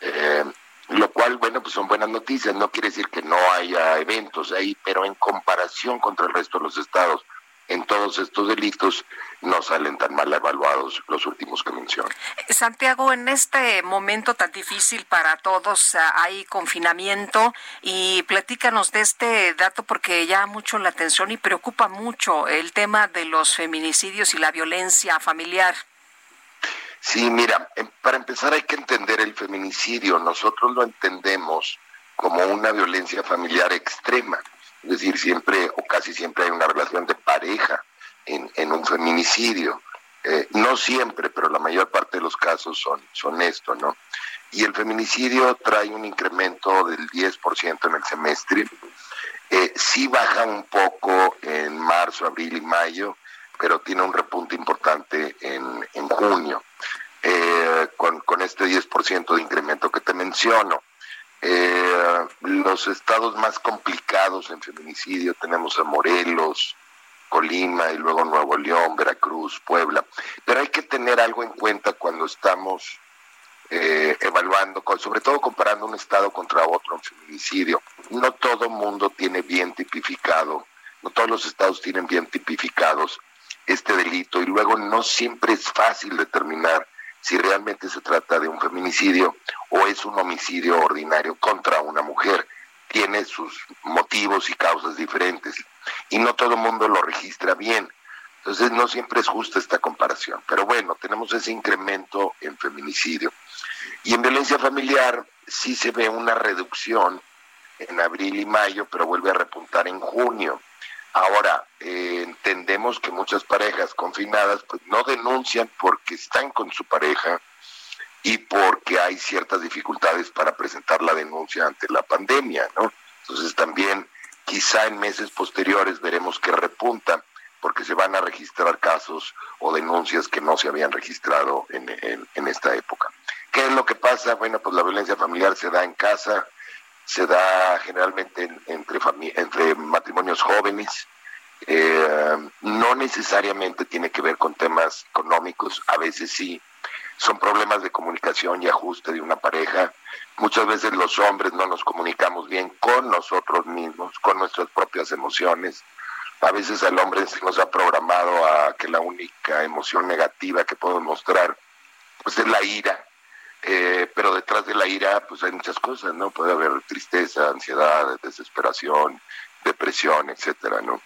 eh, lo cual, bueno, pues son buenas noticias. No quiere decir que no haya eventos ahí, pero en comparación contra el resto de los estados, en todos estos delitos no salen tan mal evaluados los últimos que menciono. Santiago, en este momento tan difícil para todos ah, hay confinamiento y platícanos de este dato porque llama mucho la atención y preocupa mucho el tema de los feminicidios y la violencia familiar. Sí, mira, em, para empezar hay que entender el feminicidio. Nosotros lo entendemos como una violencia familiar extrema. Es decir, siempre o casi siempre hay una relación de pareja en, un feminicidio. Eh, no siempre, pero la mayor parte de los casos son, son esto, ¿no? Y el feminicidio trae un incremento del 10% en el semestre. Eh, sí baja un poco en marzo, abril y mayo, pero tiene un repunte importante en, en junio. Eh, con, con, este 10% de incremento que te menciono. Eh, los estados más complicados en feminicidio tenemos a Morelos, Colima y luego Nuevo León, Veracruz, Puebla. Pero hay que tener algo en cuenta cuando estamos eh, evaluando, sobre todo comparando un estado contra otro en feminicidio. No todo mundo tiene bien tipificado, no todos los estados tienen bien tipificados este delito y luego no siempre es fácil determinar si realmente se trata de un feminicidio o es un homicidio ordinario contra una mujer. Tiene sus motivos y causas diferentes y no todo el mundo lo registra bien. Entonces no siempre es justa esta comparación. Pero bueno, tenemos ese incremento en feminicidio. Y en violencia familiar sí se ve una reducción en abril y mayo, pero vuelve a repuntar en junio. Ahora, eh, entendemos que muchas parejas confinadas pues, no denuncian porque están con su pareja y porque hay ciertas dificultades para presentar la denuncia ante la pandemia, ¿no? Entonces también quizá en meses posteriores veremos que repunta porque se van a registrar casos o denuncias que no se habían registrado en, en esta época. ¿Qué es lo que pasa? Bueno, pues la violencia familiar se da en casa, se da generalmente entre, entre matrimonios jóvenes, eh, no necesariamente tiene que ver con temas económicos, a veces sí, son problemas de comunicación y ajuste de una pareja. Muchas veces los hombres no nos comunicamos bien con nosotros mismos, con nuestras propias emociones. A veces al hombre se nos ha programado a que la única emoción negativa que podemos mostrar pues es la ira, eh, pero detrás de la ira pues hay muchas cosas, ¿no? Puede haber tristeza, ansiedad, desesperación, depresión, etcétera, ¿no?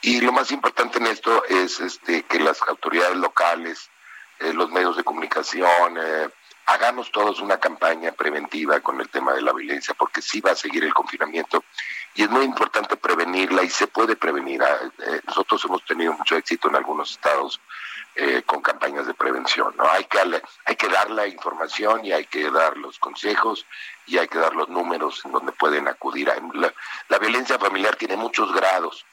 Y lo más importante en esto es este que las autoridades locales, eh, los medios de comunicación, eh, hagamos todos una campaña preventiva con el tema de la violencia, porque sí va a seguir el confinamiento y es muy importante prevenirla y se puede prevenir. Ah, nosotros hemos tenido mucho éxito en algunos estados eh, con campañas de prevención. ¿no? Hay, que, hay que dar la información y hay que dar los consejos y hay que dar los números en donde pueden acudir. La, la violencia familiar tiene muchos grados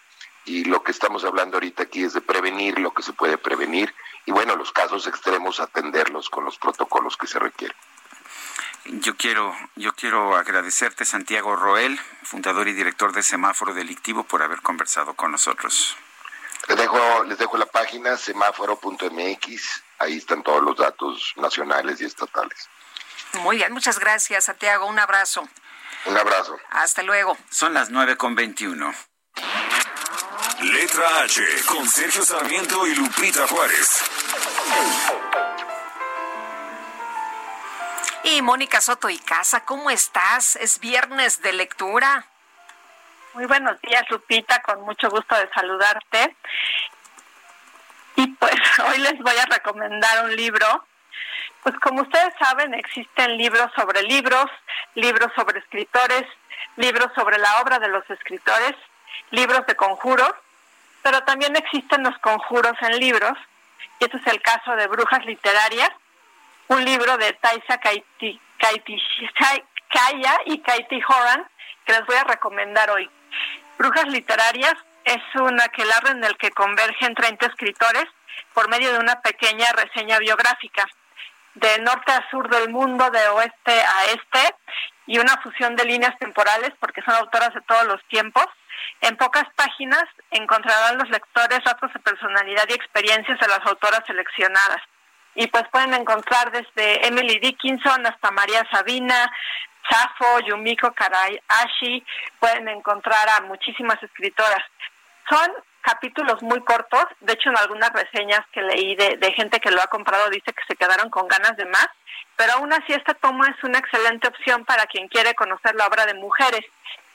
y lo que estamos hablando ahorita aquí es de prevenir lo que se puede prevenir y bueno, los casos extremos atenderlos con los protocolos que se requieren. Yo quiero, yo quiero agradecerte, Santiago Roel, fundador y director de Semáforo Delictivo, por haber conversado con nosotros. Les dejo, les dejo la página semáforo.mx, ahí están todos los datos nacionales y estatales. Muy bien, muchas gracias, Santiago. Un abrazo. Un abrazo. Hasta luego. Son las nueve con veintiuno. Letra H, con Sergio Sarmiento y Lupita Juárez. Y Mónica Soto y Casa, ¿cómo estás? Es viernes de lectura. Muy buenos días, Lupita, con mucho gusto de saludarte. Y pues hoy les voy a recomendar un libro. Pues como ustedes saben, existen libros sobre libros, libros sobre escritores, libros sobre la obra de los escritores, libros de conjuros, pero también existen los conjuros en libros, y este es el caso de Brujas Literarias, un libro de Taisa Kaiti, Kaya y Kaiti Horan, que les voy a recomendar hoy. Brujas Literarias es un aquelarre en el que convergen 30 escritores por medio de una pequeña reseña biográfica, de norte a sur del mundo, de oeste a este, y una fusión de líneas temporales, porque son autoras de todos los tiempos. En pocas páginas encontrarán los lectores datos de personalidad y experiencias de las autoras seleccionadas y pues pueden encontrar desde Emily Dickinson hasta María Sabina, Safo, Yumiko Karayashi, pueden encontrar a muchísimas escritoras. Son capítulos muy cortos, de hecho en algunas reseñas que leí de, de gente que lo ha comprado dice que se quedaron con ganas de más, pero aún así esta toma es una excelente opción para quien quiere conocer la obra de mujeres,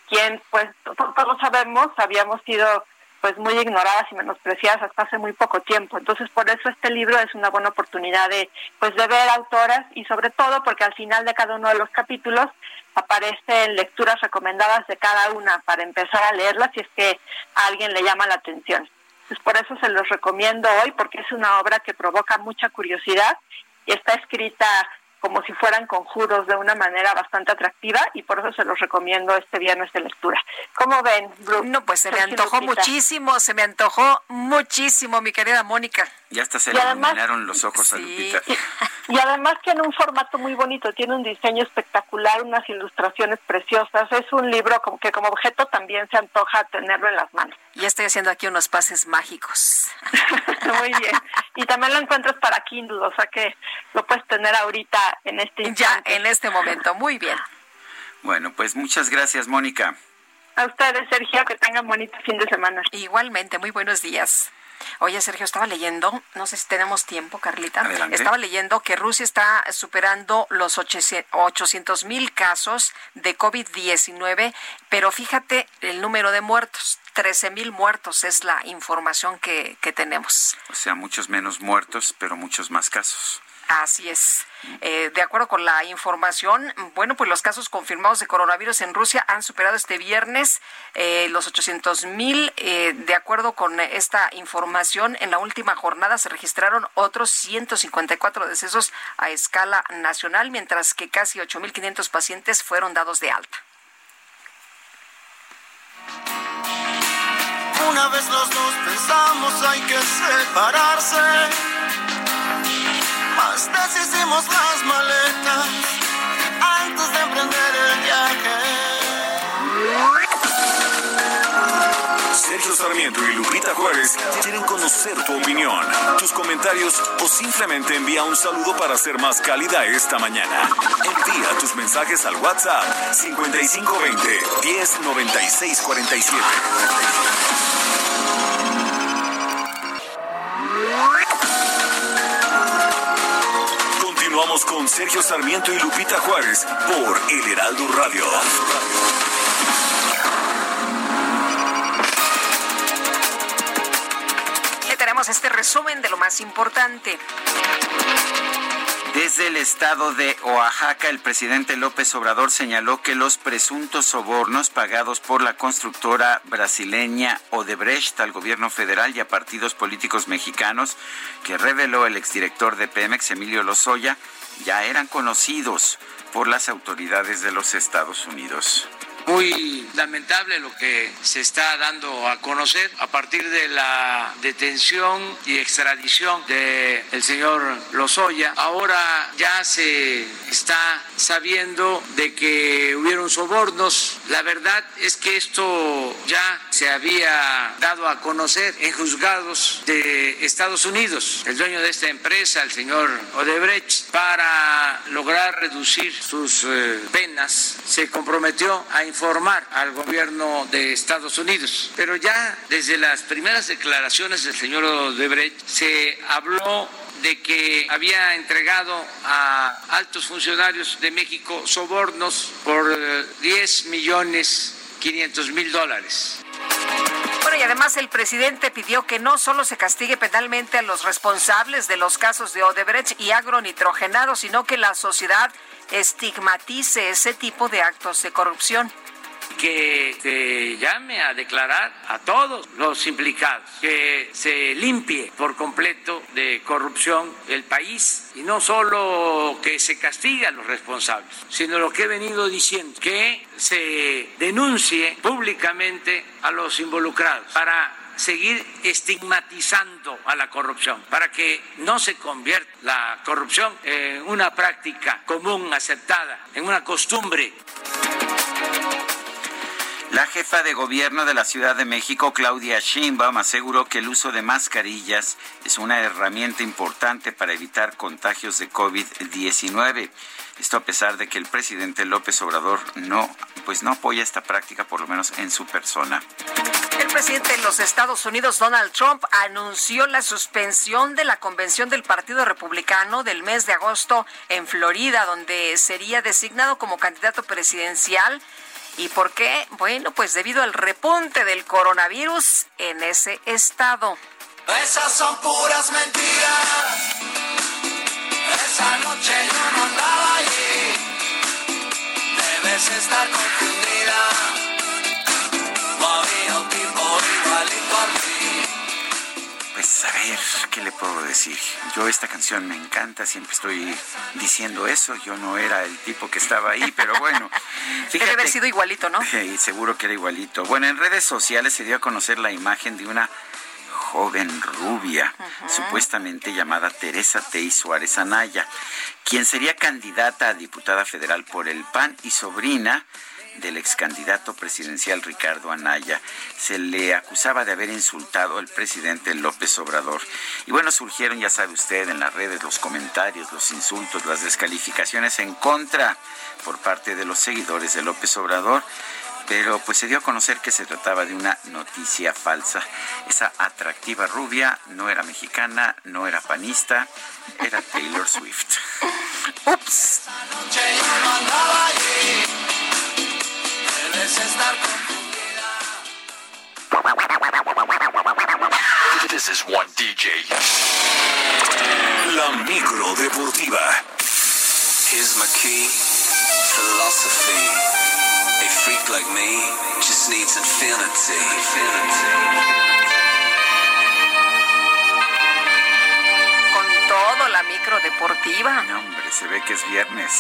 quien pues todos sabemos habíamos sido pues muy ignoradas y menospreciadas hasta hace muy poco tiempo. Entonces, por eso este libro es una buena oportunidad de pues de ver autoras y sobre todo porque al final de cada uno de los capítulos aparecen lecturas recomendadas de cada una para empezar a leerlas si es que a alguien le llama la atención. Pues por eso se los recomiendo hoy porque es una obra que provoca mucha curiosidad y está escrita como si fueran conjuros de una manera bastante atractiva y por eso se los recomiendo este viernes de lectura. ¿Cómo ven, No, pues se me antojó muchísimo, se me antojó muchísimo, mi querida Mónica. Ya hasta se le iluminaron los ojos a Lupita. Y, además tiene un formato muy bonito, tiene un diseño espectacular, unas ilustraciones preciosas. Es un libro como que como objeto también se antoja tenerlo en las manos. Ya estoy haciendo aquí unos pases mágicos. muy bien. Y también lo encuentras para Kindle, o sea que lo puedes tener ahorita en este instante. Ya, en este momento. Muy bien. Bueno, pues muchas gracias, Mónica. A ustedes, Sergio, que tengan bonito fin de semana. Igualmente, muy buenos días. Oye, Sergio, estaba leyendo, no sé si tenemos tiempo, Carlita. Estaba leyendo que Rusia está superando los 800 mil casos de COVID-19, pero fíjate el número de muertos. 13 mil muertos es la información que, que tenemos. O sea, muchos menos muertos, pero muchos más casos. Así es. Eh, de acuerdo con la información, bueno, pues los casos confirmados de coronavirus en Rusia han superado este viernes eh, los 800 mil. Eh, de acuerdo con esta información, en la última jornada se registraron otros 154 decesos a escala nacional, mientras que casi 8.500 pacientes fueron dados de alta. Una vez los dos pensamos hay que separarse deshicimos las maletas antes de emprender el viaje. Sergio Sarmiento y Lupita Juárez quieren conocer tu opinión, tus comentarios o simplemente envía un saludo para ser más cálida esta mañana. Envía tus mensajes al WhatsApp 5520 109647. Vamos con Sergio Sarmiento y Lupita Juárez por El Heraldo Radio. Ya tenemos este resumen de lo más importante. Desde el estado de Oaxaca, el presidente López Obrador señaló que los presuntos sobornos pagados por la constructora brasileña Odebrecht al gobierno federal y a partidos políticos mexicanos que reveló el exdirector de Pemex, Emilio Lozoya, ya eran conocidos por las autoridades de los Estados Unidos. Muy lamentable lo que se está dando a conocer a partir de la detención y extradición del señor Lozoya. Ahora ya se está sabiendo de que hubieron sobornos. La verdad es que esto ya se había dado a conocer en juzgados de Estados Unidos. El dueño de esta empresa, el señor Odebrecht, para lograr reducir sus eh, penas, se comprometió a informar al gobierno de Estados Unidos. Pero ya desde las primeras declaraciones del señor Odebrecht se habló de que había entregado a altos funcionarios de México sobornos por 10 eh, millones 500 mil dólares. Bueno, y además el presidente pidió que no solo se castigue penalmente a los responsables de los casos de Odebrecht y agronitrogenado, sino que la sociedad estigmatice ese tipo de actos de corrupción que se llame a declarar a todos los implicados, que se limpie por completo de corrupción el país y no solo que se castigue a los responsables, sino lo que he venido diciendo, que se denuncie públicamente a los involucrados para seguir estigmatizando a la corrupción, para que no se convierta la corrupción en una práctica común, aceptada, en una costumbre. La jefa de gobierno de la Ciudad de México, Claudia Sheinbaum, aseguró que el uso de mascarillas es una herramienta importante para evitar contagios de COVID-19. Esto a pesar de que el presidente López Obrador no, pues no apoya esta práctica, por lo menos en su persona. El presidente de los Estados Unidos, Donald Trump, anunció la suspensión de la convención del Partido Republicano del mes de agosto en Florida, donde sería designado como candidato presidencial ¿Y por qué? Bueno, pues debido al repunte del coronavirus en ese estado. Esas son puras mentiras. Esa noche yo no andaba allí. Debes estar confundida. Pues a ver, ¿qué le puedo decir? Yo esta canción me encanta, siempre estoy diciendo eso, yo no era el tipo que estaba ahí, pero bueno. Debe haber sido igualito, ¿no? Sí, seguro que era igualito. Bueno, en redes sociales se dio a conocer la imagen de una joven rubia, supuestamente llamada Teresa Tey Suárez Anaya, quien sería candidata a diputada federal por el PAN y sobrina del ex candidato presidencial Ricardo Anaya. Se le acusaba de haber insultado al presidente López Obrador. Y bueno, surgieron, ya sabe usted, en las redes los comentarios, los insultos, las descalificaciones en contra por parte de los seguidores de López Obrador pero pues se dio a conocer que se trataba de una noticia falsa. Esa atractiva rubia no era mexicana, no era panista, era Taylor Swift. Ups estar This is one DJ. La micro deportiva. Here's my key. Philosophy. A freak like me just needs infinity. Con todo la micro deportiva. No, hombre, se ve que es viernes.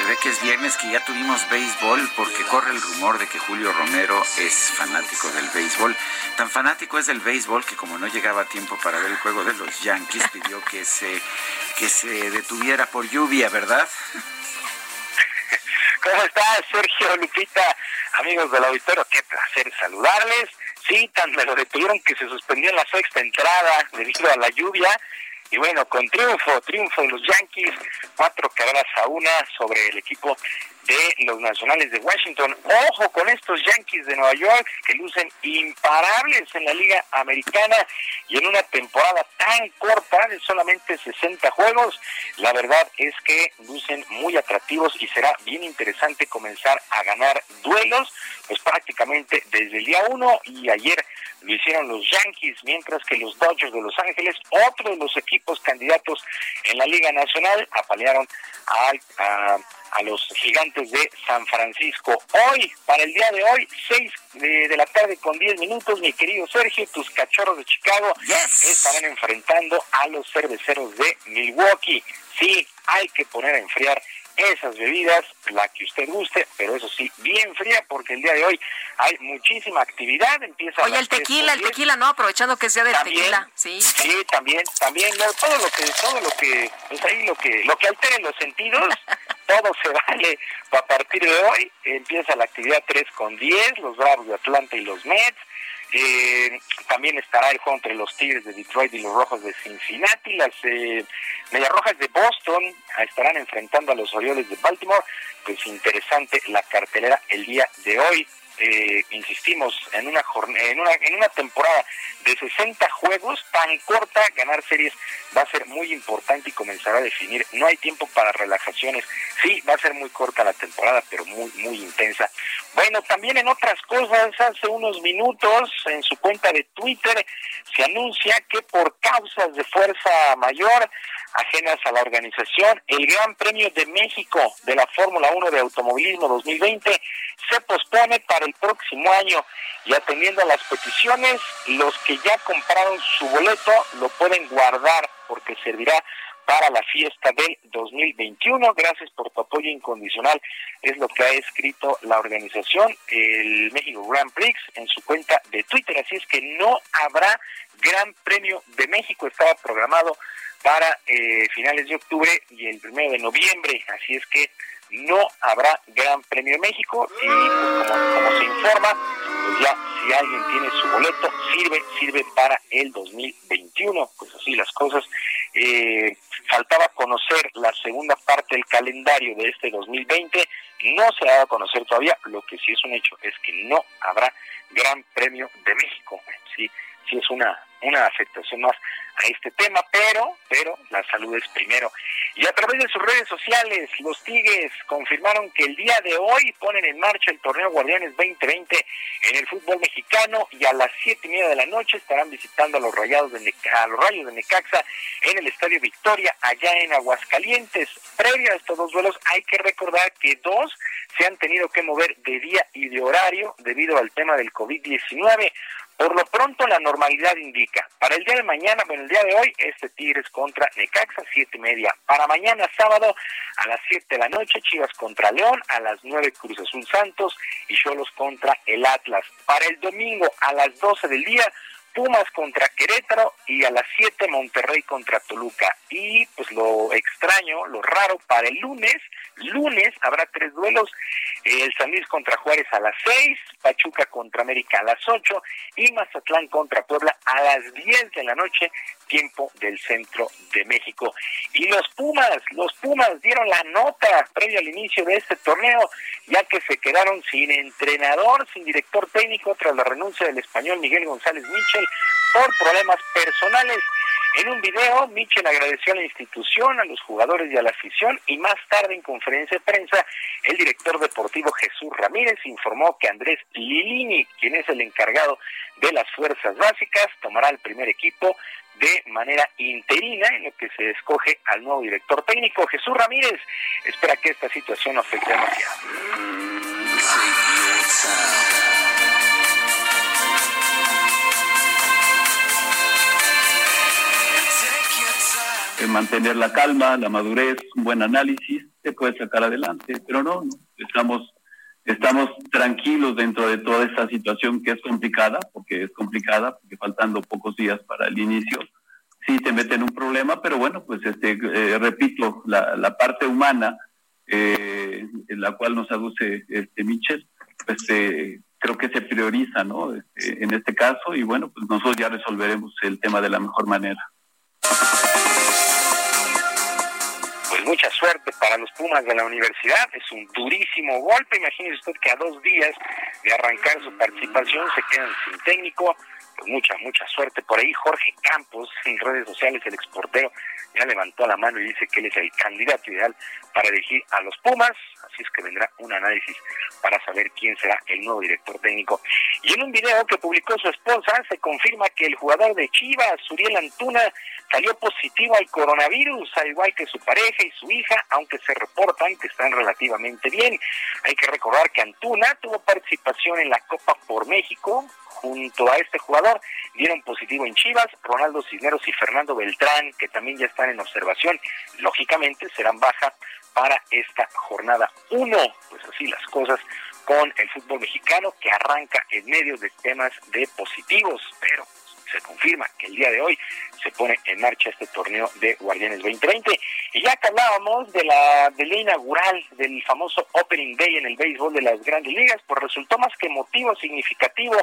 Se ve que es viernes, que ya tuvimos béisbol, porque corre el rumor de que Julio Romero es fanático del béisbol. Tan fanático es del béisbol que como no llegaba tiempo para ver el juego de los Yankees, pidió que se, que se detuviera por lluvia, ¿verdad? ¿Cómo estás, Sergio Lupita? Amigos del auditorio, qué placer saludarles. Sí, tan me lo detuvieron que se suspendió en la sexta entrada debido a la lluvia y bueno, con triunfo, triunfo de los Yankees, cuatro carreras a una sobre el equipo de los Nacionales de Washington. Ojo con estos Yankees de Nueva York que lucen imparables en la Liga Americana y en una temporada tan corta de solamente 60 juegos. La verdad es que lucen muy atractivos y será bien interesante comenzar a ganar duelos, pues prácticamente desde el día uno y ayer lo hicieron los Yankees, mientras que los Dodgers de Los Ángeles, otro de los equipos candidatos en la Liga Nacional, apalearon a, a, los gigantes de San Francisco. Hoy, para el día de hoy, 6 de, la tarde con 10 minutos, mi querido Sergio, tus cachorros de Chicago estarán enfrentando a los cerveceros de Milwaukee. Sí, hay que poner a enfriar esas bebidas, la que usted guste, pero eso sí, bien fría, porque el día de hoy hay muchísima actividad. Empieza Oye, el tequila, el tequila, ¿no? Aprovechando que sea del tequila, sí. Sí, también, también, todo lo que, todo lo que, pues ahí lo que, lo que altere los sentidos, todo se vale. A partir de hoy empieza la actividad 3 con 10, los Bravos de Atlanta y los Mets. Eh, también estará el juego entre los Tigres de Detroit y los Rojos de Cincinnati. Las eh, Medias Rojas de Boston estarán enfrentando a los Orioles de Baltimore. Pues interesante la cartelera el día de hoy eh, insistimos, en una, en, una, en una temporada de 60 juegos tan corta, ganar series va a ser muy importante y comenzará a definir. No hay tiempo para relajaciones. Sí, va a ser muy corta la temporada, pero muy, muy intensa. Bueno, también en otras cosas, hace unos minutos en su cuenta de Twitter se anuncia que por causas de fuerza mayor, ajenas a la organización, el Gran Premio de México de la Fórmula 1 de Automovilismo 2020 se pospone para el próximo año y atendiendo a las peticiones, los que ya compraron su boleto lo pueden guardar porque servirá para la fiesta del 2021. Gracias por tu apoyo incondicional. Es lo que ha escrito la organización, el México Grand Prix, en su cuenta de Twitter. Así es que no habrá Gran Premio de México. Estaba programado para eh, finales de octubre y el primero de noviembre. Así es que no habrá Gran Premio México y pues, como, se informa, pues ya si alguien tiene su boleto, sirve, sirve para el 2021. Pues así las cosas. Eh, faltaba conocer la segunda parte del calendario de este 2020. No se ha dado a conocer todavía. Lo que sí es un hecho es que no habrá Gran Premio de México. Sí, sí es una, una afectación más a este tema, pero, pero la salud es primero. Y a través de sus redes sociales, los Tigres confirmaron que el día de hoy ponen en marcha el torneo Guardianes 2020 en el fútbol mexicano y a las siete y media de la noche estarán visitando a los Rayados de a los Rayos de Necaxa en el Estadio Victoria allá en Aguascalientes. Previo a estos dos duelos hay que recordar que dos se han tenido que mover de día y de horario debido al tema del COVID-19. Por lo pronto la normalidad indica, para el día de mañana, bueno, el día de hoy, este Tigres contra Necaxa, siete y media. Para mañana sábado, a las siete de la noche, Chivas contra León, a las nueve Cruz Azul Santos y Cholos contra el Atlas. Para el domingo, a las doce del día, Pumas contra Querétaro y a las 7 Monterrey contra Toluca. Y pues lo extraño, lo raro para el lunes, lunes habrá tres duelos, el San Luis contra Juárez a las 6, Pachuca contra América a las 8 y Mazatlán contra Puebla a las 10 de la noche, tiempo del centro de México. Y los Pumas, los Pumas dieron la nota previo al inicio de este torneo, ya que se quedaron sin entrenador, sin director técnico tras la renuncia del español Miguel González Michel por problemas personales. En un video, Michel agradeció a la institución, a los jugadores y a la afición y más tarde en conferencia de prensa, el director deportivo Jesús Ramírez informó que Andrés Lilini, quien es el encargado de las fuerzas básicas, tomará el primer equipo de manera interina en lo que se escoge al nuevo director técnico. Jesús Ramírez espera que esta situación no afecte demasiado. mantener la calma, la madurez, un buen análisis, se puede sacar adelante, pero no, no, estamos estamos tranquilos dentro de toda esta situación que es complicada, porque es complicada, porque faltando pocos días para el inicio, sí te meten en un problema, pero bueno, pues este, eh, repito, la, la, parte humana eh, en la cual nos aduce este Michel, pues eh, creo que se prioriza, ¿no? Este, en este caso, y bueno, pues nosotros ya resolveremos el tema de la mejor manera. Pues mucha suerte para los Pumas de la universidad. Es un durísimo golpe. Imagínese usted que a dos días de arrancar su participación se quedan sin técnico. Mucha, mucha suerte por ahí. Jorge Campos, en redes sociales, el exportero, ya levantó la mano y dice que él es el candidato ideal para elegir a los Pumas. Así es que vendrá un análisis para saber quién será el nuevo director técnico. Y en un video que publicó su esposa, se confirma que el jugador de Chivas, Uriel Antuna, salió positivo al coronavirus, al igual que su pareja y su hija, aunque se reportan que están relativamente bien. Hay que recordar que Antuna tuvo participación en la Copa por México, junto a este jugador dieron positivo en Chivas, Ronaldo Cisneros y Fernando Beltrán, que también ya están en observación, lógicamente serán baja para esta jornada 1. Pues así las cosas con el fútbol mexicano que arranca en medio de temas de positivos, pero se confirma que el día de hoy se pone en marcha este torneo de Guardianes 2020. Y ya que hablábamos de la del inaugural del famoso Opening Day en el béisbol de las grandes ligas, pues resultó más que motivo significativo.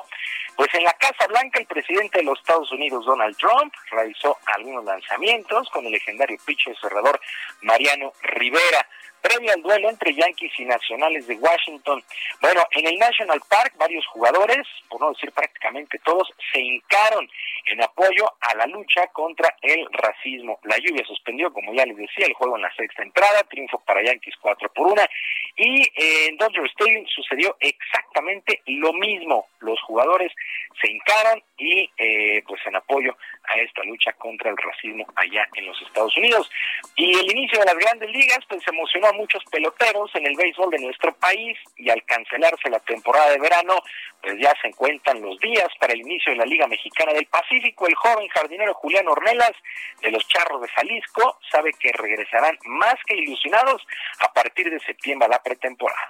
Pues en la Casa Blanca el presidente de los Estados Unidos, Donald Trump, realizó algunos lanzamientos con el legendario pitcher cerrador Mariano Rivera previo al duelo entre Yankees y Nacionales de Washington. Bueno, en el National Park varios jugadores, por no decir prácticamente todos, se hincaron en apoyo a la lucha contra el racismo. La lluvia suspendió, como ya les decía, el juego en la sexta entrada, triunfo para Yankees 4 por 1 y eh, en Dodger Stadium sucedió exactamente lo mismo. Los jugadores se hincaron y eh, pues en apoyo a esta lucha contra el racismo allá en los Estados Unidos. Y el inicio de las grandes ligas pues emocionó a muchos peloteros en el béisbol de nuestro país y al cancelarse la temporada de verano pues ya se encuentran los días para el inicio de la Liga Mexicana del Pacífico. El joven jardinero Julián Ornelas de los Charros de Jalisco sabe que regresarán más que ilusionados a partir de septiembre a la pretemporada.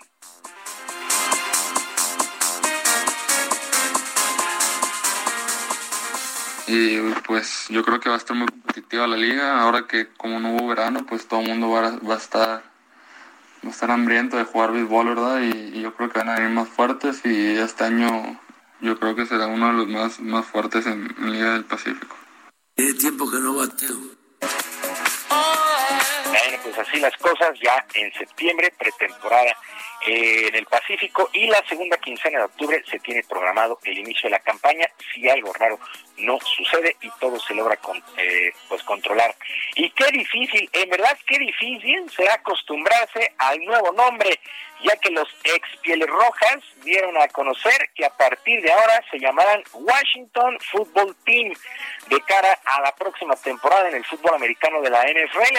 Y pues yo creo que va a estar muy competitiva la liga. Ahora que como no hubo verano pues todo el mundo va a, va a estar va a estar hambriento de jugar béisbol verdad y, yo creo que van a ir más fuertes y este año yo creo que será uno de los más más fuertes en, en Liga del Pacífico. Tiene tiempo que no bateo. Bueno pues así las cosas ya en septiembre pretemporada en el Pacífico y la segunda quincena de octubre se tiene programado el inicio de la campaña. Si algo raro no sucede y todo se logra con, eh, pues controlar. Y qué difícil, en verdad qué difícil será acostumbrarse al nuevo nombre, ya que los ex Pieles Rojas dieron a conocer que a partir de ahora se llamarán Washington Football Team de cara a la próxima temporada en el fútbol americano de la NFL.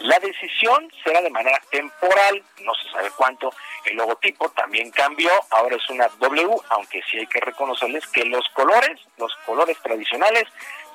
La decisión será de manera temporal, no se sabe cuánto. El logotipo también cambió, ahora es una W, aunque sí hay que reconocerles que los colores, los colores tradicionales,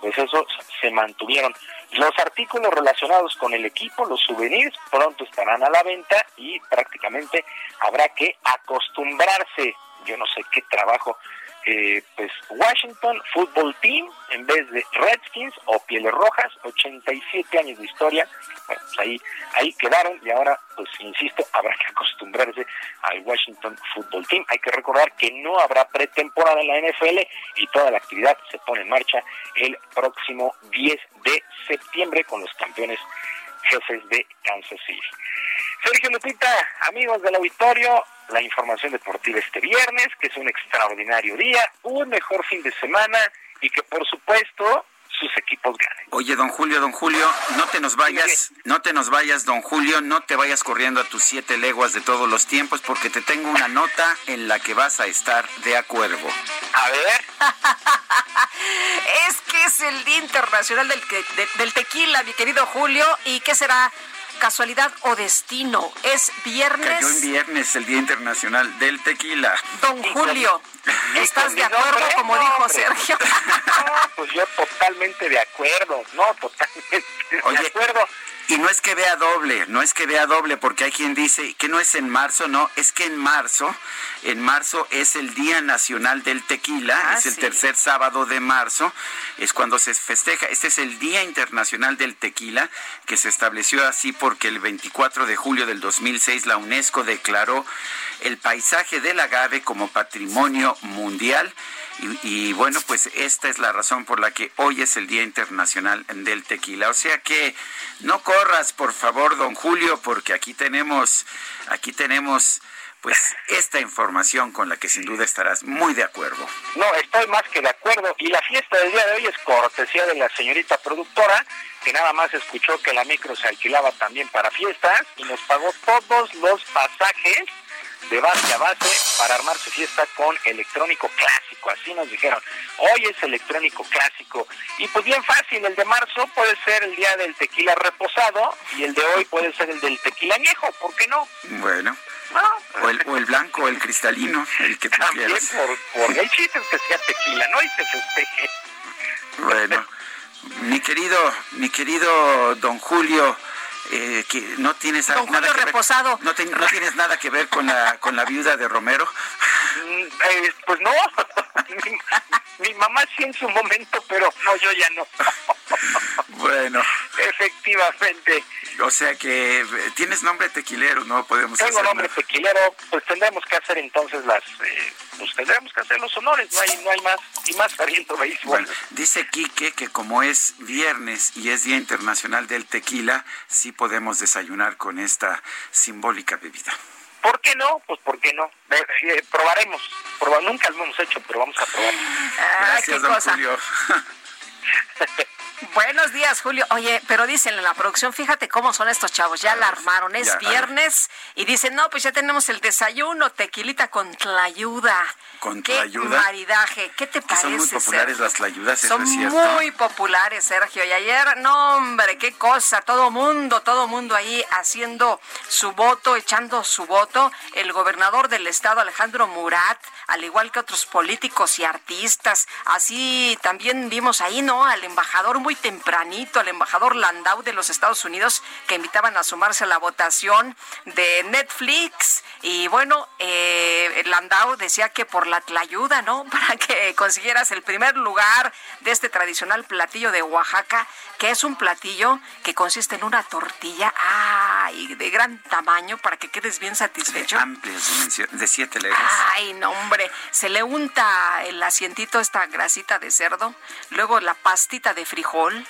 pues esos se mantuvieron. Los artículos relacionados con el equipo, los souvenirs, pronto estarán a la venta y prácticamente habrá que acostumbrarse. Yo no sé qué trabajo eh, pues Washington Football Team en vez de Redskins o Pieles Rojas, 87 años de historia, bueno, pues ahí, ahí quedaron y ahora, pues insisto, habrá que acostumbrarse al Washington Football Team. Hay que recordar que no habrá pretemporada en la NFL y toda la actividad se pone en marcha el próximo 10 de septiembre con los campeones jefes de Kansas City. Sergio Lupita, amigos del auditorio, la información deportiva este viernes, que es un extraordinario día, un mejor fin de semana y que por supuesto sus equipos ganen. Oye, don Julio, don Julio, no te nos vayas, no te nos vayas, don Julio, no te vayas corriendo a tus siete leguas de todos los tiempos, porque te tengo una nota en la que vas a estar de acuerdo. A ver. es que es el Día Internacional del, del Tequila, mi querido Julio, ¿y qué será? Casualidad o destino. Es viernes. Cayó en viernes el Día Internacional del Tequila. Don Julio, ¿estás de acuerdo como dijo Sergio? pues yo totalmente de acuerdo, no, totalmente de acuerdo. Y no es que vea doble, no es que vea doble, porque hay quien dice que no es en marzo, no, es que en marzo, en marzo es el Día Nacional del Tequila, Ah, es el sí. tercer sábado de marzo, es cuando se festeja, este es el Día Internacional del Tequila, que se estableció así porque el 24 de julio del 2006 la UNESCO declaró el paisaje del agave como patrimonio mundial. Y, y, bueno, pues esta es la razón por la que hoy es el Día Internacional del Tequila. O sea que no corras, por favor, don Julio, porque aquí tenemos, aquí tenemos pues esta información con la que sin duda estarás muy de acuerdo. No, estoy más que de acuerdo. Y la fiesta del día de hoy es cortesía de la señorita productora, que nada más escuchó que la micro se alquilaba también para fiestas y nos pagó todos los pasajes de base a base para armar su fiesta con electrónico clásico. Así nos dijeron, hoy es electrónico clásico. Y pues bien fácil, el de marzo puede ser el día del tequila reposado y el de hoy puede ser el del tequila añejo, ¿por qué no? Bueno. O el, o el blanco, o el cristalino, el que tú También quieras. por, por el chiste es que sea tequila, ¿no? Y se festeje. Bueno, mi querido, mi querido don Julio, eh, que no tienes Don nada que ver- Reposado. no, te- no tienes nada que ver con la con la viuda de Romero. Mm, eh, pues no, mi, mamá sí en su momento, pero no, yo ya no. bueno. Efectivamente. O sea que eh, tienes nombre tequilero, no podemos Tengo nombre tequilero, pues tendremos que hacer entonces las, eh, pues tendremos que hacer los honores, no hay, no hay más, y más sabiendo béisbol. Bueno, dice Quique que como es viernes y es Día Internacional del Tequila, sí podemos desayunar con esta simbólica bebida. ¿Por qué no? Pues ¿por qué no? Eh, probaremos. nunca lo hemos hecho, pero vamos a probar. Ah, Gracias, don Julio. Buenos días, Julio. Oye, pero dicen en la producción, fíjate cómo son estos chavos, ya la armaron, es viernes y dicen, no, pues ya tenemos el desayuno, tequilita con tlayuda. ¿Con ¿Qué tlayuda? maridaje? ¿Qué te parece, Son muy populares las tlayudas, Son es muy populares, Sergio. Y ayer, no, hombre, qué cosa, todo mundo, todo mundo ahí haciendo su voto, echando su voto. El gobernador del estado, Alejandro Murat, al igual que otros políticos y artistas. Así también vimos ahí, ¿no? Al embajador muy tempranito, al embajador Landau de los Estados Unidos, que invitaban a sumarse a la votación de Netflix. Y bueno, eh, Landau decía que por la ayuda, ¿no? Para que consiguieras el primer lugar de este tradicional platillo de Oaxaca, que es un platillo que consiste en una tortilla, ay, de gran tamaño para que quedes bien satisfecho. Amplias de siete legos. Ay, no, hombre. Se le unta el asientito, esta grasita de cerdo, luego la pastita de frijol,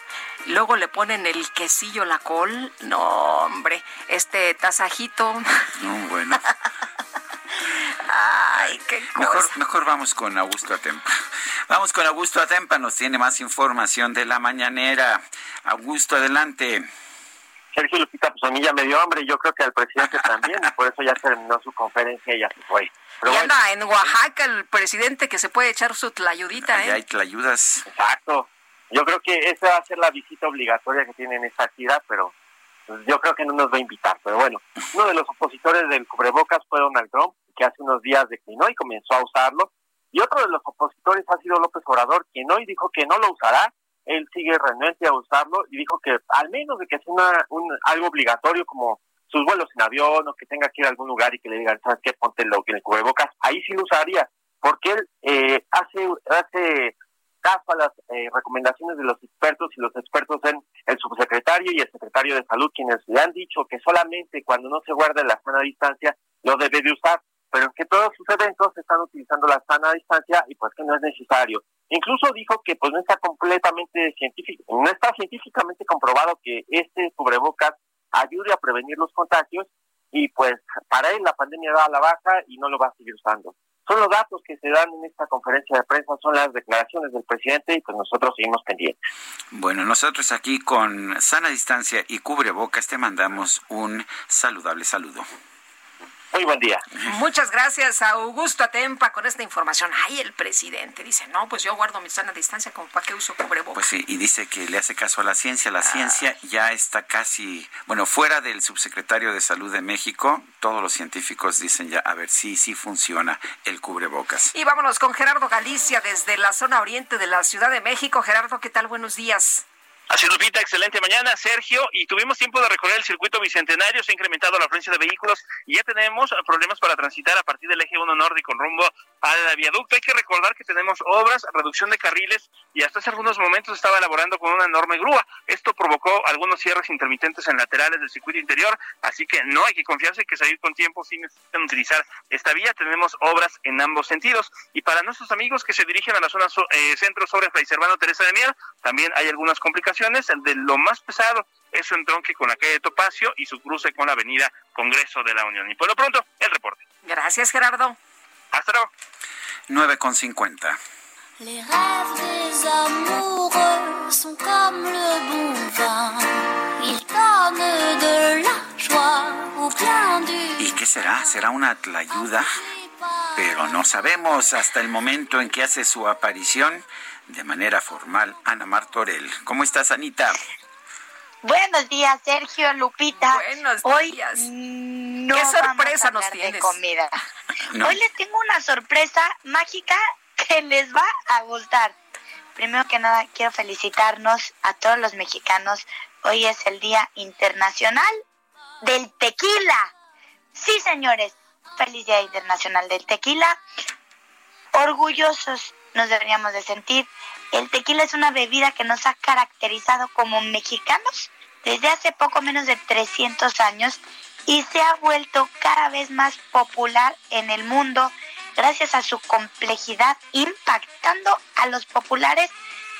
luego le ponen el quesillo, la col. No, hombre, este tasajito. No, bueno. Ay, qué mejor, mejor vamos con Augusto Atempa. Vamos con Augusto Atempa, nos tiene más información de la mañanera. Augusto, adelante. Sergio Lupita, pues a mí ya me dio hambre, yo creo que al presidente también, y por eso ya terminó su conferencia y ya se fue. y anda en Oaxaca el presidente que se puede echar su tlayudita, ¿eh? hay tlayudas. Exacto. Yo creo que esa va a ser la visita obligatoria que tiene en esta gira, pero yo creo que no nos va a invitar. Pero bueno, uno de los opositores del cubrebocas fue Donald Trump, que hace unos días declinó y comenzó a usarlo. Y otro de los opositores ha sido López Obrador, quien hoy dijo que no lo usará él sigue renuente a usarlo y dijo que al menos de que sea una, un, algo obligatorio como sus vuelos en avión o que tenga que ir a algún lugar y que le digan, ¿sabes qué? Ponte lo que el cubrebocas, ahí sí lo usaría, porque él eh, hace, hace caso a las eh, recomendaciones de los expertos y los expertos en el subsecretario y el secretario de salud quienes le han dicho que solamente cuando no se guarda la sana distancia lo debe de usar, pero que todos sus eventos están utilizando la sana distancia y pues que no es necesario. Incluso dijo que pues no está completamente científico, no está científicamente comprobado que este cubrebocas ayude a prevenir los contagios y pues para él la pandemia va a la baja y no lo va a seguir usando. Son los datos que se dan en esta conferencia de prensa, son las declaraciones del presidente y pues nosotros seguimos pendientes. Bueno, nosotros aquí con sana distancia y cubrebocas te mandamos un saludable saludo. Muy buen día. Muchas gracias a Augusto Atempa con esta información. Ay, el presidente dice, no, pues yo guardo mi sana distancia, como para qué uso cubrebocas. Pues sí, y dice que le hace caso a la ciencia. La ciencia ya está casi, bueno, fuera del subsecretario de Salud de México, todos los científicos dicen ya, a ver, sí, sí funciona el cubrebocas. Y vámonos con Gerardo Galicia desde la zona oriente de la Ciudad de México. Gerardo, ¿qué tal? Buenos días. Así Lupita, excelente mañana, Sergio, y tuvimos tiempo de recorrer el circuito bicentenario, se ha incrementado la afluencia de vehículos y ya tenemos problemas para transitar a partir del eje 1 norte con rumbo al viaducto. Hay que recordar que tenemos obras, reducción de carriles y hasta hace algunos momentos estaba elaborando con una enorme grúa. Esto provocó algunos cierres intermitentes en laterales del circuito interior, así que no hay que confiarse que salir con tiempo si necesitan utilizar esta vía. Tenemos obras en ambos sentidos. Y para nuestros amigos que se dirigen a la zona eh, centro sobre Fray Servano Teresa de Mier, también hay algunas complicaciones de lo más pesado es su entronque con la calle Topacio y su cruce con la avenida Congreso de la Unión. Y por lo pronto, el reporte. Gracias, Gerardo. Hasta luego. 9 con 50. Les rêves des amoureux sont comme le bon vin. Ils donnent de la joie au du... ¿Y qué será? ¿Será una tlayuda? Pero no sabemos hasta el momento en que hace su aparición de manera formal Ana Martorell. ¿Cómo estás, Anita? Buenos días, Sergio, Lupita. Buenos días. Hoy no ¿Qué sorpresa nos tienes? De comida. Hoy les tengo una sorpresa mágica que les va a gustar. Primero que nada, quiero felicitarnos a todos los mexicanos. Hoy es el Día Internacional del Tequila. Sí, señores, feliz Día Internacional del Tequila. orgullosos nos deberíamos de sentir. El tequila es una bebida que nos ha caracterizado como mexicanos desde hace poco menos de 300 años y se ha vuelto cada vez más popular en el mundo gracias a su complejidad, impactando a los populares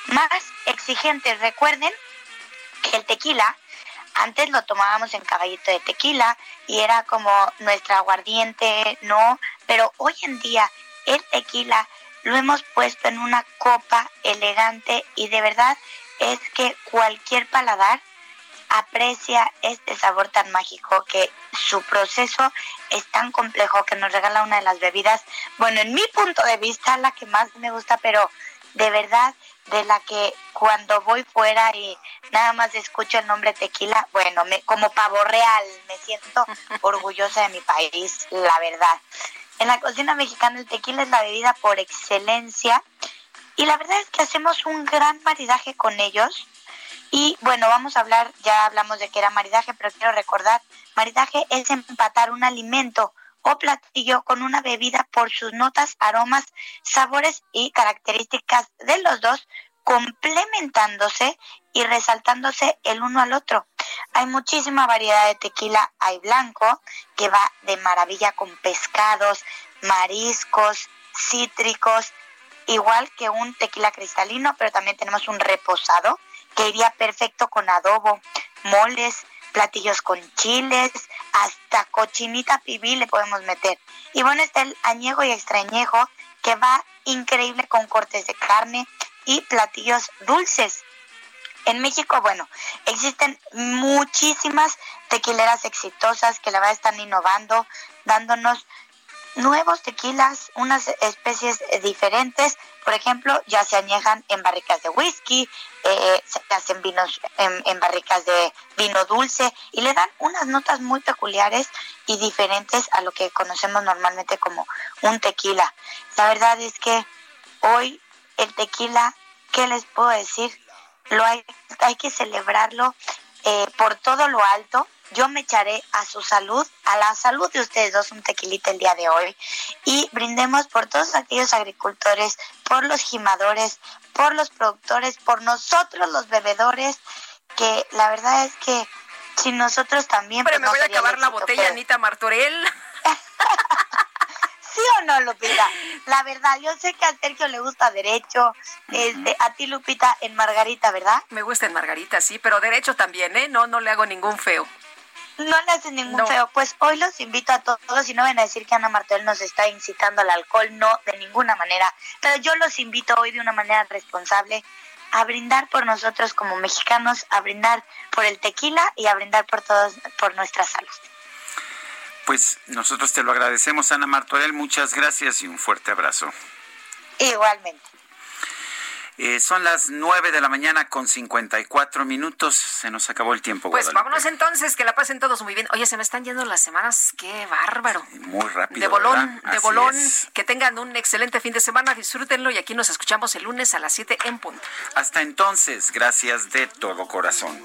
más exigentes. Recuerden que el tequila antes lo tomábamos en caballito de tequila y era como nuestra aguardiente, ¿no? Pero hoy en día el tequila lo hemos puesto en una copa elegante y de verdad es que cualquier paladar aprecia este sabor tan mágico que su proceso es tan complejo que nos regala una de las bebidas, bueno, en mi punto de vista la que más me gusta, pero de verdad de la que cuando voy fuera y nada más escucho el nombre tequila, bueno, me, como pavo real, me siento orgullosa de mi país, la verdad. En la cocina mexicana el tequila es la bebida por excelencia y la verdad es que hacemos un gran maridaje con ellos. Y bueno, vamos a hablar, ya hablamos de que era maridaje, pero quiero recordar, maridaje es empatar un alimento o platillo con una bebida por sus notas, aromas, sabores y características de los dos, complementándose y resaltándose el uno al otro. Hay muchísima variedad de tequila, hay blanco, que va de maravilla con pescados, mariscos, cítricos, igual que un tequila cristalino, pero también tenemos un reposado que iría perfecto con adobo, moles, platillos con chiles, hasta cochinita pibil le podemos meter. Y bueno, está el añejo y extrañejo que va increíble con cortes de carne y platillos dulces. En México, bueno, existen muchísimas tequileras exitosas que la verdad están innovando, dándonos nuevos tequilas, unas especies diferentes, por ejemplo, ya se añejan en barricas de whisky, eh, se hacen vinos en, barricas de vino dulce y le dan unas notas muy peculiares y diferentes a lo que conocemos normalmente como un tequila. La verdad es que hoy el tequila, ¿qué les puedo decir? Lo hay, hay que celebrarlo eh, por todo lo alto yo me echaré a su salud, a la salud de ustedes dos, un tequilita el día de hoy. Y brindemos por todos aquellos agricultores, por los gimadores, por los productores, por nosotros los bebedores, que la verdad es que si nosotros también... Pero pues, me voy a acabar la botella, Anita Martorell. ¿Sí o no, Lupita? La verdad, yo sé que a Sergio le gusta derecho, este, a ti, Lupita, en Margarita, ¿verdad? Me gusta en Margarita, sí, pero derecho también, ¿eh? No, no le hago ningún feo. No le hacen ningún feo. Pues hoy los invito a todos y no ven a decir que Ana Martel nos está incitando al alcohol, no, de ninguna manera. Pero yo los invito hoy de una manera responsable a brindar por nosotros como mexicanos, a brindar por el tequila y a brindar por todos, por nuestra salud. Pues nosotros te lo agradecemos, Ana Martorell. Muchas gracias y un fuerte abrazo. Igualmente. Eh, son las nueve de la mañana con 54 minutos. Se nos acabó el tiempo. Pues vámonos entonces, que la pasen todos muy bien. Oye, se me están yendo las semanas. Qué bárbaro. Muy rápido. De bolón, de bolón. Que tengan un excelente fin de semana. Disfrútenlo y aquí nos escuchamos el lunes a las 7 en punto. Hasta entonces, gracias de todo corazón.